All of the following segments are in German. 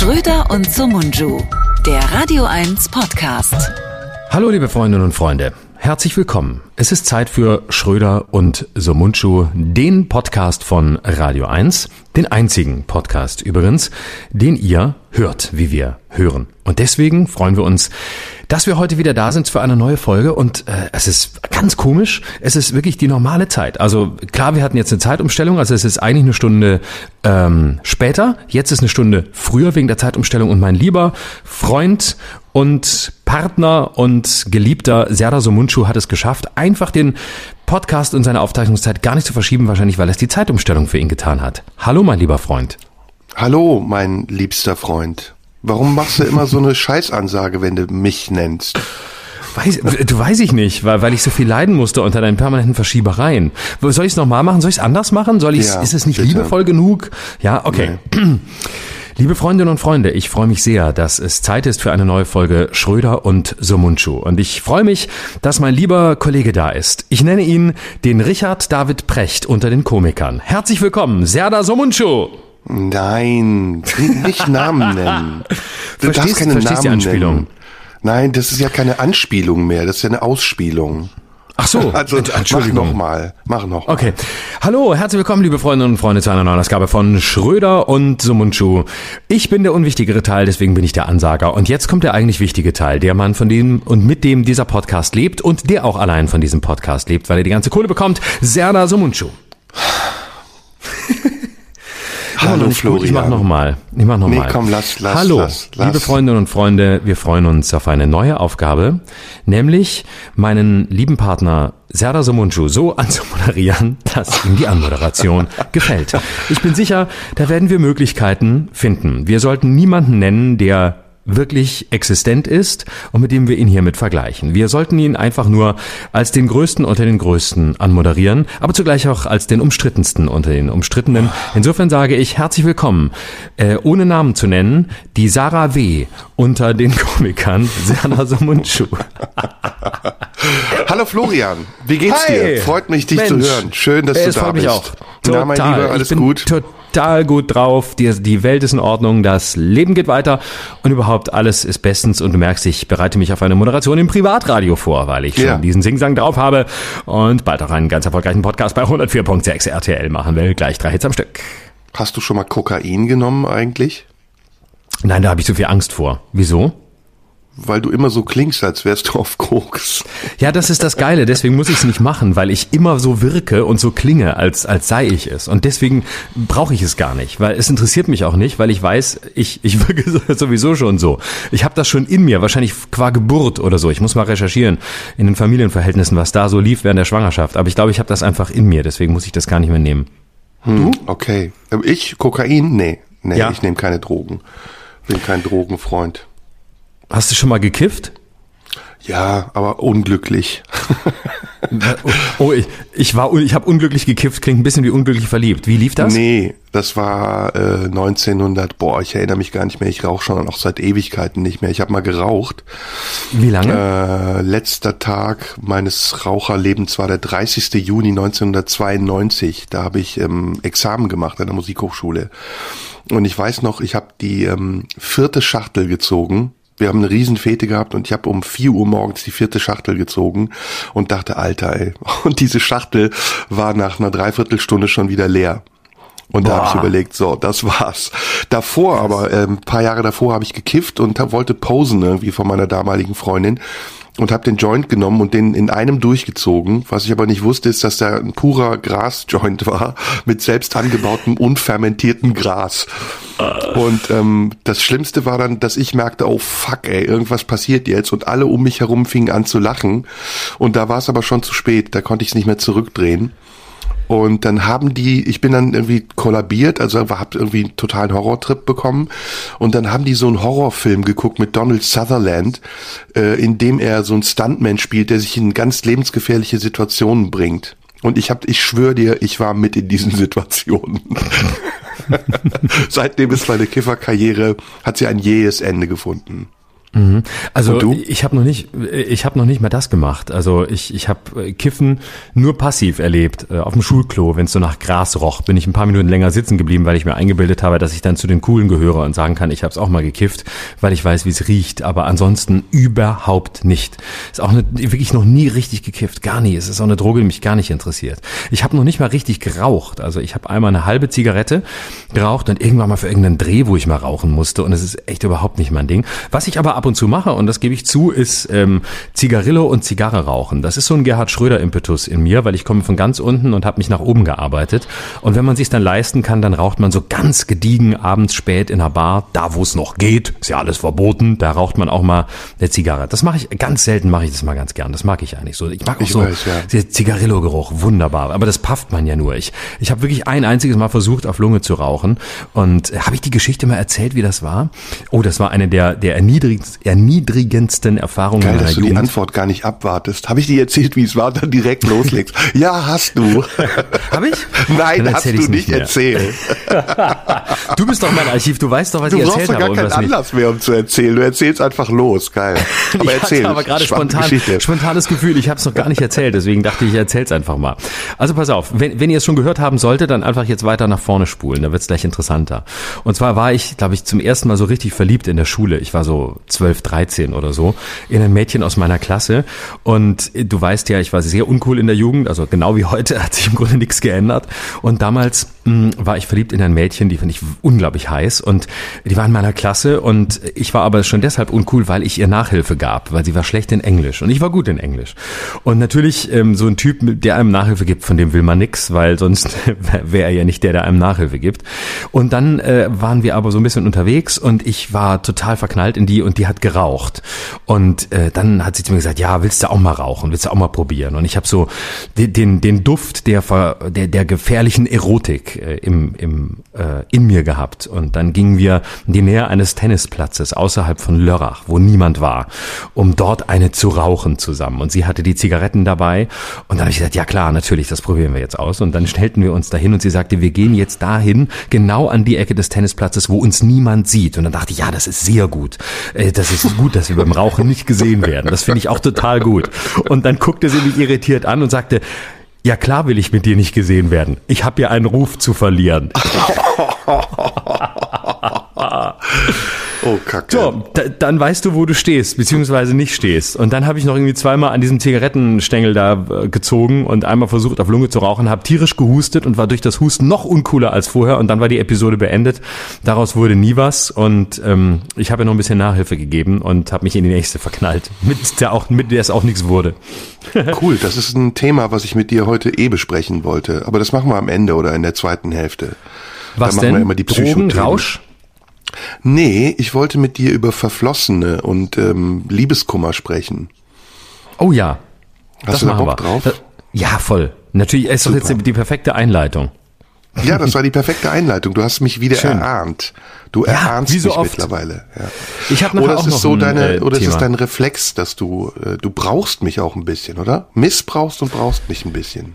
Schröder und Sumunju, der Radio 1 Podcast. Hallo liebe Freundinnen und Freunde, herzlich willkommen. Es ist Zeit für Schröder und Somunchu, den Podcast von Radio 1, den einzigen Podcast übrigens, den ihr hört, wie wir hören. Und deswegen freuen wir uns, dass wir heute wieder da sind für eine neue Folge und äh, es ist ganz komisch, es ist wirklich die normale Zeit. Also klar, wir hatten jetzt eine Zeitumstellung, also es ist eigentlich eine Stunde ähm, später, jetzt ist eine Stunde früher wegen der Zeitumstellung und mein lieber Freund und Partner und Geliebter Serdar Somunchu hat es geschafft, einfach den Podcast und seine Aufzeichnungszeit gar nicht zu verschieben, wahrscheinlich weil es die Zeitumstellung für ihn getan hat. Hallo, mein lieber Freund. Hallo, mein liebster Freund. Warum machst du immer so eine Scheißansage, wenn du mich nennst? Weiß, du weiß ich nicht, weil, weil ich so viel leiden musste unter deinen permanenten Verschiebereien. Soll ich es nochmal machen? Soll ich es anders machen? Soll ich's, Ja, ist es nicht bitte. liebevoll genug? Ja, okay. Liebe Freundinnen und Freunde, ich freue mich sehr, dass es Zeit ist für eine neue Folge Schröder und Somunchu. Und ich freue mich, dass mein lieber Kollege da ist. Ich nenne ihn den Richard David Precht unter den Komikern. Herzlich willkommen, Serda Somunchu. Nein, nicht Namen nennen. Du Verstehst- darfst keine verstehst die Namen Anspielung? nennen. Nein, das ist ja keine Anspielung mehr, das ist ja eine Ausspielung. Ach so, Also Ent- mach Entschuldigung. noch mal, mach noch mal. Okay. Hallo, herzlich willkommen, liebe Freundinnen und Freunde, zu einer neuen Ausgabe von Schröder und Sumunchu. Ich bin der unwichtigere Teil, deswegen bin ich der Ansager. Und jetzt kommt der eigentlich wichtige Teil, der Mann, von dem und mit dem dieser Podcast lebt und der auch allein von diesem Podcast lebt, weil er die ganze Kohle bekommt. Serda Sumunchu. Hallo Nicht gut, Ich mach Florian. nochmal. Ich mach nochmal. Nee, komm, lass, lass, Hallo, lass, lass. liebe Freundinnen und Freunde, wir freuen uns auf eine neue Aufgabe, nämlich meinen lieben Partner Serdar Somuncu so anzumoderieren, dass ihm die Anmoderation gefällt. Ich bin sicher, da werden wir Möglichkeiten finden. Wir sollten niemanden nennen, der wirklich existent ist und mit dem wir ihn hiermit vergleichen. Wir sollten ihn einfach nur als den Größten unter den Größten anmoderieren, aber zugleich auch als den Umstrittensten unter den Umstrittenen. Insofern sage ich herzlich willkommen, äh, ohne Namen zu nennen, die Sarah W. unter den Komikern Serna Somunchu. Hallo Florian, wie geht's Hi. dir? Freut mich, dich zu Mensch. hören. Schön, dass Äh, du es da freut bist. mich auch. Na, mein Total. Lieber, alles ich bin gut? Total gut drauf. Die, die Welt ist in Ordnung, das Leben geht weiter und überhaupt alles ist bestens. Und du merkst, ich bereite mich auf eine Moderation im Privatradio vor, weil ich schon Ja. diesen Singsang drauf habe und bald auch einen ganz erfolgreichen Podcast bei 104.6 RTL machen will. Gleich drei Hits am Stück. Hast du schon mal Kokain genommen eigentlich? Nein, da habe ich so viel Angst vor. Wieso? Weil du immer so klingst, als wärst du auf Koks. Ja, das ist das Geile. Deswegen muss ich es nicht machen, weil ich immer so wirke und so klinge, als, als sei ich es. Und deswegen brauche ich es gar nicht, weil es interessiert mich auch nicht, weil ich weiß, ich, ich wirke sowieso schon so. Ich habe das schon in mir, wahrscheinlich qua Geburt oder so. Ich muss mal recherchieren in den Familienverhältnissen, was da so lief während der Schwangerschaft. Aber ich glaube, ich habe das einfach in mir, deswegen muss ich das gar nicht mehr nehmen. Du? Okay. Ich? Kokain? Nee. Nee, Ja. ich nehme keine Drogen. Bin kein Drogenfreund. Hast du schon mal gekifft? Ja, aber unglücklich. Oh, ich, ich war, ich habe unglücklich gekifft, klingt ein bisschen wie unglücklich verliebt. Wie lief das? Nee, das war äh, 1900, boah, ich erinnere mich gar nicht mehr, ich rauche schon auch seit Ewigkeiten nicht mehr. Ich habe mal geraucht. Wie lange? Äh, letzter Tag meines Raucherlebens war der 30. Juni 1992. Da habe ich ähm, Examen gemacht an der Musikhochschule. Und ich weiß noch, ich habe die ähm, vierte Schachtel gezogen. Wir haben eine Riesenfete gehabt und ich habe um 4 Uhr morgens die vierte Schachtel gezogen und dachte, Alter, ey. Und diese Schachtel war nach einer Dreiviertelstunde schon wieder leer. Und da habe ich Boah. überlegt, so, das war's. Davor, aber ähm, ein paar Jahre davor habe ich gekifft und hab, wollte posen irgendwie von meiner damaligen Freundin und habe den Joint genommen und den in einem durchgezogen. Was ich aber nicht wusste, ist, dass da ein purer Gras-Joint war mit selbst angebautem unfermentierten Gras. Und ähm, das Schlimmste war dann, dass ich merkte, oh fuck, ey, irgendwas passiert jetzt und alle um mich herum fingen an zu lachen. Und da war es aber schon zu spät, da konnte ich es nicht mehr zurückdrehen. Und dann haben die, ich bin dann irgendwie kollabiert, also hab irgendwie einen totalen Horrortrip bekommen. Und dann haben die so einen Horrorfilm geguckt mit Donald Sutherland, äh, in dem er so einen Stuntman spielt, der sich in ganz lebensgefährliche Situationen bringt. Und ich hab, ich schwöre dir, ich war mit in diesen Situationen. Seitdem ist meine Kifferkarriere, hat sie ein jähes Ende gefunden. Mhm. Also ich habe noch nicht, ich habe noch nicht mal das gemacht. Also ich, ich habe Kiffen nur passiv erlebt äh, auf dem Schulklo. Wenn es so nach Gras roch, bin ich ein paar Minuten länger sitzen geblieben, weil ich mir eingebildet habe, dass ich dann zu den Coolen gehöre und sagen kann, ich habe es auch mal gekifft, weil ich weiß, wie es riecht. Aber ansonsten überhaupt nicht. Ist auch eine, wirklich noch nie richtig gekifft, gar nie. Es ist auch eine Droge, die mich gar nicht interessiert. Ich habe noch nicht mal richtig geraucht. Also ich habe einmal eine halbe Zigarette geraucht und irgendwann mal für irgendeinen Dreh, wo ich mal rauchen musste. Und es ist echt überhaupt nicht mein Ding. Was ich aber ab und zu mache, und das gebe ich zu, ist ähm, Zigarillo und Zigarre rauchen. Das ist so ein Gerhard Schröder-Impetus in mir, weil ich komme von ganz unten und habe mich nach oben gearbeitet. Und wenn man sich dann leisten kann, dann raucht man so ganz gediegen abends spät in einer Bar, da wo es noch geht, ist ja alles verboten, da raucht man auch mal eine Zigarre. Das mache ich ganz selten, mache ich das mal ganz gern. Das mag ich eigentlich so. Ich mag auch ich so weiß, ja. Zigarillo-Geruch, wunderbar. Aber das pafft man ja nur. Ich, ich habe wirklich ein einziges Mal versucht, auf Lunge zu rauchen. Und habe ich die Geschichte mal erzählt, wie das war? Oh, das war eine der, der erniedrigsten, erniedrigendsten Erfahrungen Geil, dass du Jugend. die Antwort gar nicht abwartest. Habe ich dir erzählt, wie es war, dann direkt loslegst? ja, hast du. Habe ich? Nein, hast du nicht, nicht erzählt. du bist doch mein Archiv, du weißt doch, was du ich erzählt habe. Du brauchst gar keinen Anlass mehr, um zu erzählen. Du erzählst einfach los. Geil. Aber ich erzähl. aber gerade spontan, spontanes Gefühl, ich habe es noch gar nicht erzählt, deswegen dachte ich, ich erzähl's einfach mal. Also pass auf, wenn, wenn ihr es schon gehört haben solltet, dann einfach jetzt weiter nach vorne spulen, da wird's gleich interessanter. Und zwar war ich, glaube ich, zum ersten Mal so richtig verliebt in der Schule. Ich war so 12, 13 oder so, in ein Mädchen aus meiner Klasse. Und du weißt ja, ich war sehr uncool in der Jugend, also genau wie heute hat sich im Grunde nichts geändert. Und damals war ich verliebt in ein Mädchen, die fand ich unglaublich heiß und die war in meiner Klasse und ich war aber schon deshalb uncool, weil ich ihr Nachhilfe gab, weil sie war schlecht in Englisch und ich war gut in Englisch. Und natürlich ähm, so ein Typ, der einem Nachhilfe gibt, von dem will man nix, weil sonst wäre er ja nicht der, der einem Nachhilfe gibt. Und dann äh, waren wir aber so ein bisschen unterwegs und ich war total verknallt in die und die hat geraucht. Und äh, dann hat sie zu mir gesagt, ja, willst du auch mal rauchen, willst du auch mal probieren? Und ich habe so den, den, den Duft der, der, der gefährlichen Erotik äh, im, im, äh, in mir gehabt. Und dann gingen wir in die Nähe eines Tennisplatzes außerhalb von Lörrach, wo niemand war, um dort eine zu rauchen zusammen. Und sie hatte die Zigaretten dabei. Und dann habe ich gesagt, ja klar, natürlich, das probieren wir jetzt aus. Und dann stellten wir uns dahin und sie sagte, wir gehen jetzt dahin, genau an die Ecke des Tennisplatzes, wo uns niemand sieht. Und dann dachte ich, ja, das ist sehr gut. Äh, das ist gut, dass wir beim Rauchen nicht gesehen werden. Das finde ich auch total gut. Und dann guckte sie mich irritiert an und sagte, ja klar will ich mit dir nicht gesehen werden. Ich habe ja einen Ruf zu verlieren. Oh, Kacke. So, da, dann weißt du, wo du stehst, beziehungsweise nicht stehst. Und dann habe ich noch irgendwie zweimal an diesem Zigarettenstängel da äh, gezogen und einmal versucht, auf Lunge zu rauchen, habe tierisch gehustet und war durch das Husten noch uncooler als vorher. Und dann war die Episode beendet. Daraus wurde nie was. Und ähm, ich habe ja noch ein bisschen Nachhilfe gegeben und habe mich in die nächste verknallt, mit der, auch, mit der es auch nichts wurde. cool, das ist ein Thema, was ich mit dir heute eh besprechen wollte. Aber das machen wir am Ende oder in der zweiten Hälfte. Was da denn? Wir immer die Drogen, Rausch? Nee, ich wollte mit dir über Verflossene und ähm, Liebeskummer sprechen. Oh ja. Hast das du da Bock wir. drauf? Ja, voll. Natürlich ist Super. doch jetzt die, perfekte Einleitung. Ja, das war die perfekte Einleitung. Du hast mich wieder Schön. erahnt. Du ja, erahnst so mich oft. mittlerweile. Ja. Ich habe oder es ist so ein, deine, äh, oder es ist dein Reflex, dass du äh, du brauchst mich auch ein bisschen, oder? Missbrauchst und brauchst mich ein bisschen.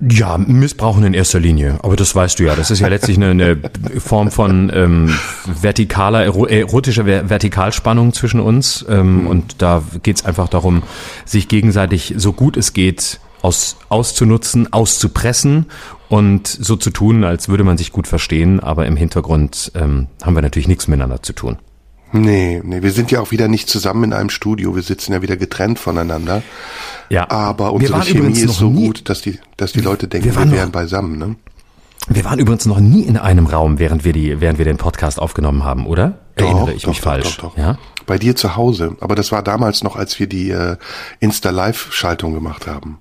Ja, missbrauchen in erster Linie. Aber das weißt du ja. Das ist ja letztlich eine, eine Form von ähm, vertikaler, erotischer Vertikalspannung zwischen uns. Ähm, mhm. Und da geht's einfach darum, sich gegenseitig so gut es geht aus, auszunutzen, auszupressen und so zu tun, als würde man sich gut verstehen. Aber im Hintergrund ähm, haben wir natürlich nichts miteinander zu tun. Nee, nee, wir sind ja auch wieder nicht zusammen in einem Studio, wir sitzen ja wieder getrennt voneinander. Ja. Aber unsere Chemie ist so gut, dass die, dass die Leute denken, wir, wir wären noch, beisammen, ne? Wir waren übrigens noch nie in einem Raum, während wir die, während wir den Podcast aufgenommen haben, oder? Doch, Erinnere ich doch, mich doch, falsch? Doch, doch. Ja? Bei dir zu Hause. Aber das war damals noch, als wir die äh, Insta-Live-Schaltung gemacht haben.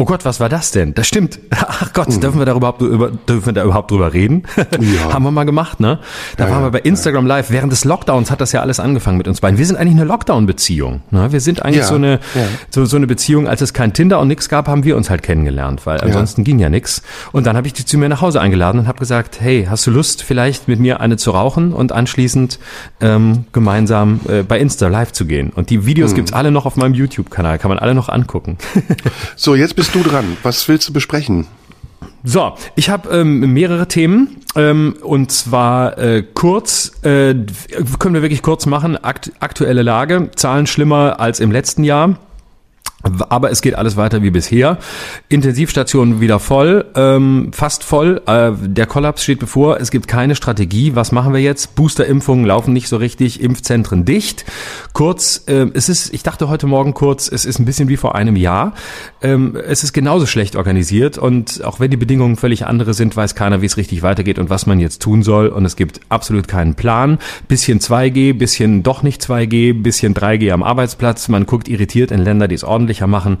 Oh Gott, was war das denn? Das stimmt. Ach Gott, mhm. dürfen wir da überhaupt über, dürfen wir da überhaupt drüber reden? Ja. Haben wir mal gemacht, ne? Da ja, waren wir bei Instagram ja. Live. Während des Lockdowns hat das ja alles angefangen mit uns beiden. Wir sind eigentlich eine Lockdown-Beziehung. Ne? Wir sind eigentlich so eine so, so eine Beziehung, als es kein Tinder und nix gab, haben wir uns halt kennengelernt, weil ansonsten ging ja nix. Und dann habe ich dich zu mir nach Hause eingeladen und habe gesagt, hey, hast du Lust, vielleicht mit mir eine zu rauchen und anschließend ähm, gemeinsam äh, bei Insta live zu gehen? Und die Videos mhm. gibt's alle noch auf meinem YouTube-Kanal, kann man alle noch angucken. so, jetzt bist bist du dran. Was willst du besprechen? So, ich habe ähm, mehrere Themen ähm, und zwar äh, kurz, äh, können wir wirklich kurz machen, Akt, aktuelle Lage, Zahlen schlimmer als im letzten Jahr. Aber es geht alles weiter wie bisher. Intensivstationen wieder voll, ähm, fast voll. Äh, der Kollaps steht bevor. Es gibt keine Strategie. Was machen wir jetzt? Boosterimpfungen laufen nicht so richtig, Impfzentren dicht. Kurz, äh, es ist, ich dachte heute Morgen kurz, es ist ein bisschen wie vor einem Jahr. Ähm, es ist genauso schlecht organisiert und auch wenn die Bedingungen völlig andere sind, weiß keiner, wie es richtig weitergeht und was man jetzt tun soll. Und es gibt absolut keinen Plan. Bisschen 2G, bisschen doch nicht 2G, bisschen 3G am Arbeitsplatz. Man guckt irritiert in Länder, die es ordentlich ordentlicher machen.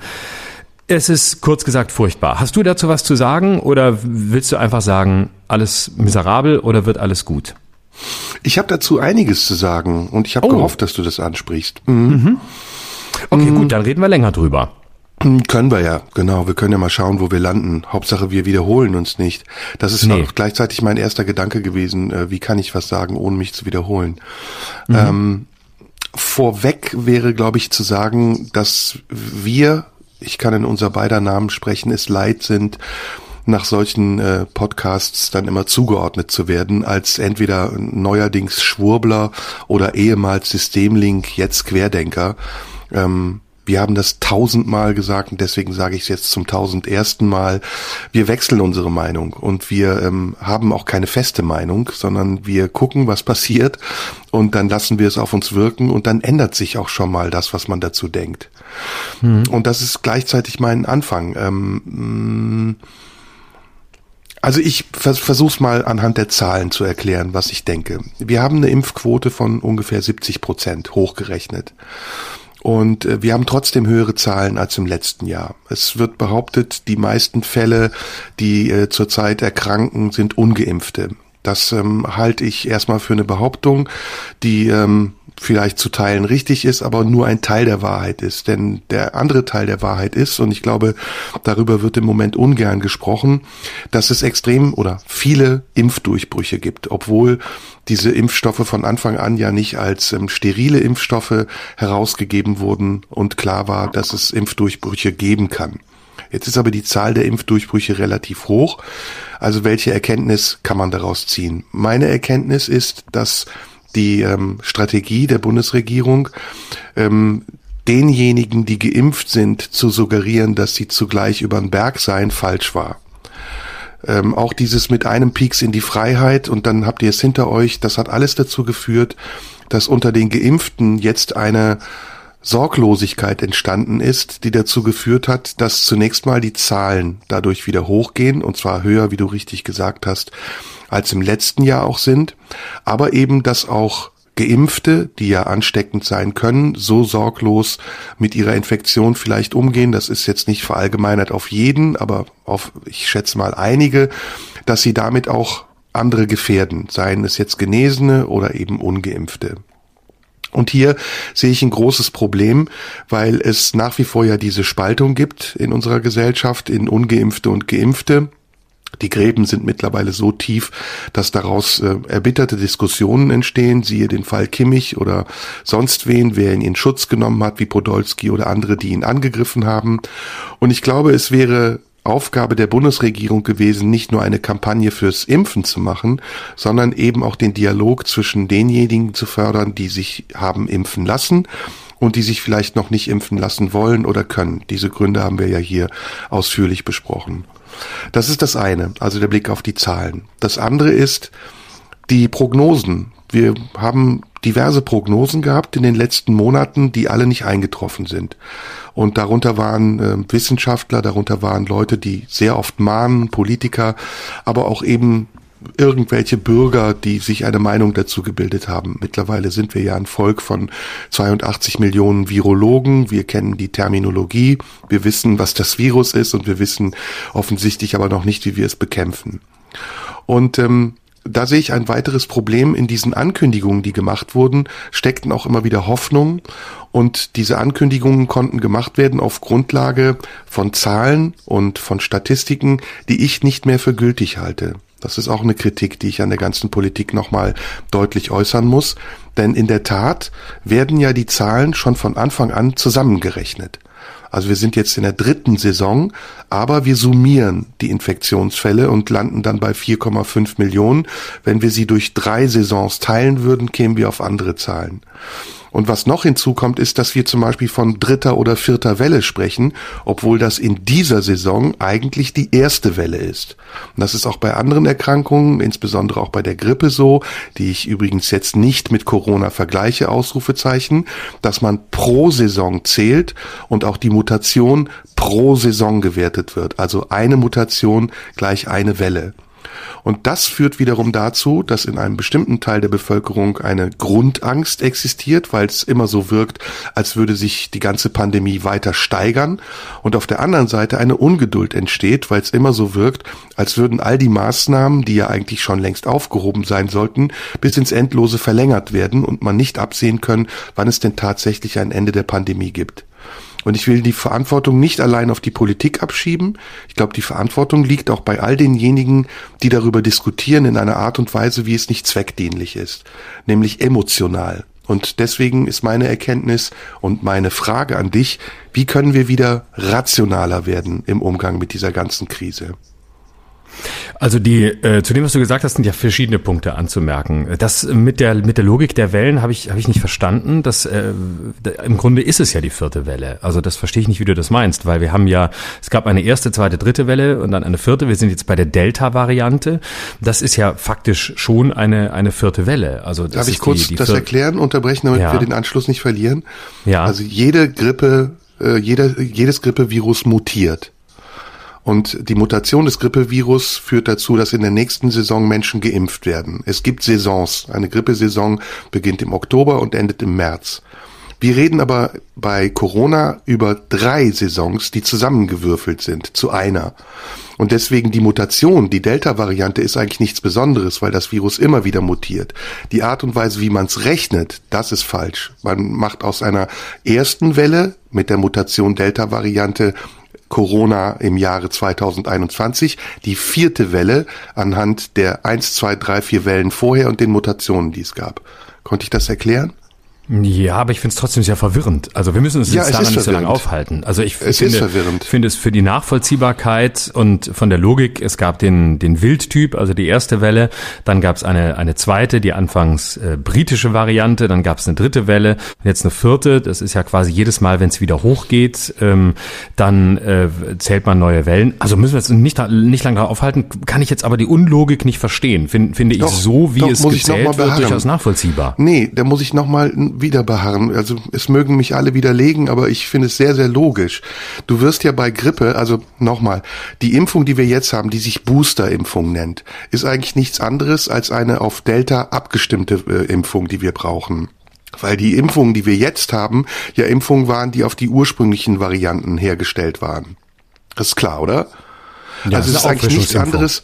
Es ist kurz gesagt furchtbar. Hast du dazu was zu sagen oder willst du einfach sagen, alles miserabel oder wird alles gut? Ich habe dazu einiges zu sagen und ich habe oh. gehofft, dass du das ansprichst. Mhm. Mhm. Okay, mhm. gut, dann reden wir länger drüber. Mhm, können wir ja, genau. Wir können ja mal schauen, wo wir landen. Hauptsache, wir wiederholen uns nicht. Das ist nee. auch gleichzeitig mein erster Gedanke gewesen. Äh, wie kann ich was sagen, ohne mich zu wiederholen? Mhm. Ähm, Vorweg wäre, glaube ich, zu sagen, dass wir, ich kann in unser beider Namen sprechen, es leid sind, nach solchen äh, Podcasts dann immer zugeordnet zu werden, als entweder neuerdings Schwurbler oder ehemals Systemlink, jetzt Querdenker. Ähm, wir haben das tausendmal gesagt und deswegen sage ich es jetzt zum tausendersten Mal. Wir wechseln unsere Meinung und wir ähm, haben auch keine feste Meinung, sondern wir gucken, was passiert und dann lassen wir es auf uns wirken und dann ändert sich auch schon mal das, was man dazu denkt. Mhm. Und das ist gleichzeitig mein Anfang. Ähm, also ich versuche mal anhand der Zahlen zu erklären, was ich denke. Wir haben eine Impfquote von ungefähr 70 Prozent hochgerechnet. Und äh, wir haben trotzdem höhere Zahlen als im letzten Jahr. Es wird behauptet, die meisten Fälle, die äh, zurzeit erkranken, sind ungeimpfte. Das ähm, halte ich erstmal für eine Behauptung, die ähm, vielleicht zu Teilen richtig ist, aber nur ein Teil der Wahrheit ist. Denn der andere Teil der Wahrheit ist, und ich glaube, darüber wird im Moment ungern gesprochen, dass es extrem oder viele Impfdurchbrüche gibt, obwohl diese Impfstoffe von Anfang an ja nicht als ähm, sterile Impfstoffe herausgegeben wurden und klar war, dass es Impfdurchbrüche geben kann. Jetzt ist aber die Zahl der Impfdurchbrüche relativ hoch. Also welche Erkenntnis kann man daraus ziehen? Meine Erkenntnis ist, dass die ähm, Strategie der Bundesregierung, ähm, denjenigen, die geimpft sind, zu suggerieren, dass sie zugleich über den Berg seien, falsch war. Ähm, auch dieses mit einem Pieks in die Freiheit und dann habt ihr es hinter euch, das hat alles dazu geführt, dass unter den Geimpften jetzt eine Sorglosigkeit entstanden ist, die dazu geführt hat, dass zunächst mal die Zahlen dadurch wieder hochgehen, und zwar höher, wie du richtig gesagt hast, als im letzten Jahr auch sind, aber eben, dass auch Geimpfte, die ja ansteckend sein können, so sorglos mit ihrer Infektion vielleicht umgehen. Das ist jetzt nicht verallgemeinert auf jeden, aber auf, ich schätze mal einige, dass sie damit auch andere gefährden, seien es jetzt Genesene oder eben Ungeimpfte. Und hier sehe ich ein großes Problem, weil es nach wie vor ja diese Spaltung gibt in unserer Gesellschaft in ungeimpfte und geimpfte. Die Gräben sind mittlerweile so tief, dass daraus äh, erbitterte Diskussionen entstehen, siehe den Fall Kimmich oder sonst wen, wer ihn in Schutz genommen hat, wie Podolski oder andere, die ihn angegriffen haben. Und ich glaube, es wäre Aufgabe der Bundesregierung gewesen, nicht nur eine Kampagne fürs Impfen zu machen, sondern eben auch den Dialog zwischen denjenigen zu fördern, die sich haben impfen lassen und die sich vielleicht noch nicht impfen lassen wollen oder können. Diese Gründe haben wir ja hier ausführlich besprochen. Das ist das eine, also der Blick auf die Zahlen. Das andere ist die Prognosen. Wir haben diverse Prognosen gehabt in den letzten Monaten, die alle nicht eingetroffen sind. Und darunter waren äh, Wissenschaftler, darunter waren Leute, die sehr oft mahnen, Politiker, aber auch eben irgendwelche Bürger, die sich eine Meinung dazu gebildet haben. Mittlerweile sind wir ja ein Volk von 82 Millionen Virologen. Wir kennen die Terminologie. Wir wissen, was das Virus ist und wir wissen offensichtlich aber noch nicht, wie wir es bekämpfen. Und ähm, da sehe ich ein weiteres Problem in diesen Ankündigungen, die gemacht wurden, steckten auch immer wieder Hoffnung und diese Ankündigungen konnten gemacht werden auf Grundlage von Zahlen und von Statistiken, die ich nicht mehr für gültig halte. Das ist auch eine Kritik, die ich an der ganzen Politik nochmal deutlich äußern muss. Denn in der Tat werden ja die Zahlen schon von Anfang an zusammengerechnet. Also wir sind jetzt in der dritten Saison, aber wir summieren die Infektionsfälle und landen dann bei 4,5 Millionen. Wenn wir sie durch drei Saisons teilen würden, kämen wir auf andere Zahlen. Und was noch hinzukommt, ist, dass wir zum Beispiel von dritter oder vierter Welle sprechen, obwohl das in dieser Saison eigentlich die erste Welle ist. Und das ist auch bei anderen Erkrankungen, insbesondere auch bei der Grippe so, die ich übrigens jetzt nicht mit Corona vergleiche, Ausrufezeichen, dass man pro Saison zählt und auch die Mutation pro Saison gewertet wird. Also eine Mutation gleich eine Welle. Und das führt wiederum dazu, dass in einem bestimmten Teil der Bevölkerung eine Grundangst existiert, weil es immer so wirkt, als würde sich die ganze Pandemie weiter steigern. Und auf der anderen Seite eine Ungeduld entsteht, weil es immer so wirkt, als würden all die Maßnahmen, die ja eigentlich schon längst aufgehoben sein sollten, bis ins Endlose verlängert werden und man nicht absehen können, wann es denn tatsächlich ein Ende der Pandemie gibt. Und ich will die Verantwortung nicht allein auf die Politik abschieben. Ich glaube, die Verantwortung liegt auch bei all denjenigen, die darüber diskutieren in einer Art und Weise, wie es nicht zweckdienlich ist, nämlich emotional. Und deswegen ist meine Erkenntnis und meine Frage an dich, wie können wir wieder rationaler werden im Umgang mit dieser ganzen Krise? Also die äh, zu dem, was du gesagt hast, sind ja verschiedene Punkte anzumerken. Das mit der mit der Logik der Wellen habe ich habe ich nicht verstanden. Das äh, im Grunde ist es ja die vierte Welle. Also das verstehe ich nicht, wie du das meinst, weil wir haben ja es gab eine erste, zweite, dritte Welle und dann eine vierte. Wir sind jetzt bei der Delta-Variante. Das ist ja faktisch schon eine eine vierte Welle. Also das darf ich kurz die, die das erklären, unterbrechen, damit ja. wir den Anschluss nicht verlieren? Ja. Also jede Grippe, äh, jeder jedes Grippevirus mutiert. Und die Mutation des Grippevirus führt dazu, dass in der nächsten Saison Menschen geimpft werden. Es gibt Saisons. Eine Grippesaison beginnt im Oktober und endet im März. Wir reden aber bei Corona über drei Saisons, die zusammengewürfelt sind zu einer. Und deswegen die Mutation, die Delta-Variante ist eigentlich nichts Besonderes, weil das Virus immer wieder mutiert. Die Art und Weise, wie man es rechnet, das ist falsch. Man macht aus einer ersten Welle mit der Mutation Delta-Variante Corona im Jahre 2021, die vierte Welle anhand der 1, 2, 3, 4 Wellen vorher und den Mutationen, die es gab. Konnte ich das erklären? Ja, aber ich finde es trotzdem sehr verwirrend. Also wir müssen uns Ja, jetzt daran nicht so lange aufhalten. Also ich Es finde, finde es für die Nachvollziehbarkeit und von der Logik, es gab den, den Wildtyp, also die erste Welle, dann gab es eine, eine zweite, die anfangs äh, britische Variante, dann gab es eine dritte Welle, jetzt eine vierte, das ist ja quasi jedes Mal, wenn es wieder hochgeht, ähm, dann äh, zählt man neue Wellen. Also müssen wir jetzt nicht, nicht lange darauf aufhalten, kann ich jetzt aber die Unlogik nicht verstehen. Find, finde ich Doch, so, wie doch, es ich gezählt wird, durchaus nachvollziehbar. Nee, da muss ich nochmal wieder beharren. Also es mögen mich alle widerlegen, aber ich finde es sehr, sehr logisch. Du wirst ja bei Grippe, also nochmal, die Impfung, die wir jetzt haben, die sich Booster-Impfung nennt, ist eigentlich nichts anderes als eine auf Delta abgestimmte äh, Impfung, die wir brauchen. Weil die Impfungen, die wir jetzt haben, ja Impfungen waren, die auf die ursprünglichen Varianten hergestellt waren. Das ist klar, oder? Ja, also es ist ist eigentlich nichts anderes.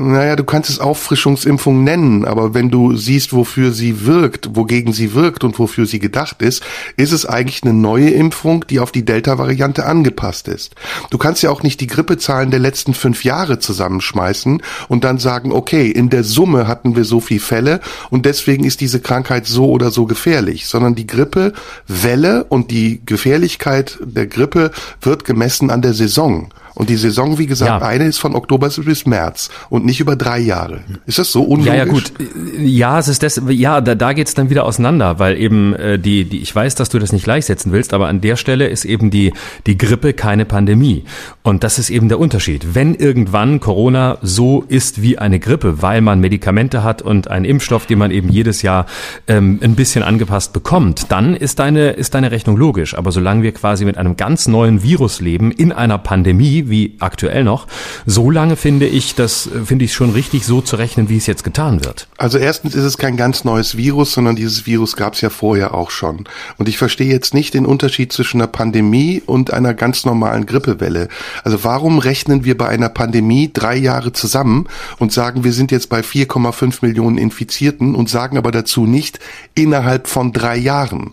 Naja, du kannst es Auffrischungsimpfung nennen, aber wenn du siehst, wofür sie wirkt, wogegen sie wirkt und wofür sie gedacht ist, ist es eigentlich eine neue Impfung, die auf die Delta-Variante angepasst ist. Du kannst ja auch nicht die Grippezahlen der letzten fünf Jahre zusammenschmeißen und dann sagen, okay, in der Summe hatten wir so viel Fälle und deswegen ist diese Krankheit so oder so gefährlich, sondern die Grippewelle und die Gefährlichkeit der Grippe wird gemessen an der Saison. Und die Saison, wie gesagt, Ja. eine ist von Oktober bis März und nicht über drei Jahre. Ist das so unlogisch? Ja, ja, gut. Ja, es ist das, ja, da, da geht's dann wieder auseinander, weil eben äh, die, die, ich weiß, dass du das nicht gleichsetzen willst, aber an der Stelle ist eben die, die Grippe keine Pandemie. Und das ist eben der Unterschied. Wenn irgendwann Corona so ist wie eine Grippe, weil man Medikamente hat und einen Impfstoff, den man eben jedes Jahr ähm, ein bisschen angepasst bekommt, dann ist deine, ist deine Rechnung logisch. Aber solange wir quasi mit einem ganz neuen Virus leben, in einer Pandemie, wie aktuell noch, so lange finde ich, das finde ich schon richtig so zu rechnen, wie es jetzt getan wird. Also erstens ist es kein ganz neues Virus, sondern dieses Virus gab es ja vorher auch schon. Und ich verstehe jetzt nicht den Unterschied zwischen einer Pandemie und einer ganz normalen Grippewelle. Also warum rechnen wir bei einer Pandemie drei Jahre zusammen und sagen, wir sind jetzt bei 4,5 Millionen Infizierten und sagen aber dazu nicht innerhalb von drei Jahren?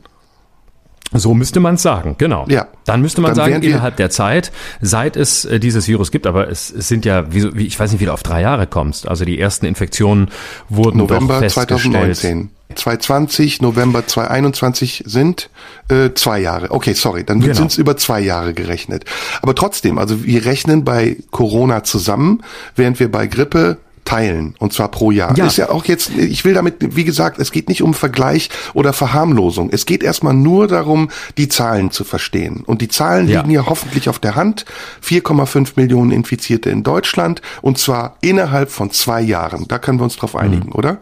So müsste man es sagen, genau. Ja. Dann müsste man Dann sagen, innerhalb der Zeit, seit es äh, dieses Virus gibt, aber es, es sind ja, wie, wie, ich weiß nicht, wie du auf drei Jahre kommst. Also die ersten Infektionen wurden November doch festgestellt. 2019. 2020, November 2021 sind äh, zwei Jahre. Okay, sorry, dann Genau. sind es über zwei Jahre gerechnet. Aber trotzdem, also wir rechnen bei Corona zusammen, während wir bei Grippe teilen und zwar pro Jahr. Ja. Ist ja auch jetzt, ich will damit, wie gesagt, es geht nicht um Vergleich oder Verharmlosung. Es geht erstmal nur darum, die Zahlen zu verstehen. Und die Zahlen Ja. liegen ja hoffentlich auf der Hand. 4,5 Millionen Infizierte in Deutschland und zwar innerhalb von zwei Jahren. Da können wir uns drauf einigen, oder?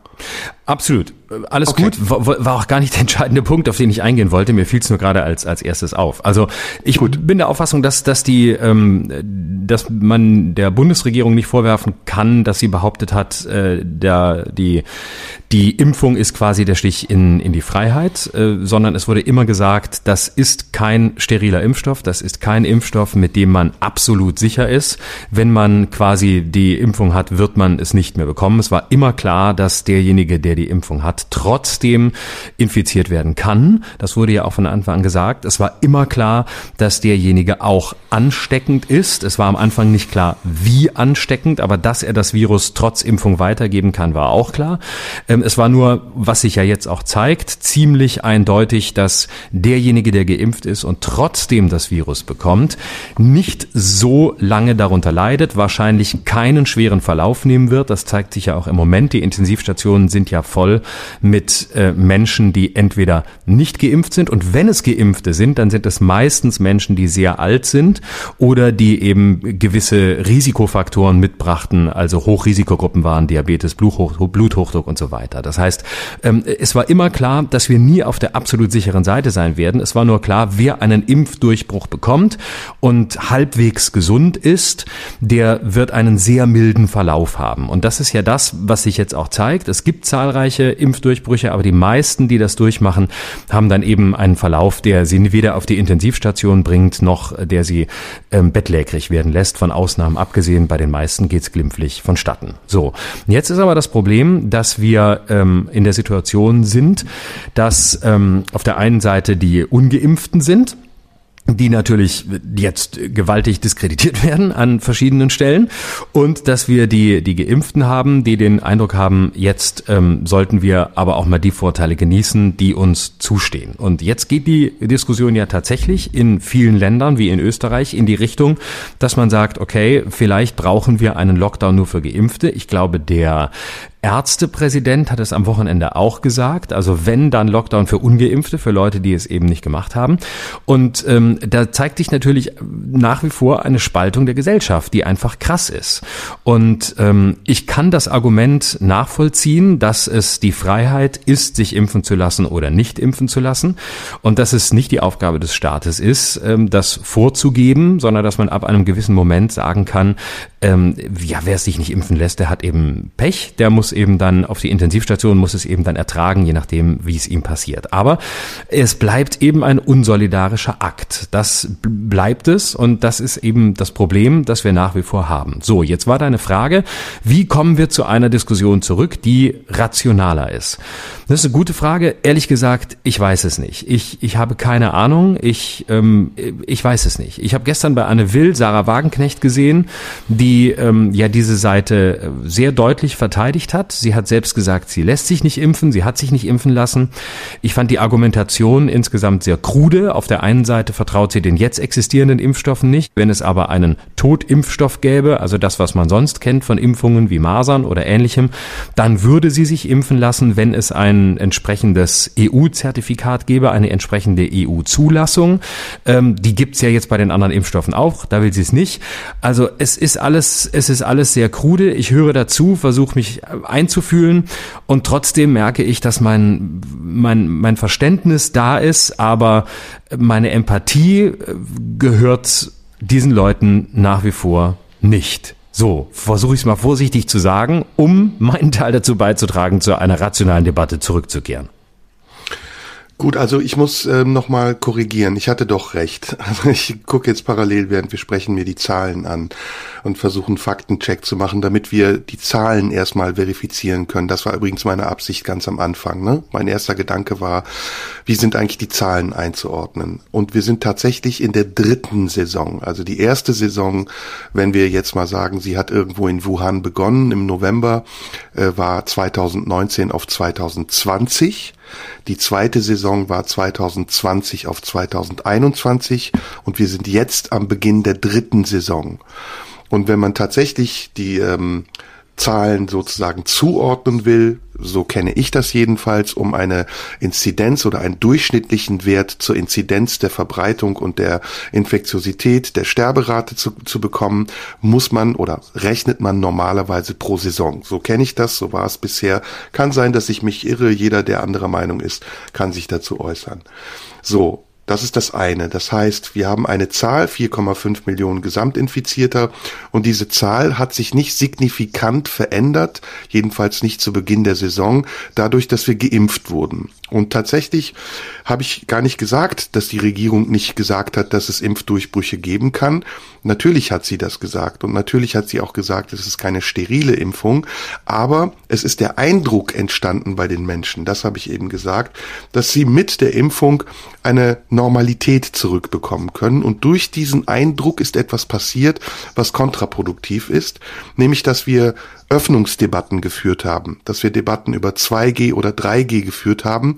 Absolut. Alles Okay. gut. War, war auch gar nicht der entscheidende Punkt, auf den ich eingehen wollte. Mir fiel es nur gerade als, als erstes auf. Also ich bin der Auffassung, dass, dass die, ähm, dass man der Bundesregierung nicht vorwerfen kann, dass sie behauptet hat, äh, der, die, die Impfung ist quasi der Stich in, in die Freiheit, äh, sondern es wurde immer gesagt, das ist kein steriler Impfstoff, das ist kein Impfstoff, mit dem man absolut sicher ist. Wenn man quasi die Impfung hat, wird man es nicht mehr bekommen. Es war immer klar, dass derjenige, der die Impfung hat, trotzdem infiziert werden kann. Das wurde ja auch von Anfang an gesagt. Es war immer klar, dass derjenige auch ansteckend ist. Es war am Anfang nicht klar, wie ansteckend, aber dass er das Virus trotz Impfung weitergeben kann, war auch klar. Ähm, es war nur, was sich ja jetzt auch zeigt, ziemlich eindeutig, dass derjenige, der geimpft ist und trotzdem das Virus bekommt, nicht so lange darunter leidet, wahrscheinlich keinen schweren Verlauf nehmen wird. Das zeigt sich ja auch im Moment. Die Intensivstationen sind ja voll mit äh, Menschen, die entweder nicht geimpft sind und wenn es geimpfte sind, dann sind es meistens Menschen, die sehr alt sind oder die eben gewisse Risikofaktoren mitbrachten, also Hochrisikogruppen waren, Diabetes, Bluthoch Bluthochdruck und so weiter. Das heißt, ähm, es war immer klar, dass wir nie auf der absolut sicheren Seite sein werden. Es war nur klar, wer einen Impfdurchbruch bekommt und halbwegs gesund ist, der wird einen sehr milden Verlauf haben. Und das ist ja das, was sich jetzt auch zeigt. Es gibt zahlreiche Impfdurchbrüche, aber die meisten, die das durchmachen, haben dann eben einen Verlauf, der sie weder auf die Intensivstation bringt, noch der sie ähm, bettlägerig werden lässt. Von Ausnahmen abgesehen, bei den meisten geht's glimpflich vonstatten. So, jetzt ist aber das Problem, dass wir ähm, in der Situation sind, dass ähm, auf der einen Seite die Ungeimpften sind, die natürlich jetzt gewaltig diskreditiert werden an verschiedenen Stellen und dass wir die die Geimpften haben, die den Eindruck haben, jetzt ähm, sollten wir aber auch mal die Vorteile genießen, die uns zustehen. Und jetzt geht die Diskussion ja tatsächlich in vielen Ländern wie in Österreich in die Richtung, dass man sagt, okay, vielleicht brauchen wir einen Lockdown nur für Geimpfte. Ich glaube, der Ärztepräsident hat es am Wochenende auch gesagt. Also wenn, dann Lockdown für Ungeimpfte, für Leute, die es eben nicht gemacht haben. Und ähm, da zeigt sich natürlich nach wie vor eine Spaltung der Gesellschaft, die einfach krass ist. Und ähm, ich kann das Argument nachvollziehen, dass es die Freiheit ist, sich impfen zu lassen oder nicht impfen zu lassen. Und dass es nicht die Aufgabe des Staates ist, ähm, das vorzugeben, sondern dass man ab einem gewissen Moment sagen kann, ähm, ja, wer es sich nicht impfen lässt, der hat eben Pech, der muss eben dann auf die Intensivstation, muss es eben dann ertragen, je nachdem, wie es ihm passiert. Aber es bleibt eben ein unsolidarischer Akt. Das bleibt es und das ist eben das Problem, das wir nach wie vor haben. So, jetzt war deine Frage, wie kommen wir zu einer Diskussion zurück, die rationaler ist? Das ist eine gute Frage. Ehrlich gesagt, ich weiß es nicht. Ich, ich habe keine Ahnung. Ich, ähm, ich weiß es nicht. Ich habe gestern bei Anne Will Sarah Wagenknecht gesehen, die ähm, ja diese Seite äh, sehr deutlich verteidigt hat. Sie hat selbst gesagt, sie lässt sich nicht impfen, sie hat sich nicht impfen lassen. Ich fand die Argumentation insgesamt sehr krude. Auf der einen Seite vertraut sie den jetzt existierenden Impfstoffen nicht. Wenn es aber einen Totimpfstoff gäbe, also das, was man sonst kennt von Impfungen wie Masern oder ähnlichem, dann würde sie sich impfen lassen, wenn es ein entsprechendes EU-Zertifikat gäbe, eine entsprechende EU-Zulassung. Ähm, die gibt's ja jetzt bei den anderen Impfstoffen auch, da will sie es nicht. Also es ist alles, es ist alles sehr krude. Ich höre dazu, versuche mich einzufühlen und trotzdem merke ich, dass mein, mein, mein Verständnis da ist, aber meine Empathie äh, gehört diesen Leuten nach wie vor nicht. So, versuche ich es mal vorsichtig zu sagen, um meinen Teil dazu beizutragen, zu einer rationalen Debatte zurückzukehren. Gut, also ich muss ähm, nochmal korrigieren. Ich hatte doch recht. Also ich gucke jetzt parallel, während wir sprechen, mir die Zahlen an und versuche einen Faktencheck zu machen, damit wir die Zahlen erstmal verifizieren können. Das war übrigens meine Absicht ganz am Anfang. Ne? Mein erster Gedanke war, wie sind eigentlich die Zahlen einzuordnen? Und wir sind tatsächlich in der dritten Saison. Also die erste Saison, wenn wir jetzt mal sagen, sie hat irgendwo in Wuhan begonnen im November, äh, war 2019 auf 2020. Die zweite Saison war 2020 auf 2021 und wir sind jetzt am Beginn der dritten Saison. Und wenn man tatsächlich die ähm, Zahlen sozusagen zuordnen will, so kenne ich das jedenfalls, um eine Inzidenz oder einen durchschnittlichen Wert zur Inzidenz der Verbreitung und der Infektiosität, der Sterberate zu, zu bekommen, muss man oder rechnet man normalerweise pro Saison. So kenne ich das, so war es bisher. Kann sein, dass ich mich irre, jeder, der anderer Meinung ist, kann sich dazu äußern. So, das ist das eine. Das heißt, wir haben eine Zahl, 4,5 Millionen Gesamtinfizierter, und diese Zahl hat sich nicht signifikant verändert, jedenfalls nicht zu Beginn der Saison, dadurch, dass wir geimpft wurden. Und tatsächlich habe ich gar nicht gesagt, dass die Regierung nicht gesagt hat, dass es Impfdurchbrüche geben kann. Natürlich hat sie das gesagt und natürlich hat sie auch gesagt, es ist keine sterile Impfung, aber es ist der Eindruck entstanden bei den Menschen, das habe ich eben gesagt, dass sie mit der Impfung eine Normalität zurückbekommen können und durch diesen Eindruck ist etwas passiert, was kontraproduktiv ist, nämlich dass wir Öffnungsdebatten geführt haben, dass wir Debatten über 2G oder 3G geführt haben,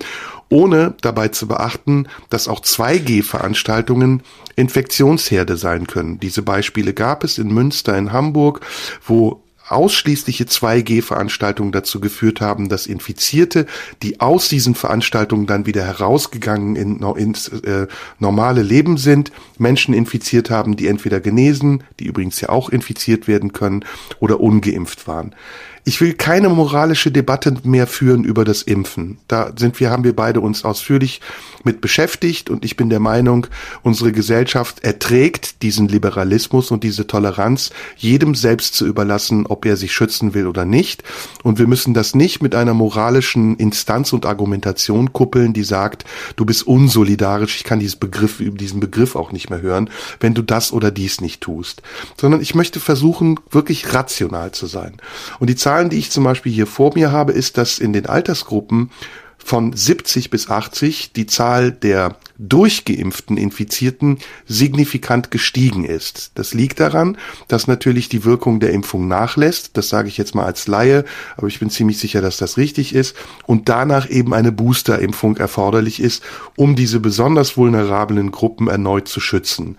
ohne dabei zu beachten, dass auch 2G-Veranstaltungen Infektionsherde sein können. Diese Beispiele gab es in Münster, in Hamburg, wo ausschließliche 2G-Veranstaltungen dazu geführt haben, dass Infizierte, die aus diesen Veranstaltungen dann wieder herausgegangen in, ins äh, normale Leben sind, Menschen infiziert haben, die entweder genesen, die übrigens ja auch infiziert werden können, oder ungeimpft waren. Ich will keine moralische Debatte mehr führen über das Impfen. Da sind wir, haben wir beide uns ausführlich mit beschäftigt und ich bin der Meinung, unsere Gesellschaft erträgt diesen Liberalismus und diese Toleranz, jedem selbst zu überlassen, ob er sich schützen will oder nicht. Und wir müssen das nicht mit einer moralischen Instanz und Argumentation kuppeln, die sagt, du bist unsolidarisch, ich kann diesen Begriff, diesen Begriff auch nicht mehr hören, wenn du das oder dies nicht tust. Sondern ich möchte versuchen, wirklich rational zu sein. Und die Zahlen, die ich zum Beispiel hier vor mir habe, ist, dass in den Altersgruppen von 70 bis 80 die Zahl der durchgeimpften Infizierten signifikant gestiegen ist. Das liegt daran, dass natürlich die Wirkung der Impfung nachlässt. Das sage ich jetzt mal als Laie, aber ich bin ziemlich sicher, dass das richtig ist. Und danach eben eine Boosterimpfung erforderlich ist, um diese besonders vulnerablen Gruppen erneut zu schützen.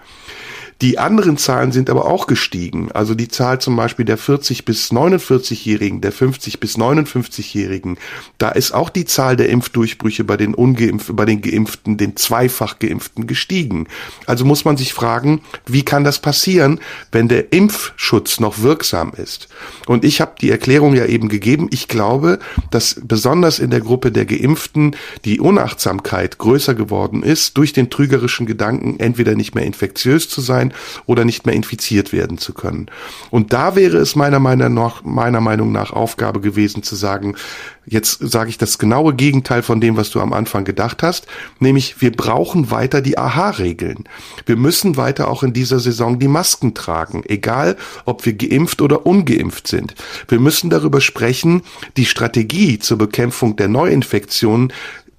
Die anderen Zahlen sind aber auch gestiegen. Also die Zahl zum Beispiel der 40 bis 49-Jährigen, der 50 bis 59-Jährigen, da ist auch die Zahl der Impfdurchbrüche bei den ungeimpften, bei den Geimpften, den zweifach Geimpften gestiegen. Also muss man sich fragen, wie kann das passieren, wenn der Impfschutz noch wirksam ist? Und ich habe die Erklärung ja eben gegeben. Ich glaube, dass besonders in der Gruppe der Geimpften die Unachtsamkeit größer geworden ist durch den trügerischen Gedanken, entweder nicht mehr infektiös zu sein oder nicht mehr infiziert werden zu können. Und da wäre es meiner Meinung nach, meiner Meinung nach Aufgabe gewesen zu sagen, Jetzt sage ich das genaue Gegenteil von dem, was du am Anfang gedacht hast, nämlich wir brauchen weiter die AHA-Regeln. Wir müssen weiter auch in dieser Saison die Masken tragen, egal ob wir geimpft oder ungeimpft sind. Wir müssen darüber sprechen, die Strategie zur Bekämpfung der Neuinfektionen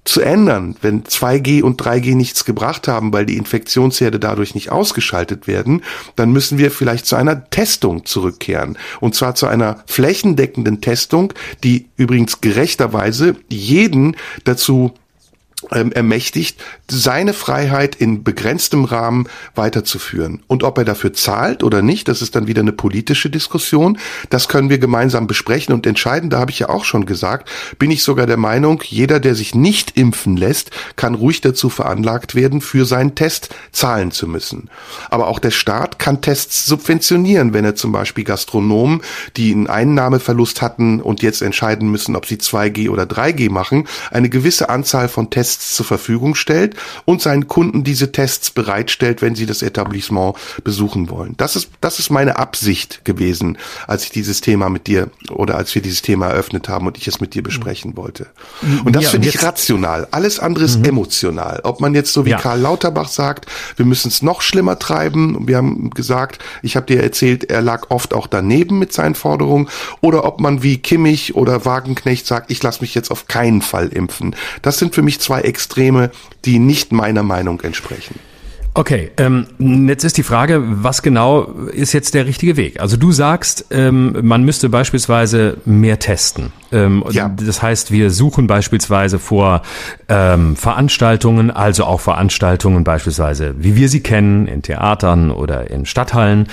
zu ändern, wenn 2G und 3G nichts gebracht haben, weil die Infektionsherde dadurch nicht ausgeschaltet werden, dann müssen wir vielleicht zu einer Testung zurückkehren. Und zwar zu einer flächendeckenden Testung, die übrigens gerechterweise jeden dazu ermächtigt, seine Freiheit in begrenztem Rahmen weiterzuführen. Und ob er dafür zahlt oder nicht, das ist dann wieder eine politische Diskussion. Das können wir gemeinsam besprechen und entscheiden. Da habe ich ja auch schon gesagt, bin ich sogar der Meinung, jeder, der sich nicht impfen lässt, kann ruhig dazu veranlagt werden, für seinen Test zahlen zu müssen. Aber auch der Staat kann Tests subventionieren, wenn er zum Beispiel Gastronomen, die einen Einnahmeverlust hatten und jetzt entscheiden müssen, ob sie 2G oder 3G machen, eine gewisse Anzahl von Tests Tests zur Verfügung stellt und seinen Kunden diese Tests bereitstellt, wenn sie das Etablissement besuchen wollen. Das ist, das ist meine Absicht gewesen, als ich dieses Thema mit dir oder als wir dieses Thema eröffnet haben und ich es mit dir besprechen wollte. Und das ja, finde ich rational. Alles andere ist mhm. emotional. Ob man jetzt so wie ja. Karl Lauterbach sagt, wir müssen es noch schlimmer treiben. Wir haben gesagt, ich habe dir erzählt, er lag oft auch daneben mit seinen Forderungen. Oder ob man wie Kimmich oder Wagenknecht sagt, ich lasse mich jetzt auf keinen Fall impfen. Das sind für mich zwei Extreme, die nicht meiner Meinung entsprechen. Okay, ähm, jetzt ist die Frage, was genau ist jetzt der richtige Weg? Also du sagst, ähm, man müsste beispielsweise mehr testen. Ähm, ja. Das heißt, wir suchen beispielsweise vor ähm, Veranstaltungen, also auch Veranstaltungen beispielsweise, wie wir sie kennen, in Theatern oder in Stadthallen,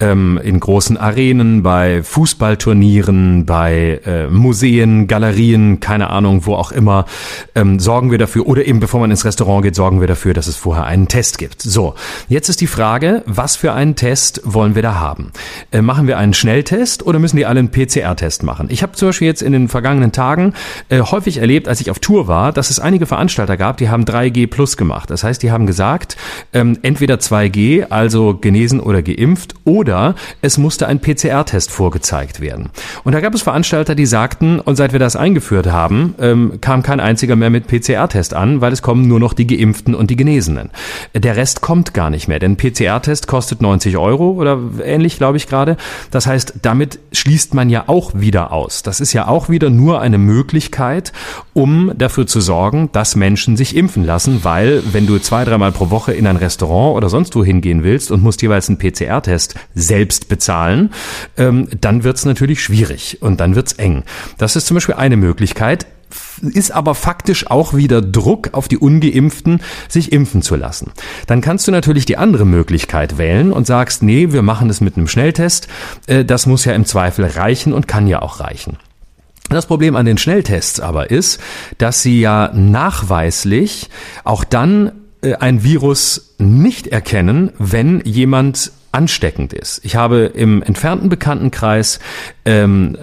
ähm, in großen Arenen, bei Fußballturnieren, bei äh, Museen, Galerien, keine Ahnung, wo auch immer, ähm, sorgen wir dafür, oder eben bevor man ins Restaurant geht, sorgen wir dafür, dass es vorher einen Test gibt. So, jetzt ist die Frage, was für einen Test wollen wir da haben? Äh, machen wir einen Schnelltest oder müssen die alle einen PCR-Test machen? Ich habe zum Beispiel jetzt in den vergangenen Tagen äh, häufig erlebt, als ich auf Tour war, dass es einige Veranstalter gab, die haben 3G plus gemacht. Das heißt, die haben gesagt, ähm, entweder 2G, also genesen oder geimpft, oder es musste ein PCR-Test vorgezeigt werden. Und da gab es Veranstalter, die sagten, und seit wir das eingeführt haben, ähm, kam kein einziger mehr mit PCR-Test an, weil es kommen nur noch die Geimpften und die Genesenen. Der Rest kommt gar nicht mehr, denn PCR-Test kostet 90 Euro oder ähnlich, glaube ich gerade. Das heißt, damit schließt man ja auch wieder aus. Das ist ja auch wieder nur eine Möglichkeit, um dafür zu sorgen, dass Menschen sich impfen lassen, weil wenn du zwei, dreimal pro Woche in ein Restaurant oder sonst wo hingehen willst und musst jeweils einen PCR-Test selbst bezahlen, ähm, dann wird's natürlich schwierig und dann wird's eng. Das ist zum Beispiel eine Möglichkeit ist aber faktisch auch wieder Druck auf die ungeimpften, sich impfen zu lassen. Dann kannst du natürlich die andere Möglichkeit wählen und sagst, nee, wir machen es mit einem Schnelltest. Äh, das muss ja im Zweifel reichen und kann ja auch reichen. Das Problem an den Schnelltests aber ist, dass sie ja nachweislich auch dann äh, ein Virus nicht erkennen, wenn jemand ansteckend ist. Ich habe im entfernten Bekanntenkreis ähm,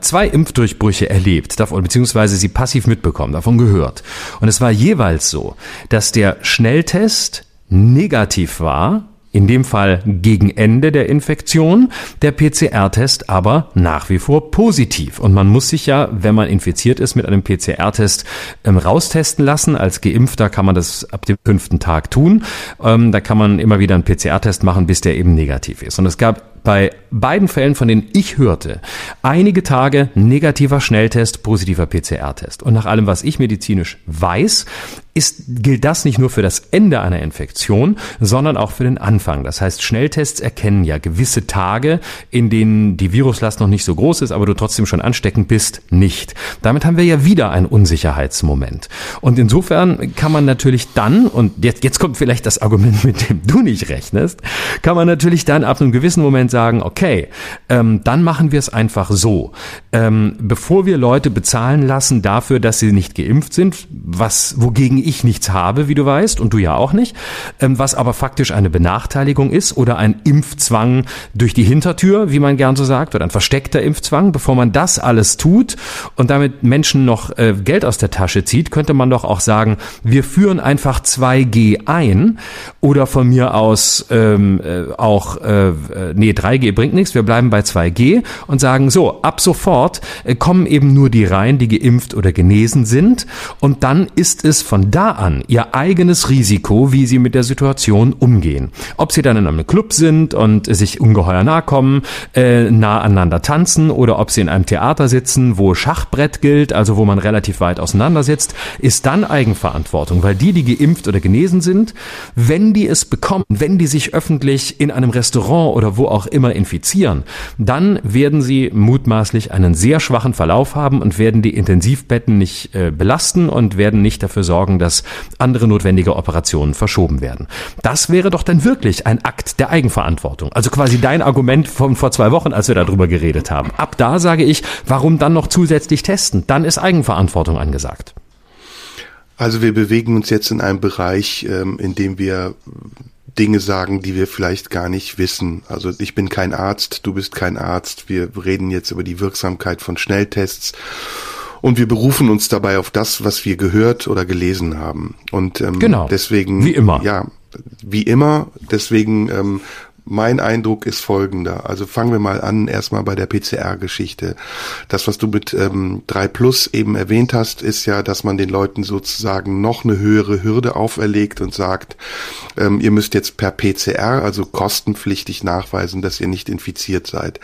zwei Impfdurchbrüche erlebt, davon, beziehungsweise sie passiv mitbekommen, davon gehört. Und es war jeweils so, dass der Schnelltest negativ war in dem Fall gegen Ende der Infektion, der PCR-Test aber nach wie vor positiv. Und man muss sich ja, wenn man infiziert ist, mit einem PCR-Test ähm, raustesten lassen. Als Geimpfter kann man das ab dem fünften Tag tun. Ähm, da kann man immer wieder einen PCR-Test machen, bis der eben negativ ist. Und es gab bei beiden Fällen, von denen ich hörte, einige Tage negativer Schnelltest, positiver PCR-Test. Und nach allem, was ich medizinisch weiß, ist, gilt das nicht nur für das Ende einer Infektion, sondern auch für den Anfang. Das heißt, Schnelltests erkennen ja gewisse Tage, in denen die Viruslast noch nicht so groß ist, aber du trotzdem schon ansteckend bist, nicht. Damit haben wir ja wieder ein Unsicherheitsmoment. Und insofern kann man natürlich dann, und jetzt, jetzt kommt vielleicht das Argument, mit dem du nicht rechnest, kann man natürlich dann ab einem gewissen Moment sagen, okay, ähm, dann machen wir es einfach so. Ähm, bevor wir Leute bezahlen lassen dafür, dass sie nicht geimpft sind, was, wogegen ich nichts habe, wie du weißt, und du ja auch nicht, ähm, was aber faktisch eine Benachteiligung ist oder ein Impfzwang durch die Hintertür, wie man gern so sagt, oder ein versteckter Impfzwang. Bevor man das alles tut und damit Menschen noch äh, Geld aus der Tasche zieht, könnte man doch auch sagen, wir führen einfach 2G ein oder von mir aus ähm, äh, auch, äh, nee, 3G bringt nichts, wir bleiben bei 2G und sagen so, ab sofort äh, kommen eben nur die rein, die geimpft oder genesen sind. Und dann ist es von da an ihr eigenes Risiko, wie sie mit der Situation umgehen. Ob sie dann in einem Club sind und sich ungeheuer nahe kommen, äh, nah aneinander tanzen oder ob sie in einem Theater sitzen, wo Schachbrett gilt, also wo man relativ weit auseinander sitzt, ist dann Eigenverantwortung, weil die, die geimpft oder genesen sind, wenn die es bekommen, wenn die sich öffentlich in einem Restaurant oder wo auch immer infizieren, dann werden sie mutmaßlich einen sehr schwachen Verlauf haben und werden die Intensivbetten nicht äh, belasten und werden nicht dafür sorgen, dass dass andere notwendige Operationen verschoben werden. Das wäre doch dann wirklich ein Akt der Eigenverantwortung. Also quasi dein Argument von vor zwei Wochen, als wir darüber geredet haben. Ab da sage ich, warum dann noch zusätzlich testen? Dann ist Eigenverantwortung angesagt. Also wir bewegen uns jetzt in einem Bereich, ähm, in dem wir Dinge sagen, die wir vielleicht gar nicht wissen. Also ich bin kein Arzt, du bist kein Arzt. Wir reden jetzt über die Wirksamkeit von Schnelltests und wir berufen uns dabei auf das, was wir gehört oder gelesen haben. Und ähm, genau. deswegen, wie immer, ja, wie immer. Deswegen ähm, mein Eindruck ist folgender. Also fangen wir mal an, erstmal bei der PCR-Geschichte. Das, was du mit ähm, 3 Plus eben erwähnt hast, ist ja, dass man den Leuten sozusagen noch eine höhere Hürde auferlegt und sagt, ähm, ihr müsst jetzt per PCR, also kostenpflichtig nachweisen, dass ihr nicht infiziert seid.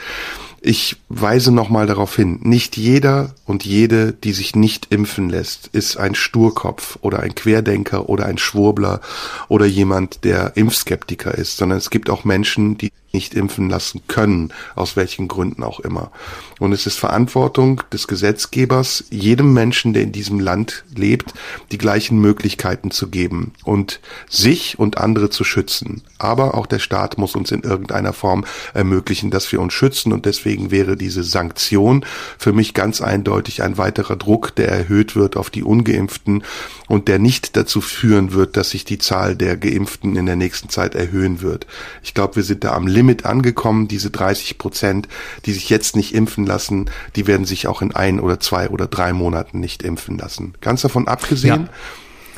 Ich weise nochmal darauf hin, nicht jeder und jede, die sich nicht impfen lässt, ist ein Sturkopf oder ein Querdenker oder ein Schwurbler oder jemand, der Impfskeptiker ist, sondern es gibt auch Menschen, die nicht impfen lassen können, aus welchen Gründen auch immer. Und es ist Verantwortung des Gesetzgebers, jedem Menschen, der in diesem Land lebt, die gleichen Möglichkeiten zu geben und sich und andere zu schützen. Aber auch der Staat muss uns in irgendeiner Form ermöglichen, dass wir uns schützen und deswegen wäre diese Sanktion für mich ganz eindeutig ein weiterer Druck, der erhöht wird auf die ungeimpften und der nicht dazu führen wird, dass sich die Zahl der geimpften in der nächsten Zeit erhöhen wird. Ich glaube, wir sind da am Limit Limit angekommen. Diese 30 Prozent, die sich jetzt nicht impfen lassen, die werden sich auch in ein oder zwei oder drei Monaten nicht impfen lassen. Ganz davon abgesehen. Ja.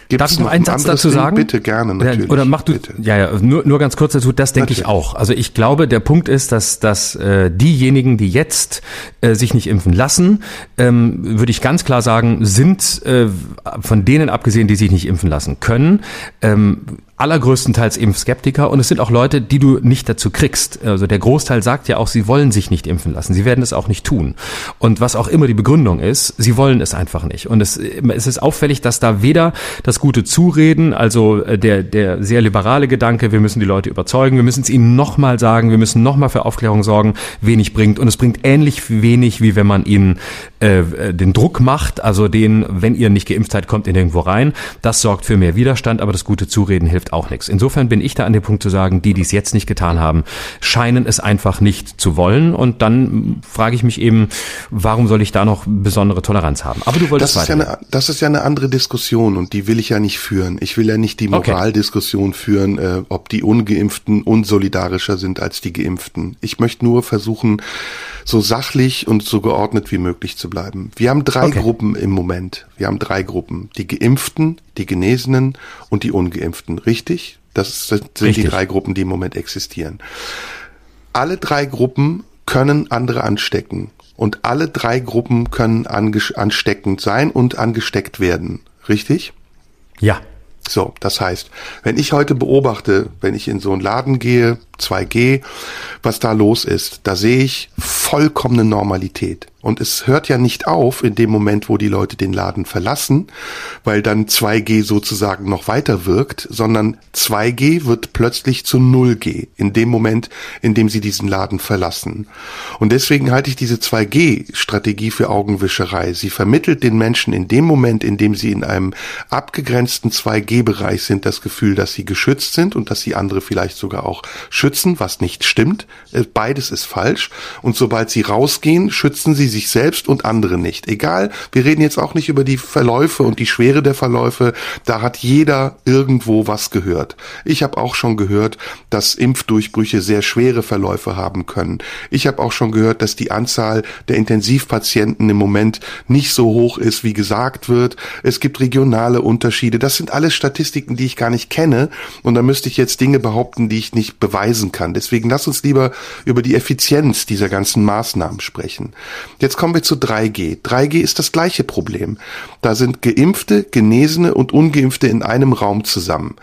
Gibt's Darf ich noch einen Satz dazu sagen? Bitte gerne, natürlich. Oder mach du, bitte. ja, ja, nur, nur ganz kurz dazu, das denke ich auch. Also ich glaube, der Punkt ist, dass, dass äh, diejenigen, die jetzt äh, sich nicht impfen lassen, ähm, würde ich ganz klar sagen, sind äh, von denen abgesehen, die sich nicht impfen lassen können, ähm, allergrößtenteils Impfskeptiker und es sind auch Leute, die du nicht dazu kriegst. Also der Großteil sagt ja auch, sie wollen sich nicht impfen lassen. Sie werden es auch nicht tun. Und was auch immer die Begründung ist, sie wollen es einfach nicht. Und es, es ist auffällig, dass da weder das gute Zureden, also äh, der, der sehr liberale Gedanke, wir müssen die Leute überzeugen, wir müssen es ihnen nochmal sagen, wir müssen nochmal für Aufklärung sorgen, wenig bringt. Und es bringt ähnlich wenig, wie wenn man ihnen äh, den Druck macht, also den, wenn ihr nicht geimpft seid, kommt ihr nirgendwo rein. Das sorgt für mehr Widerstand, aber das gute Zureden hilft auch nichts. Insofern bin ich da an dem Punkt zu sagen, die, die es jetzt nicht getan haben, scheinen es einfach nicht zu wollen. Und dann frage ich mich eben, warum soll ich da noch besondere Toleranz haben? Aber du wolltest das ist, ja eine, das ist ja eine andere Diskussion und die will ich ja nicht führen. Ich will ja nicht die Moraldiskussion okay. führen, äh, ob die Ungeimpften unsolidarischer sind als die Geimpften. Ich möchte nur versuchen, so sachlich und so geordnet wie möglich zu bleiben. Wir haben drei okay. Gruppen im Moment. Wir haben drei Gruppen. Die Geimpften, die Genesenen und die Ungeimpften. Richtig? Das sind Richtig. die drei Gruppen, die im Moment existieren. Alle drei Gruppen können andere anstecken. Und alle drei Gruppen können ansteckend sein und angesteckt werden. Richtig? Ja. So, das heißt, wenn ich heute beobachte, wenn ich in so einen Laden gehe, 2G, was da los ist, da sehe ich vollkommene Normalität. Und es hört ja nicht auf in dem Moment, wo die Leute den Laden verlassen, weil dann 2G sozusagen noch weiter wirkt, sondern 2G wird plötzlich zu 0G in dem Moment, in dem sie diesen Laden verlassen. Und deswegen halte ich diese 2G-Strategie für Augenwischerei. Sie vermittelt den Menschen in dem Moment, in dem sie in einem abgegrenzten 2G-Bereich sind, das Gefühl, dass sie geschützt sind und dass sie andere vielleicht sogar auch schützen, was nicht stimmt. Äh, beides ist falsch. Und sobald sie rausgehen, schützen sie sich selbst und andere nicht. Egal, wir reden jetzt auch nicht über die Verläufe und die Schwere der Verläufe. Da hat jeder irgendwo was gehört. Ich habe auch schon gehört, dass Impfdurchbrüche sehr schwere Verläufe haben können. Ich habe auch schon gehört, dass die Anzahl der Intensivpatienten im Moment nicht so hoch ist, wie gesagt wird. Es gibt regionale Unterschiede. Das sind alles Statistiken, die ich gar nicht kenne. Und da müsste ich jetzt Dinge behaupten, die ich nicht beweisen kann. Deswegen lass uns lieber über die Effizienz dieser ganzen Maßnahmen sprechen. Jetzt kommen wir zu 3G. 3G ist das gleiche Problem. Da sind Geimpfte, Genesene und Ungeimpfte in einem Raum zusammen.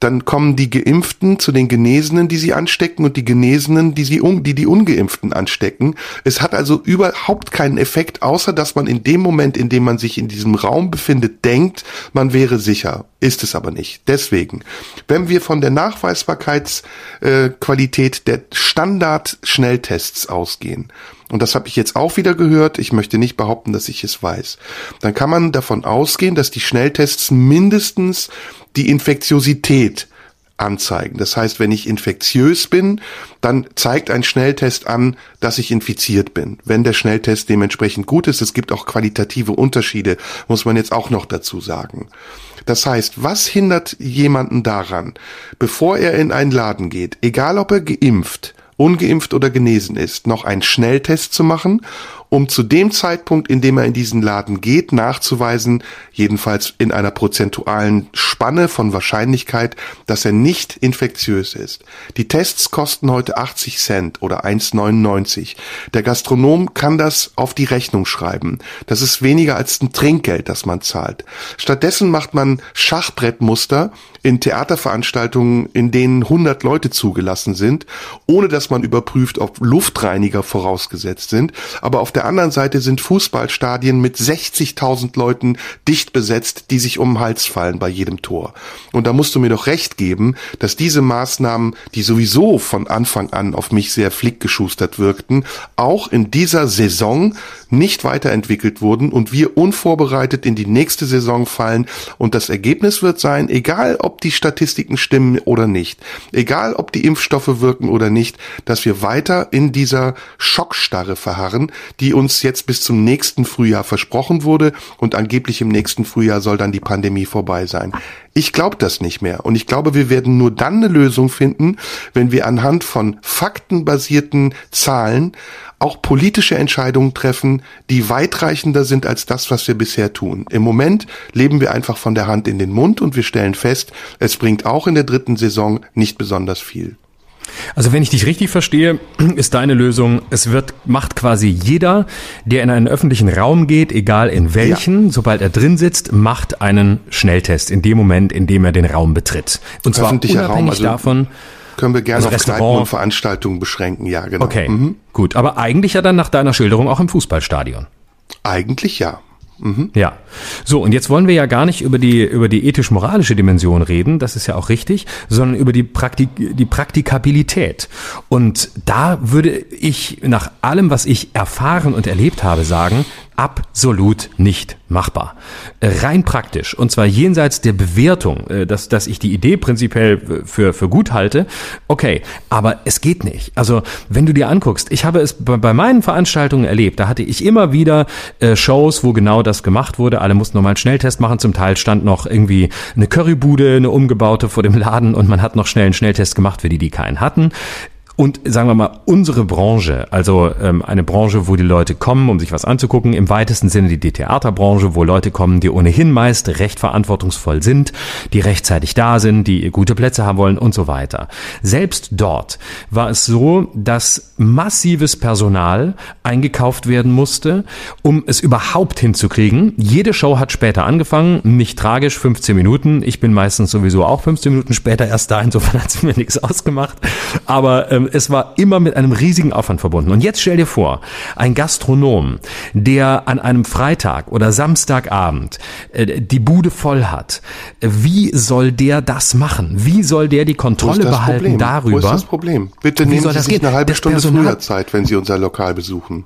Dann kommen die Geimpften zu den Genesenen, die sie anstecken und die Genesenen, die sie die, die Ungeimpften anstecken. Es hat also überhaupt keinen Effekt, außer dass man in dem Moment, in dem man sich in diesem Raum befindet, denkt, man wäre sicher. Ist es aber nicht. Deswegen, wenn wir von der Nachweisbarkeitsqualität der Standard-Schnelltests ausgehen, und das habe ich jetzt auch wieder gehört, ich möchte nicht behaupten, dass ich es weiß, dann kann man davon ausgehen, dass die Schnelltests mindestens die Infektiosität anzeigen. Das heißt, wenn ich infektiös bin, dann zeigt ein Schnelltest an, dass ich infiziert bin. Wenn der Schnelltest dementsprechend gut ist, es gibt auch qualitative Unterschiede, muss man jetzt auch noch dazu sagen. Das heißt, was hindert jemanden daran, bevor er in einen Laden geht, egal ob er geimpft, ungeimpft oder genesen ist, noch einen Schnelltest zu machen um zu dem Zeitpunkt, in dem er in diesen Laden geht, nachzuweisen, jedenfalls in einer prozentualen Spanne von Wahrscheinlichkeit, dass er nicht infektiös ist. Die Tests kosten heute 80 Cent oder 1,99. Der Gastronom kann das auf die Rechnung schreiben. Das ist weniger als ein Trinkgeld, das man zahlt. Stattdessen macht man Schachbrettmuster in Theaterveranstaltungen, in denen 100 Leute zugelassen sind, ohne dass man überprüft, ob Luftreiniger vorausgesetzt sind. Aber auf der anderen Seite sind Fußballstadien mit 60.000 Leuten dicht besetzt, die sich um den Hals fallen bei jedem Tor. Und da musst du mir doch recht geben, dass diese Maßnahmen, die sowieso von Anfang an auf mich sehr flickgeschustert wirkten, auch in dieser Saison nicht weiterentwickelt wurden und wir unvorbereitet in die nächste Saison fallen. Und das Ergebnis wird sein, egal ob die Statistiken stimmen oder nicht, egal ob die Impfstoffe wirken oder nicht, dass wir weiter in dieser Schockstarre verharren, die uns jetzt bis zum nächsten Frühjahr versprochen wurde und angeblich im nächsten Frühjahr soll dann die Pandemie vorbei sein. Ich glaube das nicht mehr. Und ich glaube, wir werden nur dann eine Lösung finden, wenn wir anhand von faktenbasierten Zahlen auch politische Entscheidungen treffen, die weitreichender sind als das, was wir bisher tun. Im Moment leben wir einfach von der Hand in den Mund und wir stellen fest, es bringt auch in der dritten Saison nicht besonders viel. Also wenn ich dich richtig verstehe, ist deine Lösung, es wird, macht quasi jeder, der in einen öffentlichen Raum geht, egal in welchen, ja. sobald er drin sitzt, macht einen Schnelltest in dem Moment, in dem er den Raum betritt. Und zwar unabhängig Raum, also davon, können wir gerne also auf Kneipen und Veranstaltungen beschränken, ja, genau. Okay, mhm. gut. Aber eigentlich ja dann nach deiner Schilderung auch im Fußballstadion. Eigentlich ja. Mhm. Ja. So, und jetzt wollen wir ja gar nicht über die, über die ethisch-moralische Dimension reden, das ist ja auch richtig, sondern über die, Praktik, die Praktikabilität. Und da würde ich nach allem, was ich erfahren und erlebt habe, sagen, absolut nicht machbar. Rein praktisch. Und zwar jenseits der Bewertung, äh, dass, dass ich die Idee prinzipiell für, für gut halte. Okay, aber es geht nicht. Also, wenn du dir anguckst, ich habe es bei meinen Veranstaltungen erlebt, da hatte ich immer wieder äh, Shows, wo genau das gemacht wurde. Alle mussten nochmal einen Schnelltest machen. Zum Teil stand noch irgendwie eine Currybude, eine umgebaute vor dem Laden und man hat noch schnell einen Schnelltest gemacht für die, die keinen hatten. Und sagen wir mal, unsere Branche, also ähm, eine Branche, wo die Leute kommen, um sich was anzugucken, im weitesten Sinne die Theaterbranche, wo Leute kommen, die ohnehin meist recht verantwortungsvoll sind, die rechtzeitig da sind, die gute Plätze haben wollen und so weiter. Selbst dort war es so, dass massives Personal eingekauft werden musste, um es überhaupt hinzukriegen. Jede Show hat später angefangen, nicht tragisch, 15 Minuten. Ich bin meistens sowieso auch 15 Minuten später erst da, insofern hat es mir nichts ausgemacht. Aber ähm, es war immer mit einem riesigen Aufwand verbunden. Und jetzt stell dir vor, ein Gastronom, der an einem Freitag oder Samstagabend äh, die Bude voll hat, wie soll der das machen? Wie soll der die Kontrolle behalten Problem? darüber? Wo ist das Problem? Bitte nehmen Sie sich eine halbe Stunde früher Zeit, wenn Sie unser Lokal besuchen.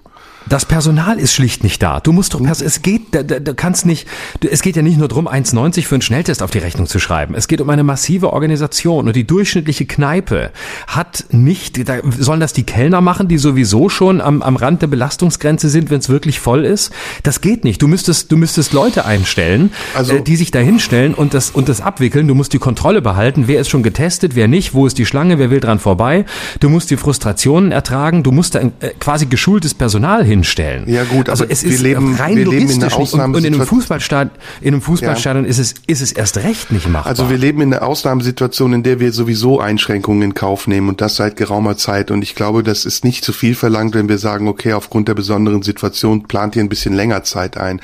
Das Personal ist schlicht nicht da. Du musst doch, es geht, du kannst nicht, es geht ja nicht nur drum, 1,90 für einen Schnelltest auf die Rechnung zu schreiben. Es geht um eine massive Organisation und die durchschnittliche Kneipe hat nicht, da sollen das die Kellner machen, die sowieso schon am, am Rand der Belastungsgrenze sind, wenn es wirklich voll ist. Das geht nicht. Du müsstest, du müsstest Leute einstellen, also, äh, die sich da hinstellen und das, und das abwickeln. Du musst die Kontrolle behalten. Wer ist schon getestet, wer nicht, wo ist die Schlange, wer will dran vorbei. Du musst die Frustrationen ertragen. Du musst da äh, quasi geschultes Personal hinstellen. Ja gut, also es ist leben, rein wir logistisch leben in nicht. Und, und in einem Fußballstadion, in einem Fußballstadion ja. ist es ist es erst recht nicht machbar. Also wir leben in einer Ausnahmesituation, in der wir sowieso Einschränkungen in Kauf nehmen und das seit geraumer Zeit. Und ich glaube, das ist nicht zu viel verlangt, wenn wir sagen, okay, aufgrund der besonderen Situation plant ihr ein bisschen länger Zeit ein.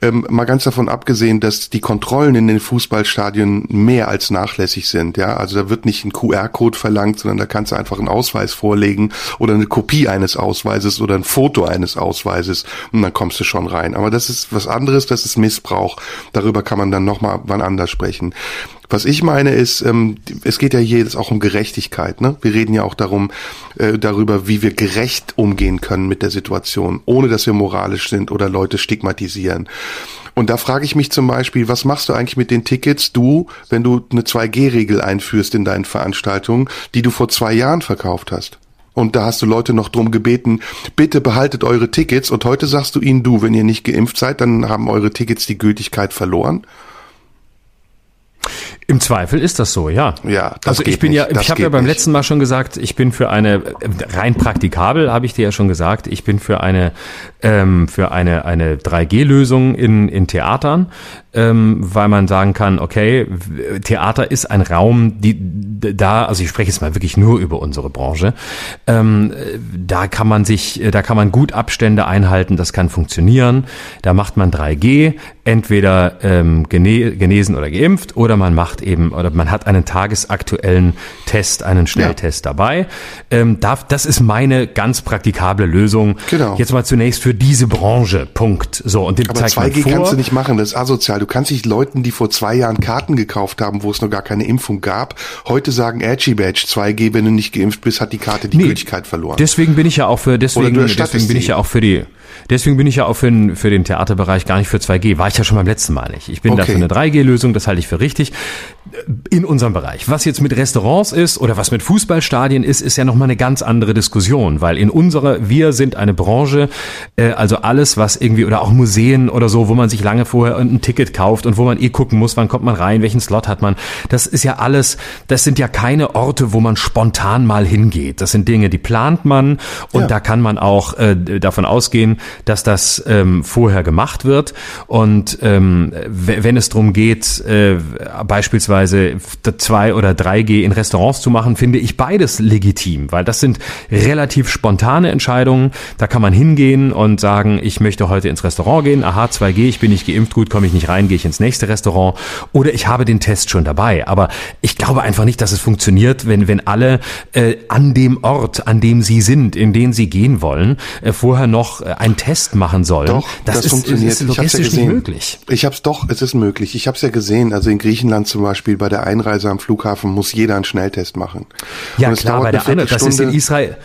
Ähm, mal ganz davon abgesehen, dass die Kontrollen in den Fußballstadien mehr als nachlässig sind. Ja, also da wird nicht ein QR-Code verlangt, sondern da kannst du einfach einen Ausweis vorlegen oder eine Kopie eines Ausweises oder ein Foto eines deines Ausweises und dann kommst du schon rein. Aber das ist was anderes, das ist Missbrauch. Darüber kann man dann nochmal wann anders sprechen. Was ich meine ist, ähm, es geht ja hier jetzt auch um Gerechtigkeit. Ne? Wir reden ja auch darum, äh, darüber, wie wir gerecht umgehen können mit der Situation, ohne dass wir moralisch sind oder Leute stigmatisieren. Und da frage ich mich zum Beispiel, was machst du eigentlich mit den Tickets, du, wenn du eine 2G-Regel einführst in deinen Veranstaltungen, die du vor zwei Jahren verkauft hast? Und da hast du Leute noch drum gebeten, bitte behaltet eure Tickets. Und heute sagst du ihnen, du, wenn ihr nicht geimpft seid, dann haben eure Tickets die Gültigkeit verloren. Im Zweifel ist das so, ja. Ja, also ich bin nicht, ja, das ich habe ja beim nicht. letzten Mal schon gesagt, ich bin für eine rein praktikabel, habe ich dir ja schon gesagt, ich bin für eine ähm, für eine eine 3G-Lösung in in Theatern, ähm, weil man sagen kann, okay, Theater ist ein Raum, die da, also ich spreche jetzt mal wirklich nur über unsere Branche, ähm, äh, da kann man sich, äh, da kann man gut Abstände einhalten, das kann funktionieren. Da macht man 3G, entweder ähm, gene genesen oder geimpft, oder man macht eben, oder man hat einen tagesaktuellen Test, einen Schnelltest dabei. Ähm, darf, das ist meine ganz praktikable Lösung. Genau. Jetzt mal zunächst für diese Branche. Punkt. So, und den Aber zeigt man 2G vor. kannst du nicht machen, das ist asozial. Du kannst nicht Leuten, die vor zwei Jahren Karten gekauft haben, wo es noch gar keine Impfung gab, heute sagen, Edgy Badge 2G, wenn du nicht geimpft bist, hat die Karte die Nee, Gültigkeit verloren. Deswegen bin ich ja auch für deswegen, deswegen bin ich ja auch für die deswegen bin ich ja auch für, den- für den Theaterbereich gar nicht für 2G. War ich ja schon beim letzten Mal nicht. Ich bin Okay. da für eine 3G-Lösung, das halte ich für richtig. In unserem Bereich. Was jetzt mit Restaurants ist oder was mit Fußballstadien ist, ist ja nochmal eine ganz andere Diskussion, weil in unserer, wir sind eine Branche, äh, also alles, was irgendwie, oder auch Museen oder so, wo man sich lange vorher ein Ticket kauft und wo man eh gucken muss, wann kommt man rein, welchen Slot hat man. Das ist ja alles, das sind ja keine Orte, wo man spontan mal hingeht. Das sind Dinge, die plant man und Ja. da kann man auch äh, davon ausgehen, dass das ähm, vorher gemacht wird. Und ähm, wenn es darum geht, äh, beispielsweise 2 oder 3G in Restaurants zu machen, finde ich beides legitim, weil das sind relativ spontane Entscheidungen. Da kann man hingehen und sagen, ich möchte heute ins Restaurant gehen. Aha, 2G, ich bin nicht geimpft, gut, komme ich nicht rein, gehe ich ins nächste Restaurant. Oder ich habe den Test schon dabei. Aber ich glaube einfach nicht, dass es funktioniert, wenn, wenn alle äh, an dem Ort, an dem sie sind, in den sie gehen wollen, äh, vorher noch äh, einen Test machen sollen. Doch, das, das, ist, funktioniert. ist ich hab's ja logistisch gesehen. nicht möglich. Ich hab's doch, es ist möglich. Ich habe es ja gesehen. Also in Griechenland zum Beispiel bei der Einreise am Flughafen muss jeder einen Schnelltest machen. Ja, klar, bei der Einreise, das ist in. Israel,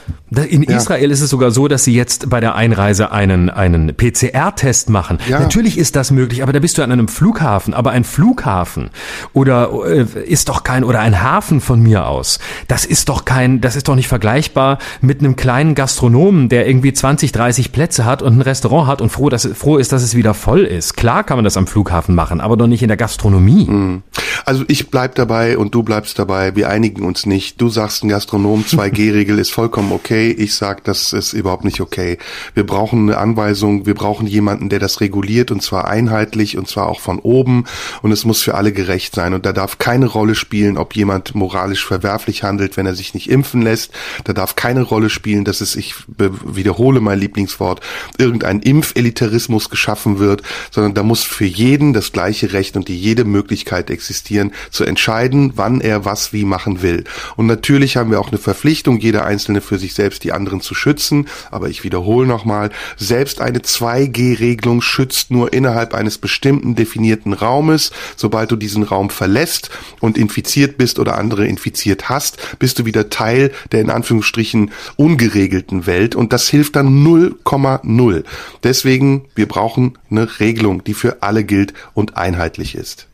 in Ja. Israel ist es sogar so, dass sie jetzt bei der Einreise einen, einen PCR-Test machen. Ja. Natürlich ist das möglich, aber da bist du an einem Flughafen, aber ein Flughafen oder äh, ist doch kein, oder ein Hafen von mir aus, das ist doch kein, das ist doch nicht vergleichbar mit einem kleinen Gastronomen, der irgendwie 20, 30 Plätze hat und ein Restaurant hat und froh, dass, froh ist, dass es wieder voll ist. Klar kann man das am Flughafen machen, aber doch nicht in der Gastronomie. Also ich bleib dabei und du bleibst dabei. Wir einigen uns nicht. Du sagst, ein Gastronom 2G-Regel ist vollkommen okay. Ich sag, das ist überhaupt nicht okay. Wir brauchen eine Anweisung. Wir brauchen jemanden, der das reguliert und zwar einheitlich und zwar auch von oben. Und es muss für alle gerecht sein. Und da darf keine Rolle spielen, ob jemand moralisch verwerflich handelt, wenn er sich nicht impfen lässt. Da darf keine Rolle spielen, dass es, ich wiederhole mein Lieblingswort, irgendein Impfelitarismus geschaffen wird, sondern da muss für jeden das gleiche Recht und die jede Möglichkeit existieren, zu entscheiden, wann er was wie machen will. Und natürlich haben wir auch eine Verpflichtung, jeder Einzelne für sich selbst die anderen zu schützen. Aber ich wiederhole nochmal, selbst eine 2G-Regelung schützt nur innerhalb eines bestimmten definierten Raumes. Sobald du diesen Raum verlässt und infiziert bist oder andere infiziert hast, bist du wieder Teil der in Anführungsstrichen ungeregelten Welt und das hilft dann 0,0. Deswegen, wir brauchen eine Regelung, die für alle gilt und einheitlich ist.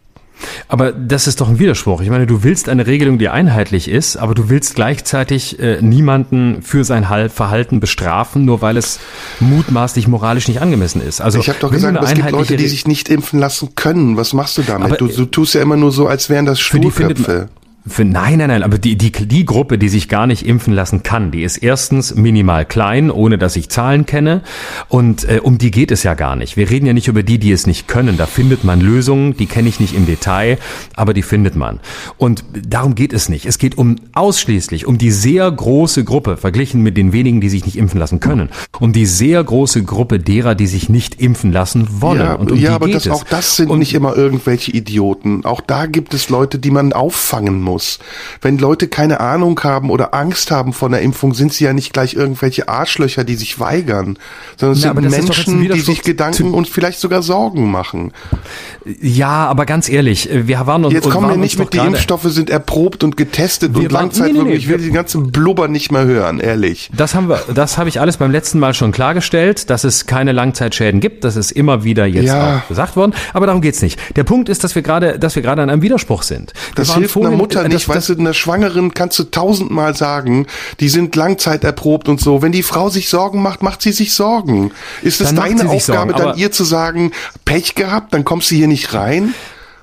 Aber das ist doch ein Widerspruch. Ich meine, du willst eine Regelung, die einheitlich ist, aber du willst gleichzeitig äh, niemanden für sein Hal- Verhalten bestrafen, nur weil es mutmaßlich moralisch nicht angemessen ist. Also Ich habe doch gesagt, es gibt Leute, die sich nicht impfen lassen können. Was machst du damit? Aber, Du, äh, du tust ja immer nur so, als wären das Sturköpfe. Für, nein, nein, nein, aber die, die, die Gruppe, die sich gar nicht impfen lassen kann, die ist erstens minimal klein, ohne dass ich Zahlen kenne. Und äh, um die geht es ja gar nicht. Wir reden ja nicht über die, die es nicht können. Da findet man Lösungen, die kenne ich nicht im Detail, aber die findet man. Und darum geht es nicht. Es geht um ausschließlich um die sehr große Gruppe, verglichen mit den wenigen, die sich nicht impfen lassen können, um die sehr große Gruppe derer, die sich nicht impfen lassen wollen. Ja, Und um ja die aber geht das, es. auch das sind Und nicht immer irgendwelche Idioten. Auch da gibt es Leute, die man auffangen muss. Wenn Leute keine Ahnung haben oder Angst haben von der Impfung, sind sie ja nicht gleich irgendwelche Arschlöcher, die sich weigern, sondern es Na, sind Menschen, die sich Gedanken und vielleicht sogar Sorgen machen. Ja, aber ganz ehrlich, wir waren uns Jetzt kommen wir nicht mit, die Impfstoffe sind erprobt und getestet Wir und waren- Langzeitwirkung. nee, nee, nee, ich will den ganzen Blubber nicht mehr hören, ehrlich. Das haben wir, das habe ich alles beim letzten Mal schon klargestellt, dass es keine Langzeitschäden gibt. Das ist immer wieder jetzt Ja. auch gesagt worden. Aber darum geht's nicht. Der Punkt ist, dass wir gerade, dass wir gerade an einem Widerspruch sind. Wir Das hilft einer Mutter äh, nicht, das, weißt du, einer Schwangeren kannst du tausendmal sagen, die sind langzeiterprobt und so. Wenn die Frau sich Sorgen macht, macht sie sich Sorgen. Ist es deine Aufgabe, Sorgen, dann ihr zu sagen, Pech gehabt, dann kommst du hier nicht rein?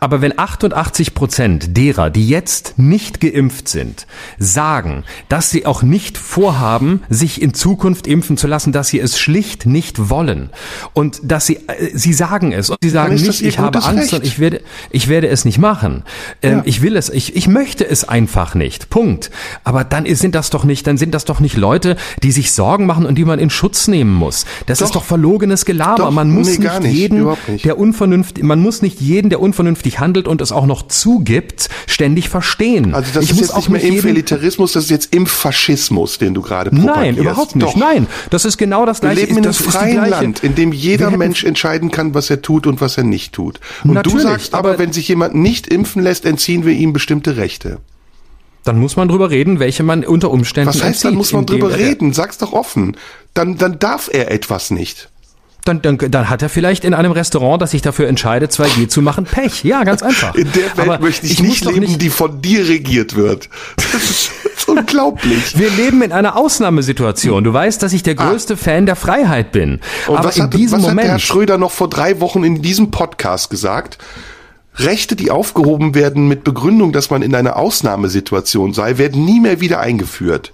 Aber wenn 88 Prozent derer, die jetzt nicht geimpft sind, sagen, dass sie auch nicht vorhaben, sich in Zukunft impfen zu lassen, dass sie es schlicht nicht wollen und dass sie, äh, sie sagen es und sie sagen nicht, ich habe Angst Recht. und ich werde, ich werde es nicht machen. Ähm, ja. Ich will es, ich, ich möchte es einfach nicht. Punkt. Aber dann sind das doch nicht, dann sind das doch nicht Leute, die sich Sorgen machen und die man in Schutz nehmen muss. Das doch. ist doch verlogenes Gelaber. Doch. Man muss nee, nicht, nicht jeden, nicht. der unvernünftig, man muss nicht jeden, der unvernünftig handelt und es auch noch zugibt, ständig verstehen. Also das ich ist jetzt nicht mehr Impfelitarismus, das ist jetzt Impffaschismus, den du gerade propagierst. Nein, überhaupt nicht. Doch. Nein, das ist genau das gleiche. Wir leben in einem freien Land, in dem jeder Mensch entscheiden kann, was er tut und was er nicht tut. Und Natürlich, du sagst aber, aber, wenn sich jemand nicht impfen lässt, entziehen wir ihm bestimmte Rechte. Dann muss man drüber reden, welche man unter Umständen Was heißt, dann muss man drüber reden? Sag's doch offen. Dann, dann darf er etwas nicht. Dann, dann, dann hat er vielleicht in einem Restaurant, das sich dafür entscheidet, 2G zu machen, Pech. Ja, ganz einfach. In der Welt Aber möchte ich, ich nicht leben, nicht die von dir regiert wird. Das ist, das ist unglaublich. Wir leben in einer Ausnahmesituation. Du weißt, dass ich der ah. größte ah. Fan der Freiheit bin. Und Aber was, in hat, diesem was Moment, hat Herr Schröder noch vor drei Wochen in diesem Podcast gesagt? Rechte, die aufgehoben werden mit Begründung, dass man in einer Ausnahmesituation sei, werden nie mehr wieder eingeführt.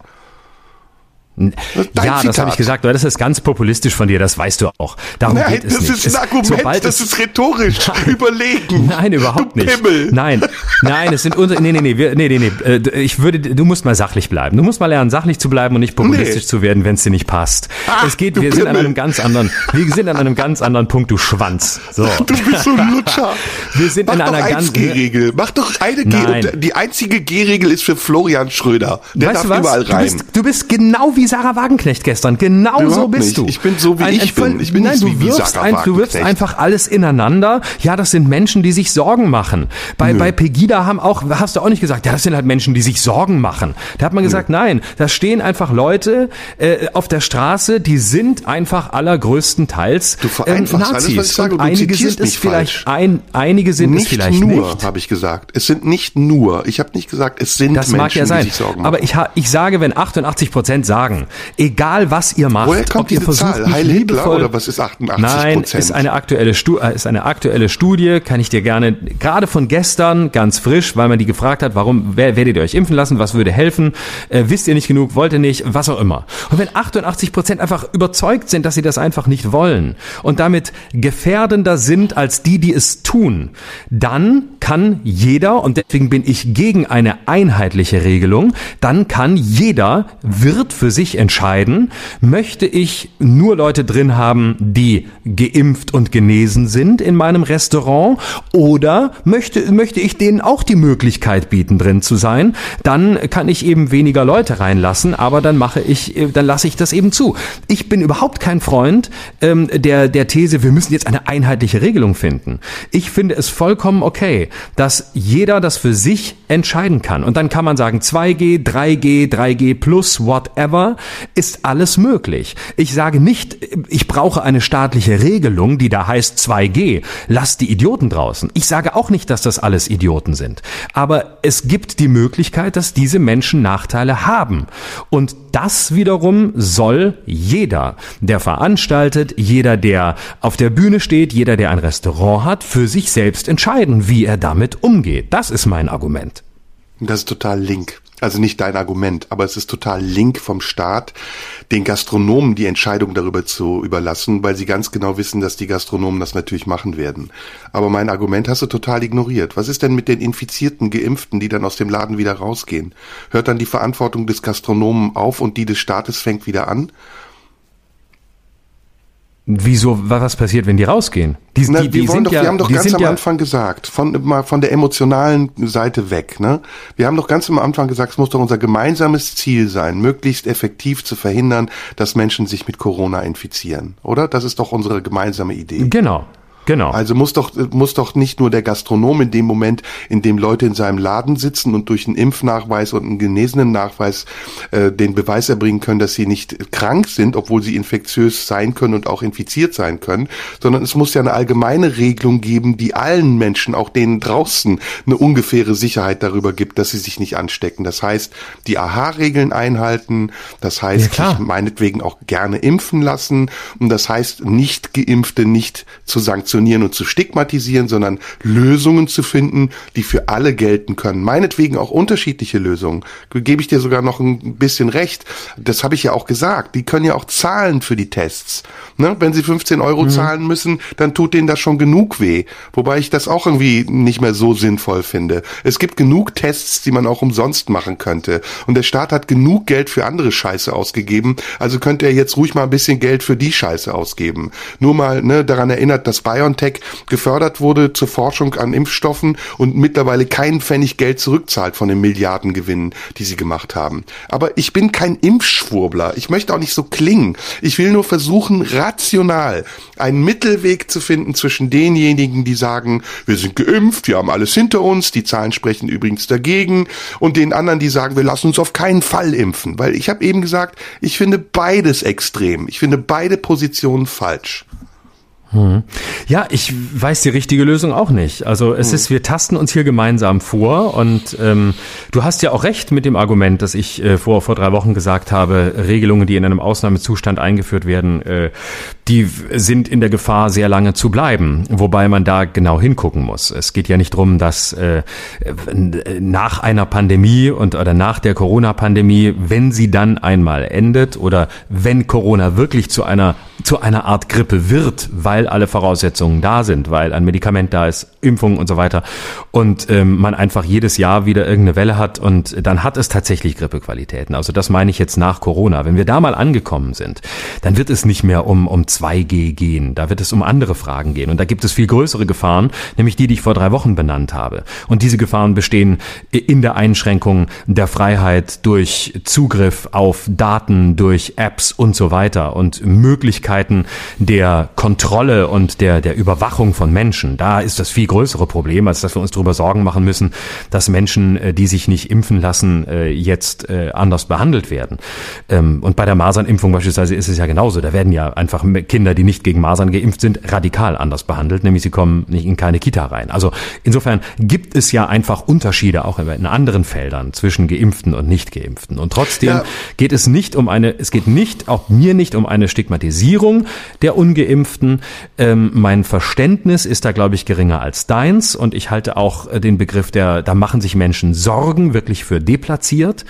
Dein ja, Zitat. das habe ich gesagt, das ist ganz populistisch von dir, das weißt du auch. Darum Nein, geht es das nicht. ist ein Argument, das ist rhetorisch überlegen. Nein, überhaupt nicht. Nein, nein, es sind unsere, nee, nee, nee, nee, nee, nee, äh, ich würde, du musst mal sachlich bleiben. Du musst mal lernen, sachlich zu bleiben und nicht populistisch nee. zu werden, wenn es dir nicht passt. Ach, es geht, wir Pimmel. sind an einem ganz anderen, wir sind an einem ganz anderen Punkt, du Schwanz. So. Du bist so ein Lutscher. Wir sind Mach in einer ganz G-Regel. Mach doch eine G, die einzige G-Regel ist für Florian Schröder. Der weißt darf überall rein. Du bist, du bist genau wie Sarah Wagenknecht gestern. Genau Überhaupt so bist nicht. du. Ich bin so wie ein, ich bin. Ich bin nein, nicht du wie, wirfst ein, du wirfst einfach alles ineinander. Ja, das sind Menschen, die sich Sorgen machen. Bei, bei Pegida haben auch, hast du auch nicht gesagt, ja, das sind halt Menschen, die sich Sorgen machen. Da hat man gesagt, Nö. nein, da stehen einfach Leute äh, auf der Straße, die sind einfach allergrößtenteils du ähm, Nazis. Alles, einige sind es vielleicht, ein, einige sind nicht es vielleicht nur, nicht. habe ich gesagt. Es sind nicht nur. Ich habe nicht gesagt, es sind das Menschen, mag ja sein. die sich Sorgen machen. Aber ich, ich sage, wenn 88 Prozent sagen, egal was ihr macht, Woher kommt ob ihr versucht, Zahl? Heil Hitler oder was ist 88 Nein, ist eine aktuelle Stu äh, ist eine aktuelle Studie, kann ich dir gerne gerade von gestern ganz frisch, weil man die gefragt hat, warum wer, werdet ihr euch impfen lassen, was würde helfen, äh, wisst ihr nicht genug, wollt ihr nicht, was auch immer. Und wenn 88 Prozent einfach überzeugt sind, dass sie das einfach nicht wollen und damit gefährdender sind als die, die es tun, dann kann jeder und deswegen bin ich gegen eine einheitliche Regelung, dann kann jeder wird für sich entscheiden, möchte ich nur Leute drin haben, die geimpft und genesen sind in meinem Restaurant oder möchte, möchte ich denen auch die Möglichkeit bieten, drin zu sein, dann kann ich eben weniger Leute reinlassen, aber dann mache ich, dann lasse ich das eben zu. Ich bin überhaupt kein Freund ähm, der, der These, wir müssen jetzt eine einheitliche Regelung finden. Ich finde es vollkommen okay, dass jeder das für sich entscheiden kann. Und dann kann man sagen, 2G, 3G, 3G plus, whatever, ist alles möglich. Ich sage nicht, ich brauche eine staatliche Regelung, die da heißt 2G. Lass die Idioten draußen. Ich sage auch nicht, dass das alles Idioten sind. Aber es gibt die Möglichkeit, dass diese Menschen Nachteile haben. Und das wiederum soll jeder, der veranstaltet, jeder, der auf der Bühne steht, jeder, der ein Restaurant hat, für sich selbst entscheiden, wie er damit umgeht. Das ist mein Argument. Das ist total link. Also nicht dein Argument, aber es ist total link vom Staat, den Gastronomen die Entscheidung darüber zu überlassen, weil sie ganz genau wissen, dass die Gastronomen das natürlich machen werden. Aber mein Argument hast du total ignoriert. Was ist denn mit den infizierten Geimpften, die dann aus dem Laden wieder rausgehen? Hört dann die Verantwortung des Gastronomen auf und die des Staates fängt wieder an? Wieso, was passiert, wenn die rausgehen? Die, Na, die, die sind doch, ja, wir haben doch ganz am ja Anfang gesagt, von, mal von der emotionalen Seite weg, ne? Wir haben doch ganz am Anfang gesagt, es muss doch unser gemeinsames Ziel sein, möglichst effektiv zu verhindern, dass Menschen sich mit Corona infizieren, oder? Das ist doch unsere gemeinsame Idee. Genau. Genau. Also muss doch, muss doch nicht nur der Gastronom in dem Moment, in dem Leute in seinem Laden sitzen und durch einen Impfnachweis und einen genesenen Nachweis äh, den Beweis erbringen können, dass sie nicht krank sind, obwohl sie infektiös sein können und auch infiziert sein können, sondern es muss ja eine allgemeine Regelung geben, die allen Menschen, auch denen draußen, eine ungefähre Sicherheit darüber gibt, dass sie sich nicht anstecken. Das heißt, die AHA-Regeln einhalten, das heißt, ja, sich meinetwegen auch gerne impfen lassen und das heißt, nicht Geimpfte nicht zu sanktionieren sanktionieren und zu stigmatisieren, sondern Lösungen zu finden, die für alle gelten können. Meinetwegen auch unterschiedliche Lösungen. Gebe ich dir sogar noch ein bisschen recht. Das habe ich ja auch gesagt. Die können ja auch zahlen für die Tests. Ne? Wenn sie 15 Euro mhm. zahlen müssen, dann tut denen das schon genug weh. Wobei ich das auch irgendwie nicht mehr so sinnvoll finde. Es gibt genug Tests, die man auch umsonst machen könnte. Und der Staat hat genug Geld für andere Scheiße ausgegeben. Also könnte er jetzt ruhig mal ein bisschen Geld für die Scheiße ausgeben. Nur mal ne, daran erinnert, dass BioNTech gefördert wurde zur Forschung an Impfstoffen und mittlerweile keinen Pfennig Geld zurückzahlt von den Milliardengewinnen, die sie gemacht haben. Aber ich bin kein Impfschwurbler. Ich möchte auch nicht so klingen. Ich will nur versuchen, rational einen Mittelweg zu finden zwischen denjenigen, die sagen, wir sind geimpft, wir haben alles hinter uns, die Zahlen sprechen übrigens dagegen, und den anderen, die sagen, wir lassen uns auf keinen Fall impfen. Weil ich habe eben gesagt, ich finde beides extrem. Ich finde beide Positionen falsch. Hm. Ja, ich weiß die richtige Lösung auch nicht. Also es hm. ist, wir tasten uns hier gemeinsam vor und ähm, du hast ja auch recht mit dem Argument, dass ich äh, vor vor drei Wochen gesagt habe, Regelungen, die in einem Ausnahmezustand eingeführt werden, äh, die sind in der Gefahr, sehr lange zu bleiben. Wobei man da genau hingucken muss. Es geht ja nicht drum, dass äh, nach einer Pandemie und oder nach der Corona-Pandemie, wenn sie dann einmal endet oder wenn Corona wirklich zu einer zu einer Art Grippe wird, weil alle Voraussetzungen da sind, weil ein Medikament da ist, Impfung und so weiter und ähm, man einfach jedes Jahr wieder irgendeine Welle hat und dann hat es tatsächlich Grippequalitäten. Also das meine ich jetzt nach Corona. Wenn wir da mal angekommen sind, dann wird es nicht mehr um um 2G gehen. Da wird es um andere Fragen gehen. Und da gibt es viel größere Gefahren, nämlich die, die ich vor drei Wochen benannt habe. Und diese Gefahren bestehen in der Einschränkung der Freiheit durch Zugriff auf Daten, durch Apps und so weiter und Möglichkeiten der Kontrolle und der, der Überwachung von Menschen. Da ist das viel größere Problem, als dass wir uns darüber Sorgen machen müssen, dass Menschen, äh, die sich nicht impfen lassen, äh, jetzt äh, anders behandelt werden. Ähm, und bei der Masernimpfung beispielsweise ist es ja genauso. Da werden ja einfach Kinder, die nicht gegen Masern geimpft sind, radikal anders behandelt, nämlich sie kommen nicht in keine Kita rein. Also insofern gibt es ja einfach Unterschiede auch in anderen Feldern zwischen Geimpften und Nicht-Geimpften. Und trotzdem ja. geht es nicht um eine, es geht nicht, auch mir nicht um eine Stigmatisierung der Ungeimpften. Ähm, mein Verständnis ist da, glaube ich, geringer als deins und ich halte auch äh, den Begriff der, da machen sich Menschen Sorgen wirklich für deplatziert,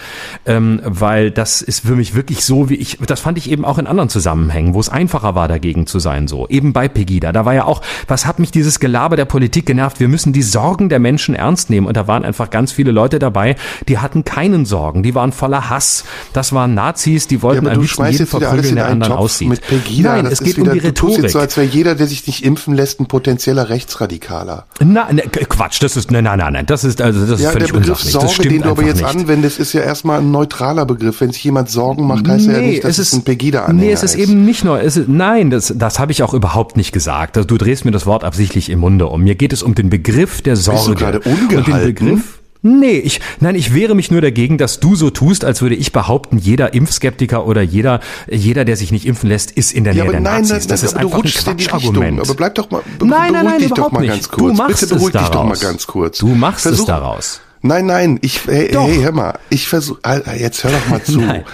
ähm, weil das ist für mich wirklich so, wie ich, das fand ich eben auch in anderen Zusammenhängen, wo es einfacher war dagegen zu sein, so. Eben bei Pegida. Da war ja auch, was hat mich dieses Gelaber der Politik genervt? Wir müssen die Sorgen der Menschen ernst nehmen. Und da waren einfach ganz viele Leute dabei, die hatten keinen Sorgen. Die waren voller Hass. Das waren Nazis, die wollten ja, am liebsten jeden verprügeln, der anderen aussieht. Mit Pegida, Nein, es geht wieder, um die Rhetorik. Du tust jetzt so, als wäre jeder, der sich nicht impfen lässt, ein potenzieller Rechtsradikaler. Na, ne, Quatsch, das ist, nein, nein, nein, nein, das ist, also, das ja, ist völlig der Begriff Sorge, den du aber jetzt nicht. anwendest, ist ja erstmal ein neutraler Begriff. Wenn sich jemand Sorgen macht, heißt nee, ja nicht, dass es, ist, ein Pegida-Anhänger Nee, es ist, ist eben nicht nur, es ist, nein, das, das habe ich auch überhaupt nicht gesagt. Also, du drehst mir das Wort absichtlich im Munde um. Mir geht es um den Begriff der Sorge. Bist du gerade ungehalten? Und den Begriff, Nee, ich, nein, ich wehre mich nur dagegen, dass du so tust, als würde ich behaupten, jeder Impfskeptiker oder jeder, jeder, der sich nicht impfen lässt, ist in der ja, Nähe der nein, Nazis. Das ist einfach ein Quatschargument. Aber bleib doch mal, be nein, nein, nein, dich doch mal ganz kurz. Du machst Bitte beruhig dich doch mal ganz kurz. Du machst Versuch, es daraus. Nein, nein, ich, hey, doch. hey hör mal, ich versuche, jetzt hör doch mal zu. Nein.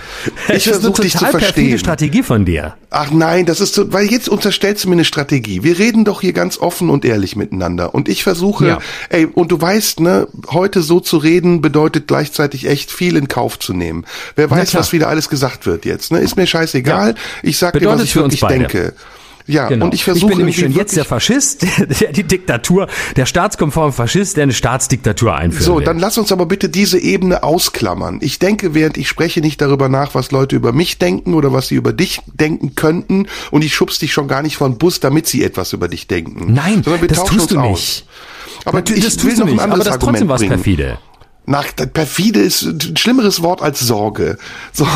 Ich versuche dich zu verstehen. Strategie von dir. Ach nein, das ist so, weil jetzt unterstellst du mir eine Strategie. Wir reden doch hier ganz offen und ehrlich miteinander. Und ich versuche, ja. ey, und du weißt, ne, heute so zu reden bedeutet gleichzeitig echt viel in Kauf zu nehmen. Wer weiß, was wieder alles gesagt wird jetzt, ne? Ist mir scheißegal. Ja. Ich sag bedeutet dir, was ich wirklich denke. Ja, genau. und ich versuche. Ich bin nämlich schon jetzt der Faschist, der, die Diktatur, der staatskonforme Faschist, der eine Staatsdiktatur einführt. So, will. dann lass uns aber bitte diese Ebene ausklammern. Ich denke, während ich spreche, nicht darüber nach, was Leute über mich denken oder was sie über dich denken könnten. Und ich schubst dich schon gar nicht von Bus, damit sie etwas über dich denken. Nein, das tust du nicht. Aus. Aber das ich will noch ein anderes aber das Argument trotzdem was perfide. Nach perfide ist ein schlimmeres Wort als Sorge. So,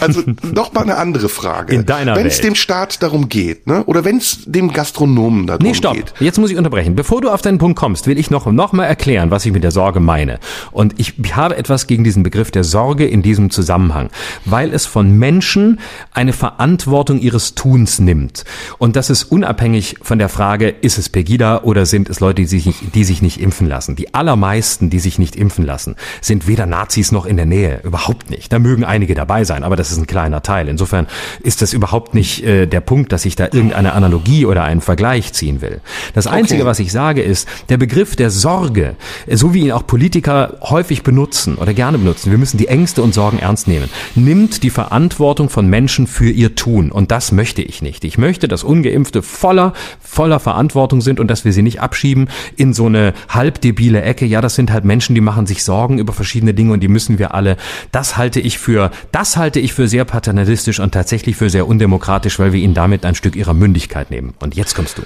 also noch mal eine andere Frage. In deiner Wenn es dem Staat darum geht, ne, oder wenn es dem Gastronomen darum nee, stopp. geht. Jetzt muss ich unterbrechen. Bevor du auf deinen Punkt kommst, will ich noch noch mal erklären, was ich mit der Sorge meine. Und ich habe etwas gegen diesen Begriff der Sorge in diesem Zusammenhang, weil es von Menschen eine Verantwortung ihres Tuns nimmt. Und das ist unabhängig von der Frage, ist es Pegida oder sind es Leute, die sich nicht, die sich nicht impfen lassen. Die allermeisten, die sich nicht impfen lassen, sind weder Nazis noch in der Nähe. Überhaupt nicht. Da mögen einige dabei sein, aber das ist ein kleiner Teil. Insofern ist das überhaupt nicht äh, der Punkt, dass ich da irgendeine Analogie oder einen Vergleich ziehen will. Das Einzige, okay. was ich sage, ist, der Begriff der Sorge, so wie ihn auch Politiker häufig benutzen oder gerne benutzen, wir müssen die Ängste und Sorgen ernst nehmen, nimmt die Verantwortung von Menschen für ihr Tun. Und das möchte ich nicht. Ich möchte, dass Ungeimpfte voller, voller Verantwortung sind und dass wir sie nicht abschieben in so eine halbdebile Ecke. Ja, das sind halt Menschen, die machen sich Sorgen über verschiedene Dinge und die müssen wir alle. Das halte ich für, das halte ich für sehr paternalistisch und tatsächlich für sehr undemokratisch, weil wir ihnen damit ein Stück ihrer Mündigkeit nehmen. Und jetzt kommst du.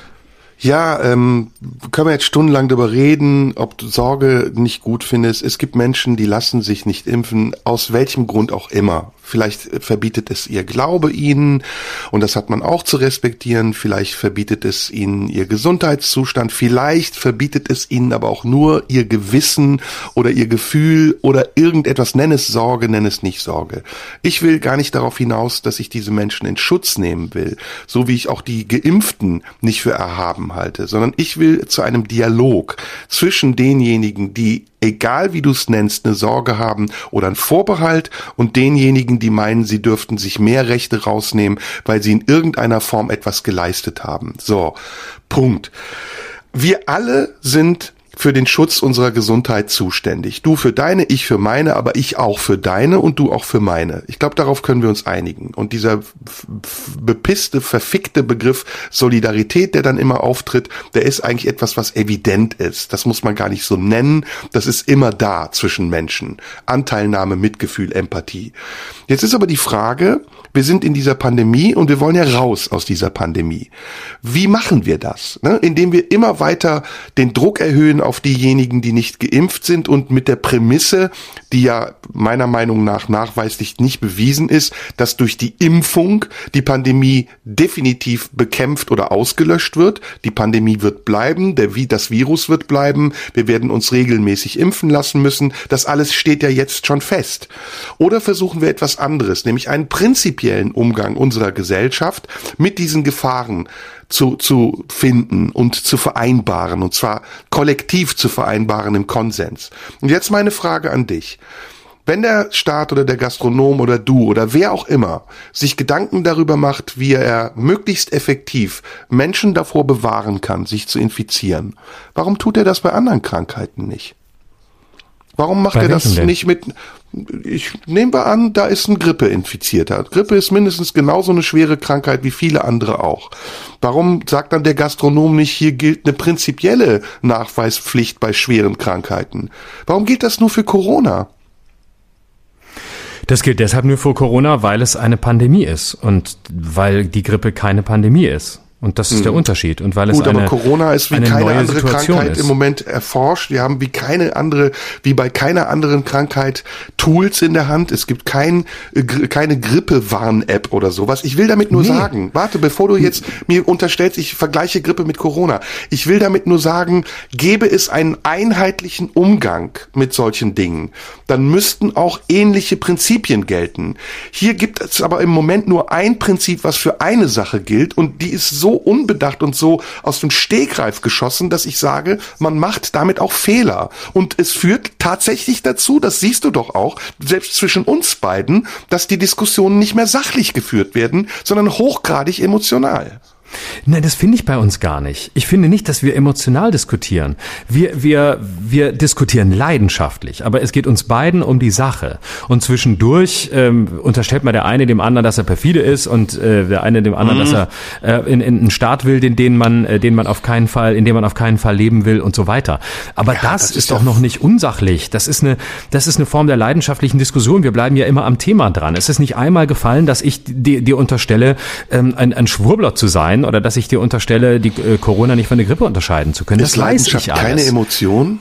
Ja, ähm, können wir jetzt stundenlang darüber reden, ob du Sorge nicht gut findest. Es gibt Menschen, die lassen sich nicht impfen, aus welchem Grund auch immer. Vielleicht verbietet es ihr Glaube ihnen und das hat man auch zu respektieren. Vielleicht verbietet es ihnen ihr Gesundheitszustand. Vielleicht verbietet es ihnen aber auch nur ihr Gewissen oder ihr Gefühl oder irgendetwas. Nenn es Sorge, nenn es nicht Sorge. Ich will gar nicht darauf hinaus, dass ich diese Menschen in Schutz nehmen will, so wie ich auch die Geimpften nicht für erhaben halte, sondern ich will zu einem Dialog zwischen denjenigen, die egal wie du es nennst, eine Sorge haben oder einen Vorbehalt und denjenigen, die meinen, sie dürften sich mehr Rechte rausnehmen, weil sie in irgendeiner Form etwas geleistet haben. So, Punkt. Wir alle sind für den Schutz unserer Gesundheit zuständig. Du für deine, ich für meine, aber ich auch für deine und du auch für meine. Ich glaube, darauf können wir uns einigen. Und dieser bepisste, verfickte Begriff Solidarität, der dann immer auftritt, der ist eigentlich etwas, was evident ist. Das muss man gar nicht so nennen. Das ist immer da zwischen Menschen. Anteilnahme, Mitgefühl, Empathie. Jetzt ist aber die Frage, wir sind in dieser Pandemie und wir wollen ja raus aus dieser Pandemie. Wie machen wir das? Ne? Indem wir immer weiter den Druck erhöhen auf diejenigen, die nicht geimpft sind und mit der Prämisse, die ja meiner Meinung nach nachweislich nicht bewiesen ist, dass durch die Impfung die Pandemie definitiv bekämpft oder ausgelöscht wird. Die Pandemie wird bleiben, der, das Virus wird bleiben, wir werden uns regelmäßig impfen lassen müssen. Das alles steht ja jetzt schon fest. Oder versuchen wir etwas anderes, nämlich einen Prinzip prinzipiellen Umgang unserer Gesellschaft mit diesen Gefahren zu, zu finden und zu vereinbaren, und zwar kollektiv zu vereinbaren im Konsens. Und jetzt meine Frage an dich. Wenn der Staat oder der Gastronom oder du oder wer auch immer sich Gedanken darüber macht, wie er möglichst effektiv Menschen davor bewahren kann, sich zu infizieren, warum tut er das bei anderen Krankheiten nicht? Warum macht Bei er das denn? nicht mit, ich nehme wir an, da ist ein Grippe-Infizierter. Grippe ist mindestens genauso eine schwere Krankheit wie viele andere auch. Warum sagt dann der Gastronom nicht, hier gilt eine prinzipielle Nachweispflicht bei schweren Krankheiten? Warum gilt das nur für Corona? Das gilt deshalb nur für Corona, weil es eine Pandemie ist und weil die Grippe keine Pandemie ist. Und das ist mhm. der Unterschied. Und weil Gut, es eine, aber Corona ist wie keine andere Situation Krankheit ist. im Moment erforscht. Wir haben wie keine andere, wie bei keiner anderen Krankheit Tools in der Hand. Es gibt kein, äh, keine Grippewarn-App oder sowas. Ich will damit nur nee. sagen, warte, bevor du jetzt mir unterstellst, ich vergleiche Grippe mit Corona. Ich will damit nur sagen, gäbe es einen einheitlichen Umgang mit solchen Dingen, dann müssten auch ähnliche Prinzipien gelten. Hier gibt es aber im Moment nur ein Prinzip, was für eine Sache gilt und die ist so unbedacht und so aus dem Stegreif geschossen, dass ich sage, man macht damit auch Fehler. Und es führt tatsächlich dazu, das siehst du doch auch, selbst zwischen uns beiden, dass die Diskussionen nicht mehr sachlich geführt werden, sondern hochgradig emotional. Nein, das finde ich bei uns gar nicht. Ich finde nicht, dass wir emotional diskutieren. Wir, wir, wir diskutieren leidenschaftlich, aber es geht uns beiden um die Sache. Und zwischendurch ähm, unterstellt mal der eine dem anderen, dass er perfide ist und äh, der eine dem anderen, mhm. dass er äh, in, in einen Staat will, den, den man, äh, den man auf keinen Fall, in dem man auf keinen Fall leben will und so weiter. Aber ja, das, das, ist, ist doch noch nicht unsachlich. Das ist eine, das ist eine Form der leidenschaftlichen Diskussion. Wir bleiben ja immer am Thema dran. Es ist nicht einmal gefallen, dass ich dir, dir unterstelle, ähm, ein, ein Schwurbler zu sein oder dass ich dir unterstelle, die äh, Corona nicht von der Grippe unterscheiden zu können. Ist das weiß ich alles. keine Emotion?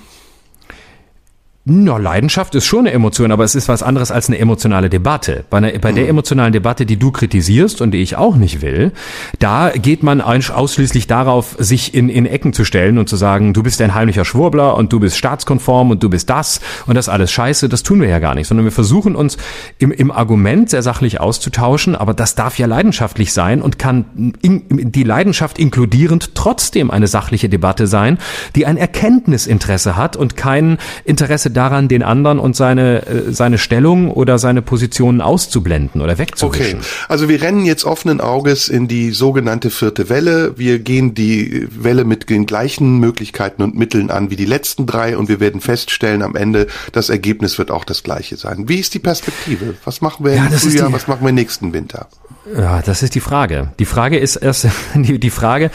Na, Leidenschaft ist schon eine Emotion, aber es ist was anderes als eine emotionale Debatte. Bei, einer, bei mhm. der emotionalen Debatte, die du kritisierst und die ich auch nicht will, da geht man ausschließlich darauf, sich in, in Ecken zu stellen und zu sagen, du bist ein heimlicher Schwurbler und du bist staatskonform und du bist das und das alles scheiße. Das tun wir ja gar nicht, sondern wir versuchen uns im, im Argument sehr sachlich auszutauschen, aber das darf ja leidenschaftlich sein und kann in, die Leidenschaft inkludierend trotzdem eine sachliche Debatte sein, die ein Erkenntnisinteresse hat und kein Interesse daran, den anderen und seine, äh, seine Stellung oder seine Positionen auszublenden oder wegzuwischen. Okay, also wir rennen jetzt offenen Auges in die sogenannte vierte Welle. Wir gehen die Welle mit den gleichen Möglichkeiten und Mitteln an wie die letzten drei und wir werden feststellen am Ende, das Ergebnis wird auch das gleiche sein. Wie ist die Perspektive? Was machen wir ja, im Frühjahr, die, was machen wir nächsten Winter? Ja, das ist die Frage. Die Frage ist erst, die, die Frage,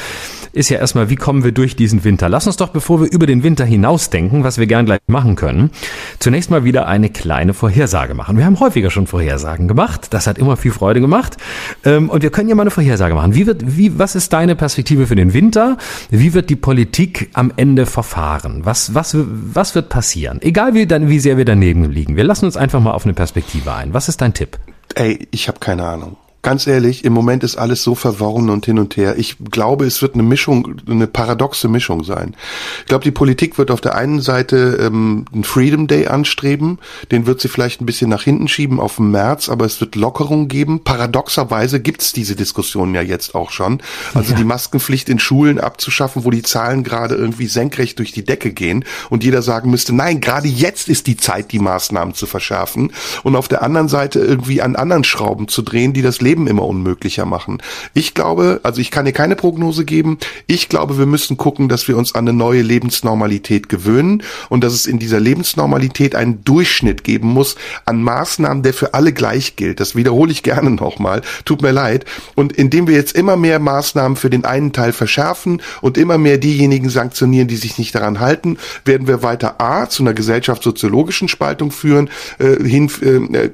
ist ja erstmal, wie kommen wir durch diesen Winter? Lass uns doch, bevor wir über den Winter hinausdenken, was wir gern gleich machen können, zunächst mal wieder eine kleine Vorhersage machen. Wir haben häufiger schon Vorhersagen gemacht. Das hat immer viel Freude gemacht. Ähm, und wir können ja mal eine Vorhersage machen. Wie wird, wie, was ist deine Perspektive für den Winter? Wie wird die Politik am Ende verfahren? Was, was, was wird passieren? Egal wie, dann, wie sehr wir daneben liegen. Wir lassen uns einfach mal auf eine Perspektive ein. Was ist dein Tipp? Ey, ich habe keine Ahnung ganz ehrlich, im Moment ist alles so verworren und hin und her. Ich glaube, es wird eine Mischung, eine paradoxe Mischung sein. Ich glaube, die Politik wird auf der einen Seite ähm, einen Freedom Day anstreben, den wird sie vielleicht ein bisschen nach hinten schieben auf den März, aber es wird Lockerung geben. Paradoxerweise gibt's diese Diskussion ja jetzt auch schon. Also ja. die Maskenpflicht in Schulen abzuschaffen, wo die Zahlen gerade irgendwie senkrecht durch die Decke gehen und jeder sagen müsste, nein, gerade jetzt ist die Zeit, die Maßnahmen zu verschärfen und auf der anderen Seite irgendwie an anderen Schrauben zu drehen, die das Leben Leben immer unmöglicher machen. Ich glaube, also ich kann dir keine Prognose geben. Ich glaube, wir müssen gucken, dass wir uns an eine neue Lebensnormalität gewöhnen und dass es in dieser Lebensnormalität einen Durchschnitt geben muss an Maßnahmen, der für alle gleich gilt. Das wiederhole ich gerne nochmal. Tut mir leid. Und indem wir jetzt immer mehr Maßnahmen für den einen Teil verschärfen und immer mehr diejenigen sanktionieren, die sich nicht daran halten, werden wir weiter A zu einer gesellschaftssoziologischen Spaltung führen, äh, hin, äh, äh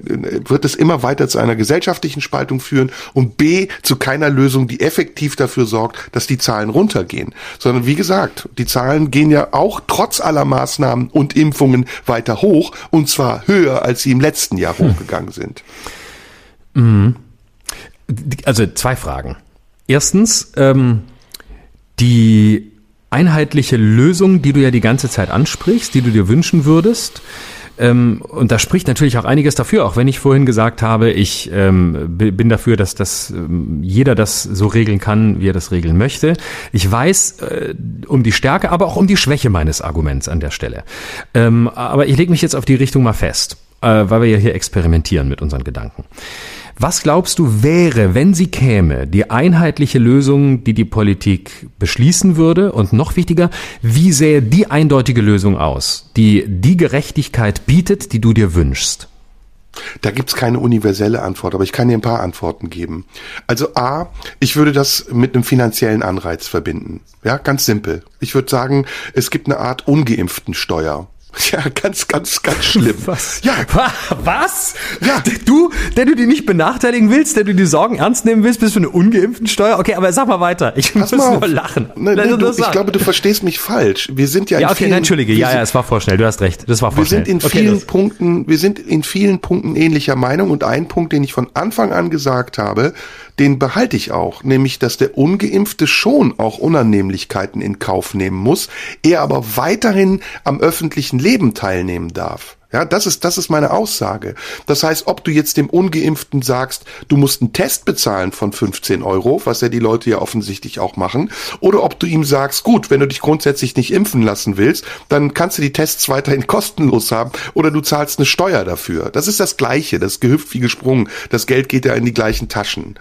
wird es immer weiter zu einer gesellschaftlichen Spaltung führen und B zu keiner Lösung, die effektiv dafür sorgt, dass die Zahlen runtergehen. Sondern wie gesagt, die Zahlen gehen ja auch trotz aller Maßnahmen und Impfungen weiter hoch und zwar höher, als sie im letzten Jahr hm. hochgegangen sind. Mhm. Also zwei Fragen. Erstens, ähm, die einheitliche Lösung, die du ja die ganze Zeit ansprichst, die du dir wünschen würdest, ähm, und da spricht natürlich auch einiges dafür, auch wenn ich vorhin gesagt habe, ich ähm, bin dafür, dass das ähm, jeder das so regeln kann, wie er das regeln möchte. Ich weiß äh, um die Stärke, aber auch um die Schwäche meines Arguments an der Stelle. Ähm, aber ich lege mich jetzt auf die Richtung mal fest, äh, weil wir ja hier experimentieren mit unseren Gedanken. Was glaubst du wäre, wenn sie käme, die einheitliche Lösung, die die Politik beschließen würde? Und noch wichtiger, wie sähe die eindeutige Lösung aus, die die Gerechtigkeit bietet, die du dir wünschst? Da gibt's keine universelle Antwort, aber ich kann dir ein paar Antworten geben. Also A, ich würde das mit einem finanziellen Anreiz verbinden. Ja, ganz simpel. Ich würde sagen, es gibt eine Art ungeimpften Steuer. Ja, ganz, ganz, ganz schlimm. Was? Ja. Was? Ja. Du, der du die nicht benachteiligen willst, der du die Sorgen ernst nehmen willst, bist du eine ungeimpften Steuer? Okay, aber sag mal weiter. Ich Pass muss nur lachen. Nein, nein, du, ich glaube, du verstehst mich falsch. Wir sind ja in Ja, okay, vielen, nein, entschuldige. Ja, ja, es war vorschnell. Du hast recht. Das war vorschnell. Wir sind in okay, vielen Punkten, wir sind in vielen Punkten ähnlicher Meinung und ein Punkt, den ich von Anfang an gesagt habe, den behalte ich auch, nämlich dass der ungeimpfte schon auch Unannehmlichkeiten in Kauf nehmen muss, er aber weiterhin am öffentlichen Leben teilnehmen darf. Ja, das ist, das ist meine Aussage. Das heißt, ob du jetzt dem Ungeimpften sagst, du musst einen Test bezahlen von 15 Euro, was ja die Leute ja offensichtlich auch machen, oder ob du ihm sagst, gut, wenn du dich grundsätzlich nicht impfen lassen willst, dann kannst du die Tests weiterhin kostenlos haben oder du zahlst eine Steuer dafür. Das ist das Gleiche, das gehüpft wie gesprungen. Das Geld geht ja in die gleichen Taschen.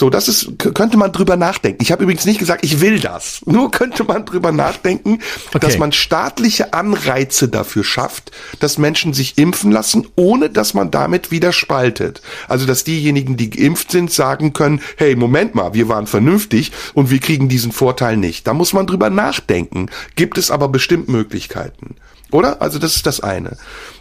So, das ist, könnte man drüber nachdenken. Ich habe übrigens nicht gesagt, ich will das. Nur könnte man drüber nachdenken, okay. dass man staatliche Anreize dafür schafft, dass Menschen sich impfen lassen, ohne dass man damit wieder spaltet. Also, dass diejenigen, die geimpft sind, sagen können, hey, Moment mal, wir waren vernünftig und wir kriegen diesen Vorteil nicht. Da muss man drüber nachdenken. Gibt es aber bestimmt Möglichkeiten. Oder? Also das ist das eine.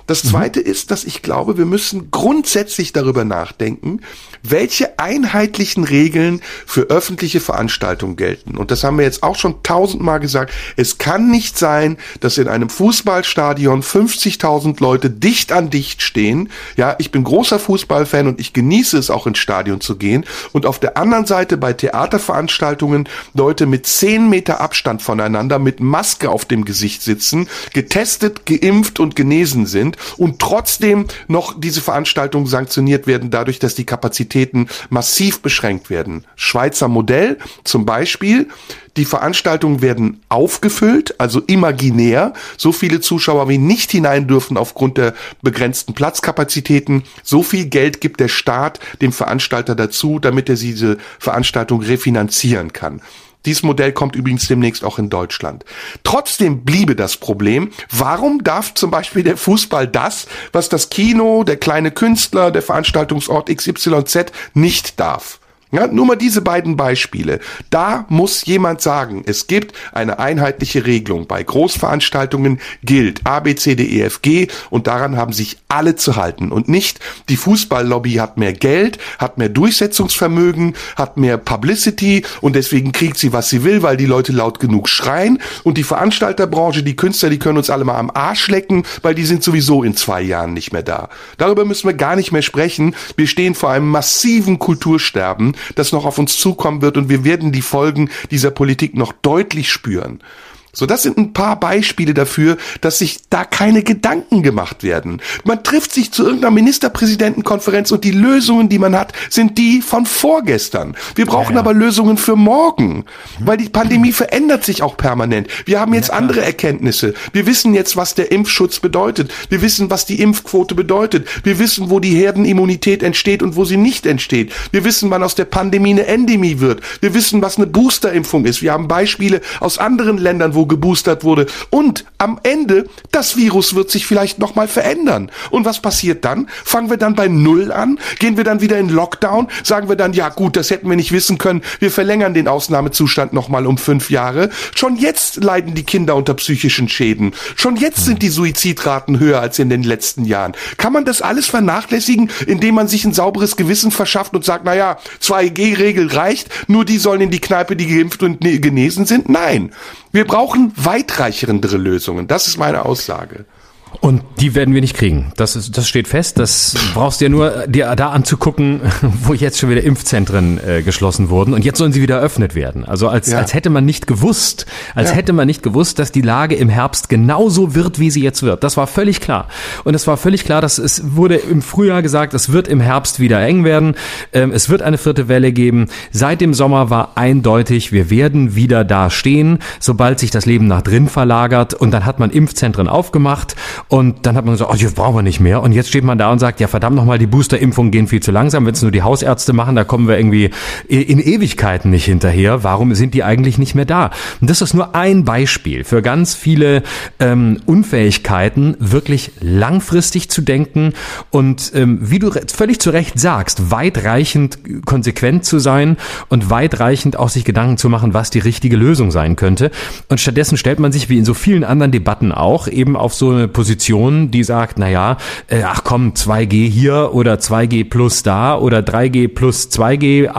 Das mhm. zweite mhm. ist, dass ich glaube, wir müssen grundsätzlich darüber nachdenken, welche einheitlichen Regeln für öffentliche Veranstaltungen gelten. Und das haben wir jetzt auch schon tausendmal gesagt. Es kann nicht sein, dass in einem Fußballstadion 50.000 Leute dicht an dicht stehen. Ja, ich bin großer Fußballfan und ich genieße es auch ins Stadion zu gehen. Und auf der anderen Seite bei Theaterveranstaltungen Leute mit 10 Meter Abstand voneinander mit Maske auf dem Gesicht sitzen, getestet, geimpft und genesen sind und trotzdem noch diese Veranstaltungen sanktioniert werden, dadurch, dass die Kapazitäten massiv beschränkt werden. Schweizer Modell zum Beispiel, die Veranstaltungen werden aufgefüllt, also imaginär. So viele Zuschauer wie nicht hinein dürfen aufgrund der begrenzten Platzkapazitäten. So viel Geld gibt der Staat dem Veranstalter dazu, damit er diese Veranstaltung refinanzieren kann. Dieses Modell kommt übrigens demnächst auch in Deutschland. Trotzdem bliebe das Problem, warum darf zum Beispiel der Fußball das, was das Kino, der kleine Künstler, der Veranstaltungsort XYZ nicht darf? Ja, nur mal diese beiden Beispiele. Da muss jemand sagen, es gibt eine einheitliche Regelung. Bei Großveranstaltungen gilt A, B, C, D, E, F, G und daran haben sich alle zu halten und nicht die Fußballlobby hat mehr Geld, hat mehr Durchsetzungsvermögen, hat mehr Publicity und deswegen kriegt sie, was sie will, weil die Leute laut genug schreien und die Veranstalterbranche, die Künstler, die können uns alle mal am Arsch lecken, weil die sind sowieso in zwei Jahren nicht mehr da. Darüber müssen wir gar nicht mehr sprechen. Wir stehen vor einem massiven Kultursterben das noch auf uns zukommen wird und wir werden die Folgen dieser Politik noch deutlich spüren. So, das sind ein paar Beispiele dafür, dass sich da keine Gedanken gemacht werden. Man trifft sich zu irgendeiner Ministerpräsidentenkonferenz und die Lösungen, die man hat, sind die von vorgestern. Wir brauchen ja, ja. aber Lösungen für morgen, weil die Pandemie verändert sich auch permanent. Wir haben jetzt ja, andere Erkenntnisse. Wir wissen jetzt, was der Impfschutz bedeutet. Wir wissen, was die Impfquote bedeutet. Wir wissen, wo die Herdenimmunität entsteht und wo sie nicht entsteht. Wir wissen, wann aus der Pandemie eine Endemie wird. Wir wissen, was eine Boosterimpfung ist. Wir haben Beispiele aus anderen Ländern, wo geboostert wurde. Und am Ende, das Virus wird sich vielleicht nochmal verändern. Und was passiert dann? Fangen wir dann bei Null an? Gehen wir dann wieder in Lockdown? Sagen wir dann, ja gut, das hätten wir nicht wissen können. Wir verlängern den Ausnahmezustand nochmal um fünf Jahre. Schon jetzt leiden die Kinder unter psychischen Schäden. Schon jetzt sind die Suizidraten höher als in den letzten Jahren. Kann man das alles vernachlässigen, indem man sich ein sauberes Gewissen verschafft und sagt, naja, 2G-Regel reicht, nur die sollen in die Kneipe, die geimpft und genesen sind? Nein. Wir brauchen weitreichendere Lösungen. Das ist meine Aussage. Und die werden wir nicht kriegen. Das, ist, das steht fest. Das brauchst du ja nur dir da anzugucken, wo jetzt schon wieder Impfzentren äh, geschlossen wurden und jetzt sollen sie wieder eröffnet werden. Also als, ja. als hätte man nicht gewusst, als ja. hätte man nicht gewusst, dass die Lage im Herbst genauso wird, wie sie jetzt wird. Das war völlig klar. Und es war völlig klar, dass es wurde im Frühjahr gesagt, es wird im Herbst wieder eng werden. Ähm, es wird eine vierte Welle geben. Seit dem Sommer war eindeutig, wir werden wieder da stehen, sobald sich das Leben nach drin verlagert. Und dann hat man Impfzentren aufgemacht und dann hat man gesagt, oh, jetzt brauchen wir nicht mehr. Und jetzt steht man da und sagt, ja verdammt nochmal, die Boosterimpfungen gehen viel zu langsam. Wenn es nur die Hausärzte machen, da kommen wir irgendwie in Ewigkeiten nicht hinterher. Warum sind die eigentlich nicht mehr da? Und das ist nur ein Beispiel für ganz viele ähm, Unfähigkeiten, wirklich langfristig zu denken und ähm, wie du völlig zu Recht sagst, weitreichend konsequent zu sein und weitreichend auch sich Gedanken zu machen, was die richtige Lösung sein könnte. Und stattdessen stellt man sich wie in so vielen anderen Debatten auch eben auf so eine Position Position, die sagt, na ja, äh, ach komm, 2G hier oder 2G plus da oder 3G plus 2G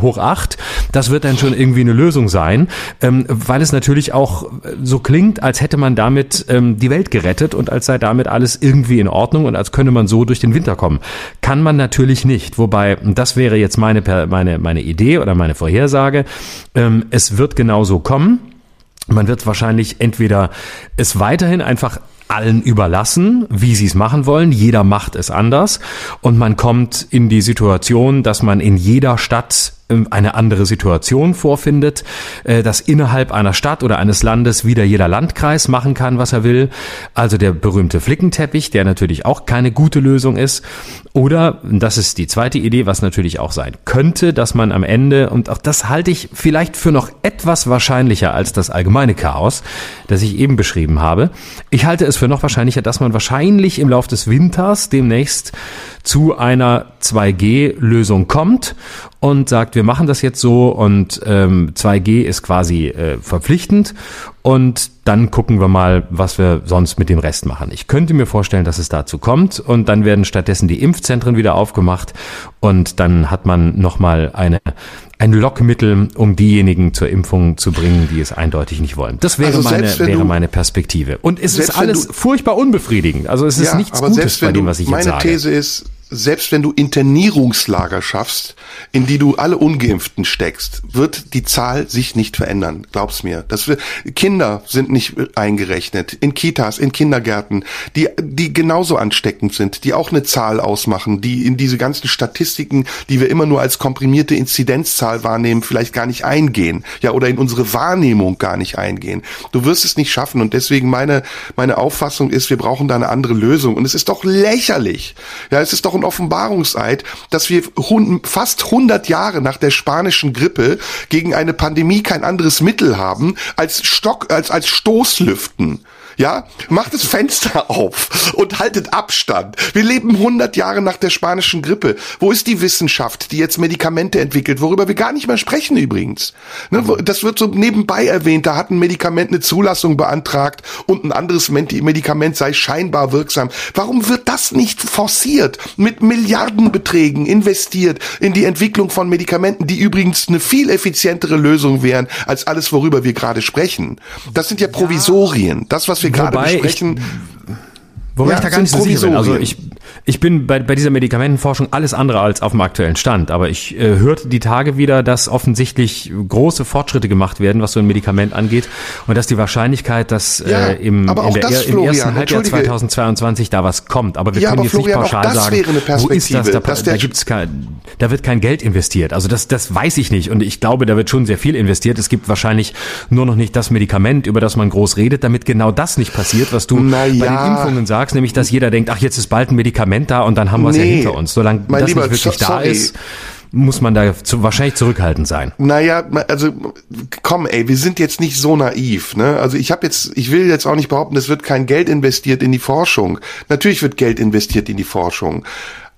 hoch 8, das wird dann schon irgendwie eine Lösung sein, ähm, weil es natürlich auch so klingt, als hätte man damit ähm, die Welt gerettet und als sei damit alles irgendwie in Ordnung und als könne man so durch den Winter kommen. Kann man natürlich nicht, wobei, das wäre jetzt meine, meine, meine Idee oder meine Vorhersage, ähm, es wird genauso kommen. Man wird wahrscheinlich entweder es weiterhin einfach allen überlassen, wie sie es machen wollen. Jeder macht es anders. Und man kommt in die Situation, dass man in jeder Stadt ähm, eine andere Situation vorfindet, äh, dass innerhalb einer Stadt oder eines Landes wieder jeder Landkreis machen kann, was er will. Also der berühmte Flickenteppich, der natürlich auch keine gute Lösung ist. Oder, das ist die zweite Idee, was natürlich auch sein könnte, dass man am Ende, und auch das halte ich vielleicht für noch etwas wahrscheinlicher als das allgemeine Chaos, das ich eben beschrieben habe. Ich halte es für noch wahrscheinlicher, dass man wahrscheinlich im Laufe des Winters demnächst zu einer 2G-Lösung kommt und sagt, wir machen das jetzt so und ähm, 2G ist quasi äh, verpflichtend und dann gucken wir mal, was wir sonst mit dem Rest machen. Ich könnte mir vorstellen, dass es dazu kommt und dann werden stattdessen die Impfzentren wieder aufgemacht und dann hat man nochmal eine, ein Lockmittel, um diejenigen zur Impfung zu bringen, die es eindeutig nicht wollen. Das wäre, also meine, wäre meine Perspektive. Und es ist alles furchtbar unbefriedigend. Also es ist ja, nichts Gutes bei dem, was ich jetzt sage. Meine These ist, selbst wenn du Internierungslager schaffst, in die du alle Ungeimpften steckst, wird die Zahl sich nicht verändern. Glaub's mir. Das wir, Kinder sind nicht eingerechnet in Kitas, in Kindergärten, die die genauso ansteckend sind, die auch eine Zahl ausmachen, die in diese ganzen Statistiken, die wir immer nur als komprimierte Inzidenzzahl wahrnehmen, vielleicht gar nicht eingehen, ja oder in unsere Wahrnehmung gar nicht eingehen. Du wirst es nicht schaffen und deswegen meine meine Auffassung ist, wir brauchen da eine andere Lösung und es ist doch lächerlich. Ja, es ist doch ein Offenbarungseid, dass wir fast 100 Jahre nach der spanischen Grippe gegen eine Pandemie kein anderes Mittel haben als Stock, als, als Stoßlüften ja, macht das Fenster auf und haltet Abstand. Wir leben 100 Jahre nach der spanischen Grippe. Wo ist die Wissenschaft, die jetzt Medikamente entwickelt, worüber wir gar nicht mehr sprechen übrigens? Ne, das wird so nebenbei erwähnt, da hat ein Medikament eine Zulassung beantragt und ein anderes Medikament sei scheinbar wirksam. Warum wird das nicht forciert, mit Milliardenbeträgen investiert in die Entwicklung von Medikamenten, die übrigens eine viel effizientere Lösung wären als alles, worüber wir gerade sprechen? Das sind ja Provisorien. Das, was wir wir gerade besprechen. Ich, wobei ja, ich da gar nicht so sicher bin. Also ich, ich bin bei, bei dieser Medikamentenforschung alles andere als auf dem aktuellen Stand, aber ich äh, hörte die Tage wieder, dass offensichtlich große Fortschritte gemacht werden, was so ein Medikament angeht und dass die Wahrscheinlichkeit, dass ja, äh, im, in der, das, im Florian, ersten Halbjahr 2022 da was kommt, aber wir ja, können jetzt Florian, nicht pauschal sagen, wo ist das, da, da gibt's kein, da wird kein Geld investiert. Also das, das weiß ich nicht. Und ich glaube, da wird schon sehr viel investiert. Es gibt wahrscheinlich nur noch nicht das Medikament, über das man groß redet, damit genau das nicht passiert, was du bei den Impfungen sagst, nämlich dass jeder denkt, ach jetzt ist bald ein Medikament Medikament da und dann haben wir es nee, ja hinter uns. Solange das Lieber, nicht wirklich so, da ist, muss man da zu, wahrscheinlich zurückhaltend sein. Naja, also komm, ey, wir sind jetzt nicht so naiv. Ne? Also ich habe jetzt, ich will jetzt auch nicht behaupten, es wird kein Geld investiert in die Forschung. Natürlich wird Geld investiert in die Forschung.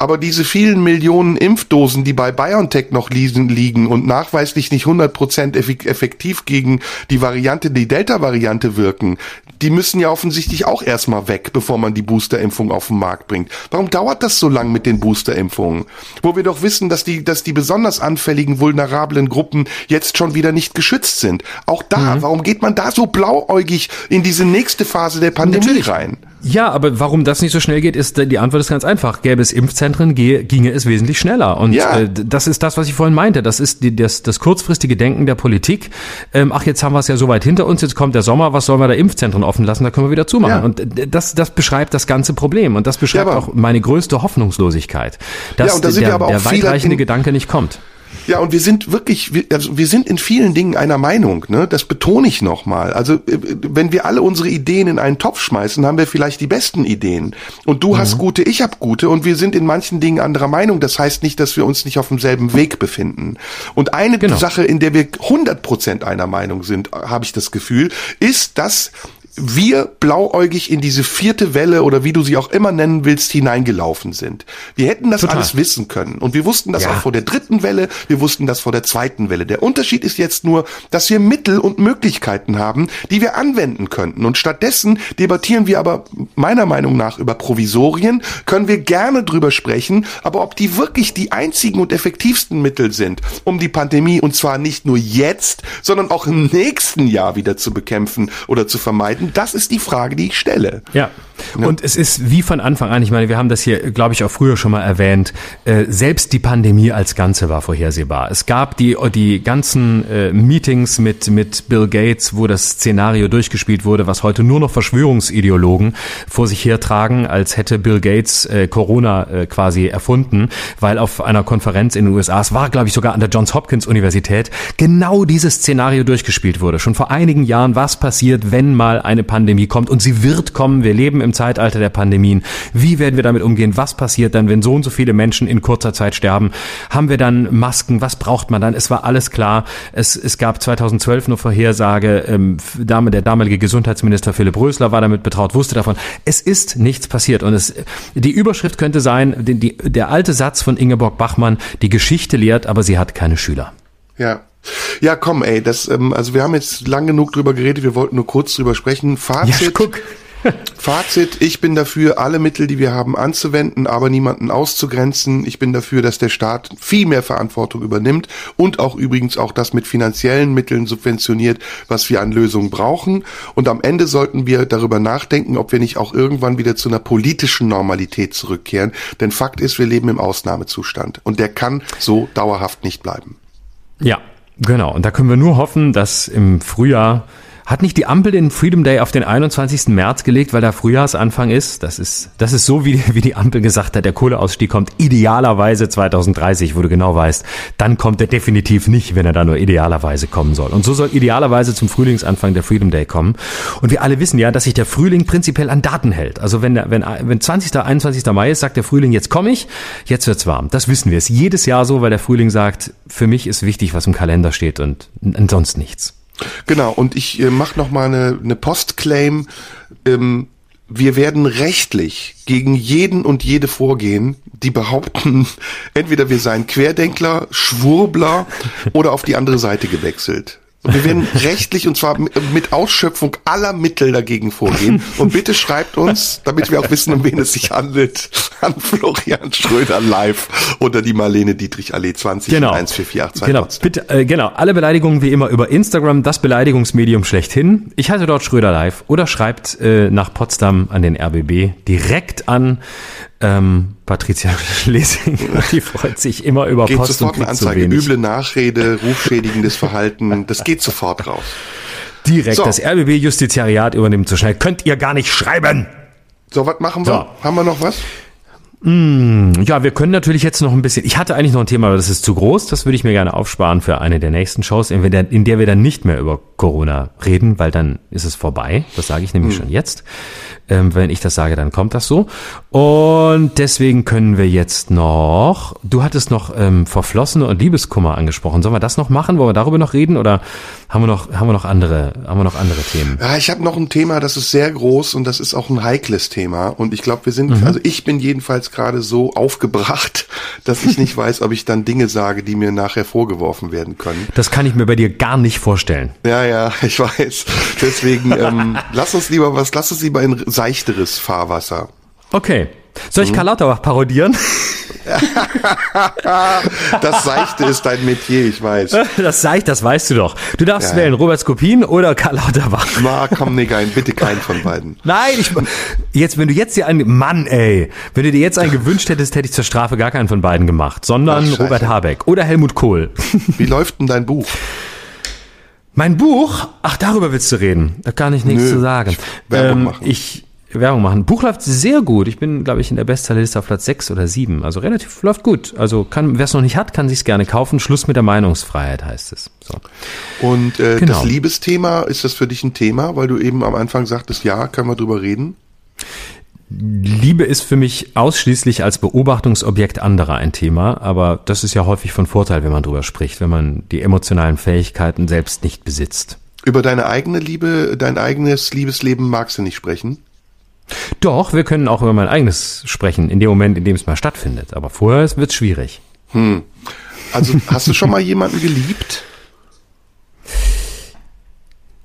Aber diese vielen Millionen Impfdosen, die bei BioNTech noch liegen und nachweislich nicht 100% effektiv gegen die Variante, die Delta-Variante wirken, die müssen ja offensichtlich auch erstmal weg, bevor man die Boosterimpfung auf den Markt bringt. Warum dauert das so lang mit den Boosterimpfungen? Wo wir doch wissen, dass die, dass die besonders anfälligen, vulnerablen Gruppen jetzt schon wieder nicht geschützt sind. Auch da, mhm. warum geht man da so blauäugig in diese nächste Phase der Pandemie Natürlich. rein? Ja, aber warum das nicht so schnell geht, ist die Antwort ist ganz einfach. Gäbe es Impfzentren, ginge es wesentlich schneller. Und ja. äh, das ist das, was ich vorhin meinte. Das ist die, das, das kurzfristige Denken der Politik. Ähm, ach, jetzt haben wir es ja so weit hinter uns, jetzt kommt der Sommer, was sollen wir da Impfzentren offen lassen, da können wir wieder zumachen. Ja. Und äh, das, das beschreibt das ganze Problem. Und das beschreibt ja, auch meine größte Hoffnungslosigkeit, dass ja, da der, der weitreichende Gedanke nicht kommt. Ja, und wir sind wirklich, wir, also wir sind in vielen Dingen einer Meinung, ne? Das betone ich nochmal. Also, äh, wenn wir alle unsere Ideen in einen Topf schmeißen, haben wir vielleicht die besten Ideen. Und du mhm. hast gute, ich habe gute und wir sind in manchen Dingen anderer Meinung. Das heißt nicht, dass wir uns nicht auf demselben Weg befinden. Und eine genau. Sache, in der wir 100% einer Meinung sind, habe ich das Gefühl, ist, dass wir blauäugig in diese vierte Welle oder wie du sie auch immer nennen willst, hineingelaufen sind. Wir hätten das Total. alles wissen können. Und wir wussten das ja. auch vor der dritten Welle, wir wussten das vor der zweiten Welle. Der Unterschied ist jetzt nur, dass wir Mittel und Möglichkeiten haben, die wir anwenden könnten. Und stattdessen debattieren wir aber meiner Meinung nach über Provisorien, können wir gerne drüber sprechen, aber ob die wirklich die einzigen und effektivsten Mittel sind, um die Pandemie und zwar nicht nur jetzt, sondern auch im nächsten Jahr wieder zu bekämpfen oder zu vermeiden, das ist die Frage, die ich stelle. Ja. Ja. Und es ist wie von Anfang an, ich meine, wir haben das hier, glaube ich, auch früher schon mal erwähnt, äh, selbst die Pandemie als Ganze war vorhersehbar. Es gab die, die ganzen äh, Meetings mit, mit Bill Gates, wo das Szenario durchgespielt wurde, was heute nur noch Verschwörungsideologen vor sich hertragen, als hätte Bill Gates äh, Corona äh, quasi erfunden, weil auf einer Konferenz in den USA, es war, glaube ich, sogar an der Johns Hopkins Universität, genau dieses Szenario durchgespielt wurde. Schon vor einigen Jahren, was passiert, wenn mal ein eine Pandemie kommt und sie wird kommen. Wir leben im Zeitalter der Pandemien. Wie werden wir damit umgehen? Was passiert dann, wenn so und so viele Menschen in kurzer Zeit sterben? Haben wir dann Masken? Was braucht man dann? Es war alles klar. Es, es gab 2012 eine Vorhersage. Ähm, der damalige Gesundheitsminister Philipp Rösler war damit betraut, wusste davon. Es ist nichts passiert. Und es, die Überschrift könnte sein, die, die, der alte Satz von Ingeborg Bachmann, die Geschichte lehrt, aber sie hat keine Schüler. Ja, ja, komm, ey, das, ähm, also wir haben jetzt lang genug drüber geredet, wir wollten nur kurz drüber sprechen. Fazit. Ja, guck. Fazit, ich bin dafür, alle Mittel, die wir haben, anzuwenden, aber niemanden auszugrenzen. Ich bin dafür, dass der Staat viel mehr Verantwortung übernimmt und auch übrigens auch das mit finanziellen Mitteln subventioniert, was wir an Lösungen brauchen. Und am Ende sollten wir darüber nachdenken, ob wir nicht auch irgendwann wieder zu einer politischen Normalität zurückkehren. Denn Fakt ist, wir leben im Ausnahmezustand und der kann so dauerhaft nicht bleiben. Ja, genau. Und da können wir nur hoffen, dass im Frühjahr hat nicht die Ampel den Freedom Day auf den 21. März gelegt, weil da Frühjahrsanfang ist? Das ist, das ist so, wie, wie die Ampel gesagt hat, der Kohleausstieg kommt idealerweise 2030, wo du genau weißt, dann kommt er definitiv nicht, wenn er da nur idealerweise kommen soll. Und so soll idealerweise zum Frühlingsanfang der Freedom Day kommen. Und wir alle wissen ja, dass sich der Frühling prinzipiell an Daten hält. Also wenn, wenn, wenn 20. 21. Mai ist, sagt der Frühling, jetzt komme ich, jetzt wird's warm. Das wissen wir. Es ist jedes Jahr so, weil der Frühling sagt, für mich ist wichtig, was im Kalender steht und sonst nichts. Genau, und ich äh, mache nochmal eine, eine Postclaim. Ähm, wir werden rechtlich gegen jeden und jede vorgehen, die behaupten, entweder wir seien Querdenkler, Schwurbler oder auf die andere Seite gewechselt. Wir werden rechtlich und zwar mit Ausschöpfung aller Mittel dagegen vorgehen. Und bitte schreibt uns, damit wir auch wissen, um wen es sich handelt, an Florian Schröder live oder die Marlene Dietrich Allee 20 genau. 1448 Genau, bitte, äh, genau. Alle Beleidigungen wie immer über Instagram, das Beleidigungsmedium schlechthin. Ich halte dort Schröder live oder schreibt äh, nach Potsdam an den RBB direkt an ähm, Patricia Schlesing, die freut sich immer über geht Post sofort und eine Anzeige. Üble Nachrede, rufschädigendes Verhalten, das geht sofort raus. Direkt, so. das RBB-Justiziariat übernimmt so schnell. Könnt ihr gar nicht schreiben! So, was machen wir? So. Haben wir noch was? Mm, ja, wir können natürlich jetzt noch ein bisschen. Ich hatte eigentlich noch ein Thema, aber das ist zu groß. Das würde ich mir gerne aufsparen für eine der nächsten Shows, in der, in der wir dann nicht mehr über Corona reden, weil dann ist es vorbei. Das sage ich nämlich hm. schon jetzt. Ähm, wenn ich das sage, dann kommt das so. Und deswegen können wir jetzt noch. Du hattest noch ähm, Verflossene und Liebeskummer angesprochen. Sollen wir das noch machen? Wollen wir darüber noch reden oder haben wir noch haben wir noch andere haben wir noch andere Themen? Ja, ich habe noch ein Thema, das ist sehr groß und das ist auch ein heikles Thema. Und ich glaube, wir sind mhm. also ich bin jedenfalls gerade so aufgebracht, dass ich nicht weiß, ob ich dann Dinge sage, die mir nachher vorgeworfen werden können. Das kann ich mir bei dir gar nicht vorstellen. Ja, ja, ich weiß. Deswegen ähm, lass uns lieber was, lass uns lieber in seichteres Fahrwasser. Okay. Soll ich? Karl Lauterbach parodieren? das Seichte ist dein Metier, ich weiß. Das Seichte, das weißt du doch. Du darfst ja. wählen, Robert Skopin oder Karl Lauterbach. Na, komm, nee, kein, bitte keinen von beiden. Nein, ich, jetzt, wenn du jetzt dir einen, Mann, ey, wenn du dir jetzt einen gewünscht hättest, hätte ich zur Strafe gar keinen von beiden gemacht, sondern Ach, Robert Habeck oder Helmut Kohl. Wie läuft denn dein Buch? Mein Buch? Ach, darüber willst du reden. Da kann ich nichts Nö, zu sagen. Ich, ähm, ich Werbung machen. Buch läuft sehr gut. Ich bin, glaube ich, in der Bestsellerliste auf Platz 6 oder 7. Also relativ läuft gut. Also kann, wer es noch nicht hat, kann sich's gerne kaufen. Schluss mit der Meinungsfreiheit heißt es. So. Und äh, genau. das Liebesthema, ist das für dich ein Thema, weil du eben am Anfang sagtest, ja, können wir drüber reden? Liebe ist für mich ausschließlich als Beobachtungsobjekt anderer ein Thema, aber das ist ja häufig von Vorteil, wenn man drüber spricht, wenn man die emotionalen Fähigkeiten selbst nicht besitzt. Über deine eigene Liebe, dein eigenes Liebesleben magst du nicht sprechen? Doch, wir können auch über mein eigenes sprechen, in dem Moment, in dem es mal stattfindet. Aber vorher wird es schwierig. Hm. Also hast du schon mal jemanden geliebt?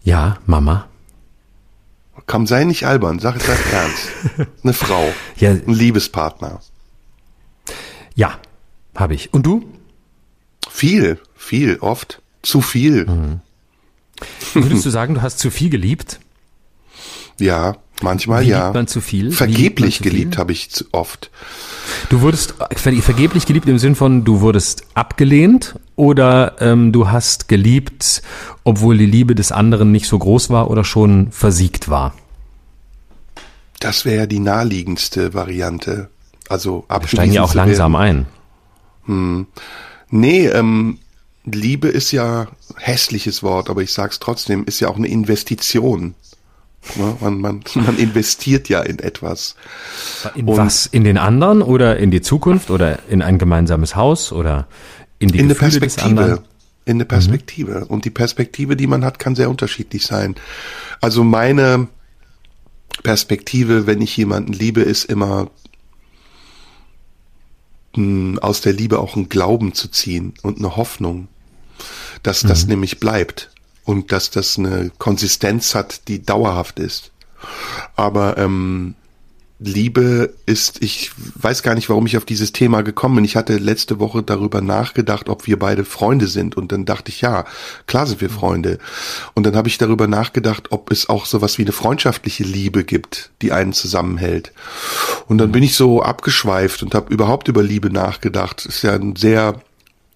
Ja, Mama. Komm, sei nicht albern, sag es ernst. Eine Frau, ja. ein Liebespartner. Ja, habe ich. Und du? Viel, viel, oft. Zu viel. Mhm. Würdest du sagen, du hast zu viel geliebt? Ja, manchmal Wie ja. Liebt man zu viel? Vergeblich geliebt habe ich zu oft. Du wurdest vergeblich geliebt im Sinn von, du wurdest abgelehnt oder ähm, du hast geliebt, obwohl die Liebe des anderen nicht so groß war oder schon versiegt war? Das wäre ja die naheliegendste Variante. Also Wir steigen ja auch langsam ein. Hm. Nee, ähm, Liebe ist ja hässliches Wort, aber ich sag's trotzdem, ist ja auch eine Investition. Ne? Man, man, man investiert ja in etwas. In und was? In den anderen oder in die Zukunft oder in ein gemeinsames Haus oder in die in Gefühle eine Perspektive. In eine Perspektive. Mhm. Und die Perspektive, die man hat, kann sehr unterschiedlich sein. Also meine Perspektive, wenn ich jemanden liebe, ist immer mh, hm, aus der Liebe auch einen Glauben zu ziehen und eine Hoffnung, dass mhm. das nämlich bleibt und dass das eine Konsistenz hat, die dauerhaft ist. Aber ähm, Liebe ist, ich weiß gar nicht, warum ich auf dieses Thema gekommen bin. Ich hatte letzte Woche darüber nachgedacht, ob wir beide Freunde sind. Und dann dachte ich, ja, klar sind wir Freunde. Und dann habe ich darüber nachgedacht, ob es auch sowas wie eine freundschaftliche Liebe gibt, die einen zusammenhält. Und dann bin ich so abgeschweift und habe überhaupt über Liebe nachgedacht. Ist ja ein sehr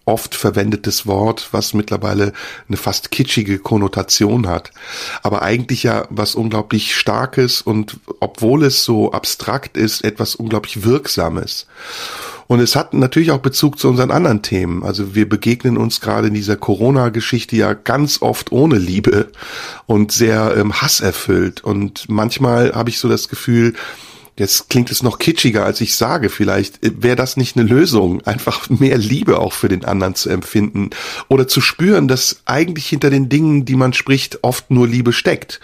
oft verwendetes Wort, was mittlerweile eine fast kitschige Konnotation hat. Aber eigentlich ja was unglaublich Starkes und obwohl es so abstrakt ist, etwas unglaublich Wirksames. Und es hat natürlich auch Bezug zu unseren anderen Themen. Also wir begegnen uns gerade in dieser Corona-Geschichte ja ganz oft ohne Liebe und sehr ähm, hasserfüllt. Und manchmal habe ich so das Gefühl, Jetzt klingt es noch kitschiger, als ich sage. Vielleicht wäre das nicht eine Lösung, einfach mehr Liebe auch für den anderen zu empfinden oder zu spüren, dass eigentlich hinter den Dingen, die man spricht, oft nur Liebe steckt.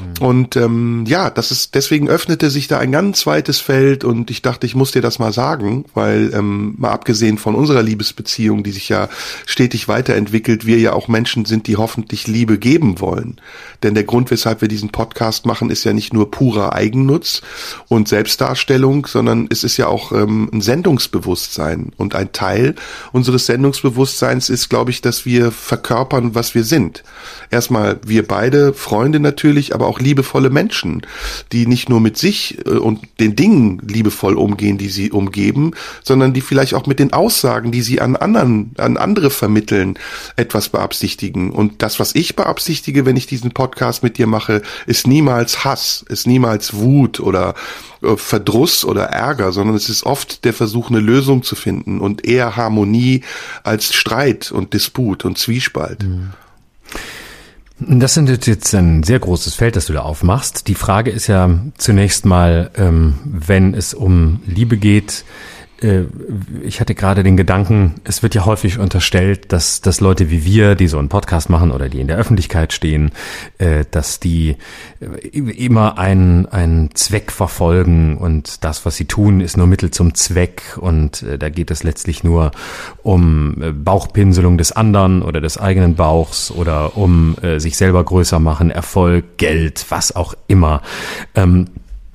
Mhm. Und ähm, ja, das ist deswegen öffnete sich da ein ganz weites Feld und ich dachte, ich muss dir das mal sagen, weil ähm, mal abgesehen von unserer Liebesbeziehung, die sich ja stetig weiterentwickelt, wir ja auch Menschen sind, die hoffentlich Liebe geben wollen. Denn der Grund, weshalb wir diesen Podcast machen, ist ja nicht nur purer Eigennutz und Selbstdarstellung, sondern es ist ja auch ähm, ein Sendungsbewusstsein. Und ein Teil unseres Sendungsbewusstseins ist, glaube ich, dass wir verkörpern, was wir sind. Erstmal wir beide, Freunde natürlich, aber auch liebevolle Menschen, die nicht nur mit sich äh, und den Dingen liebevoll umgehen, die sie umgeben, sondern die vielleicht auch mit den Aussagen, die sie an anderen, an andere vermitteln, etwas beabsichtigen. Und das, was ich beabsichtige, wenn ich diesen Podcast mit dir mache, ist niemals Hass, ist niemals Wut oder äh, Verdruss oder Ärger, sondern es ist oft der Versuch, eine Lösung zu finden und eher Harmonie als Streit und Disput und Zwiespalt. Mhm. Das sind jetzt ein sehr großes Feld, das du da aufmachst. Die Frage ist ja zunächst mal, ähm, wenn es um Liebe geht, ich hatte gerade den Gedanken, es wird ja häufig unterstellt, dass, dass Leute wie wir, die so einen Podcast machen oder die in der Öffentlichkeit stehen, äh, dass die äh, immer einen, einen Zweck verfolgen und das, was sie tun, ist nur Mittel zum Zweck und da geht es letztlich nur um Bauchpinselung des anderen oder des eigenen Bauchs oder um sich selber größer machen, Erfolg, Geld, was auch immer. Ähm,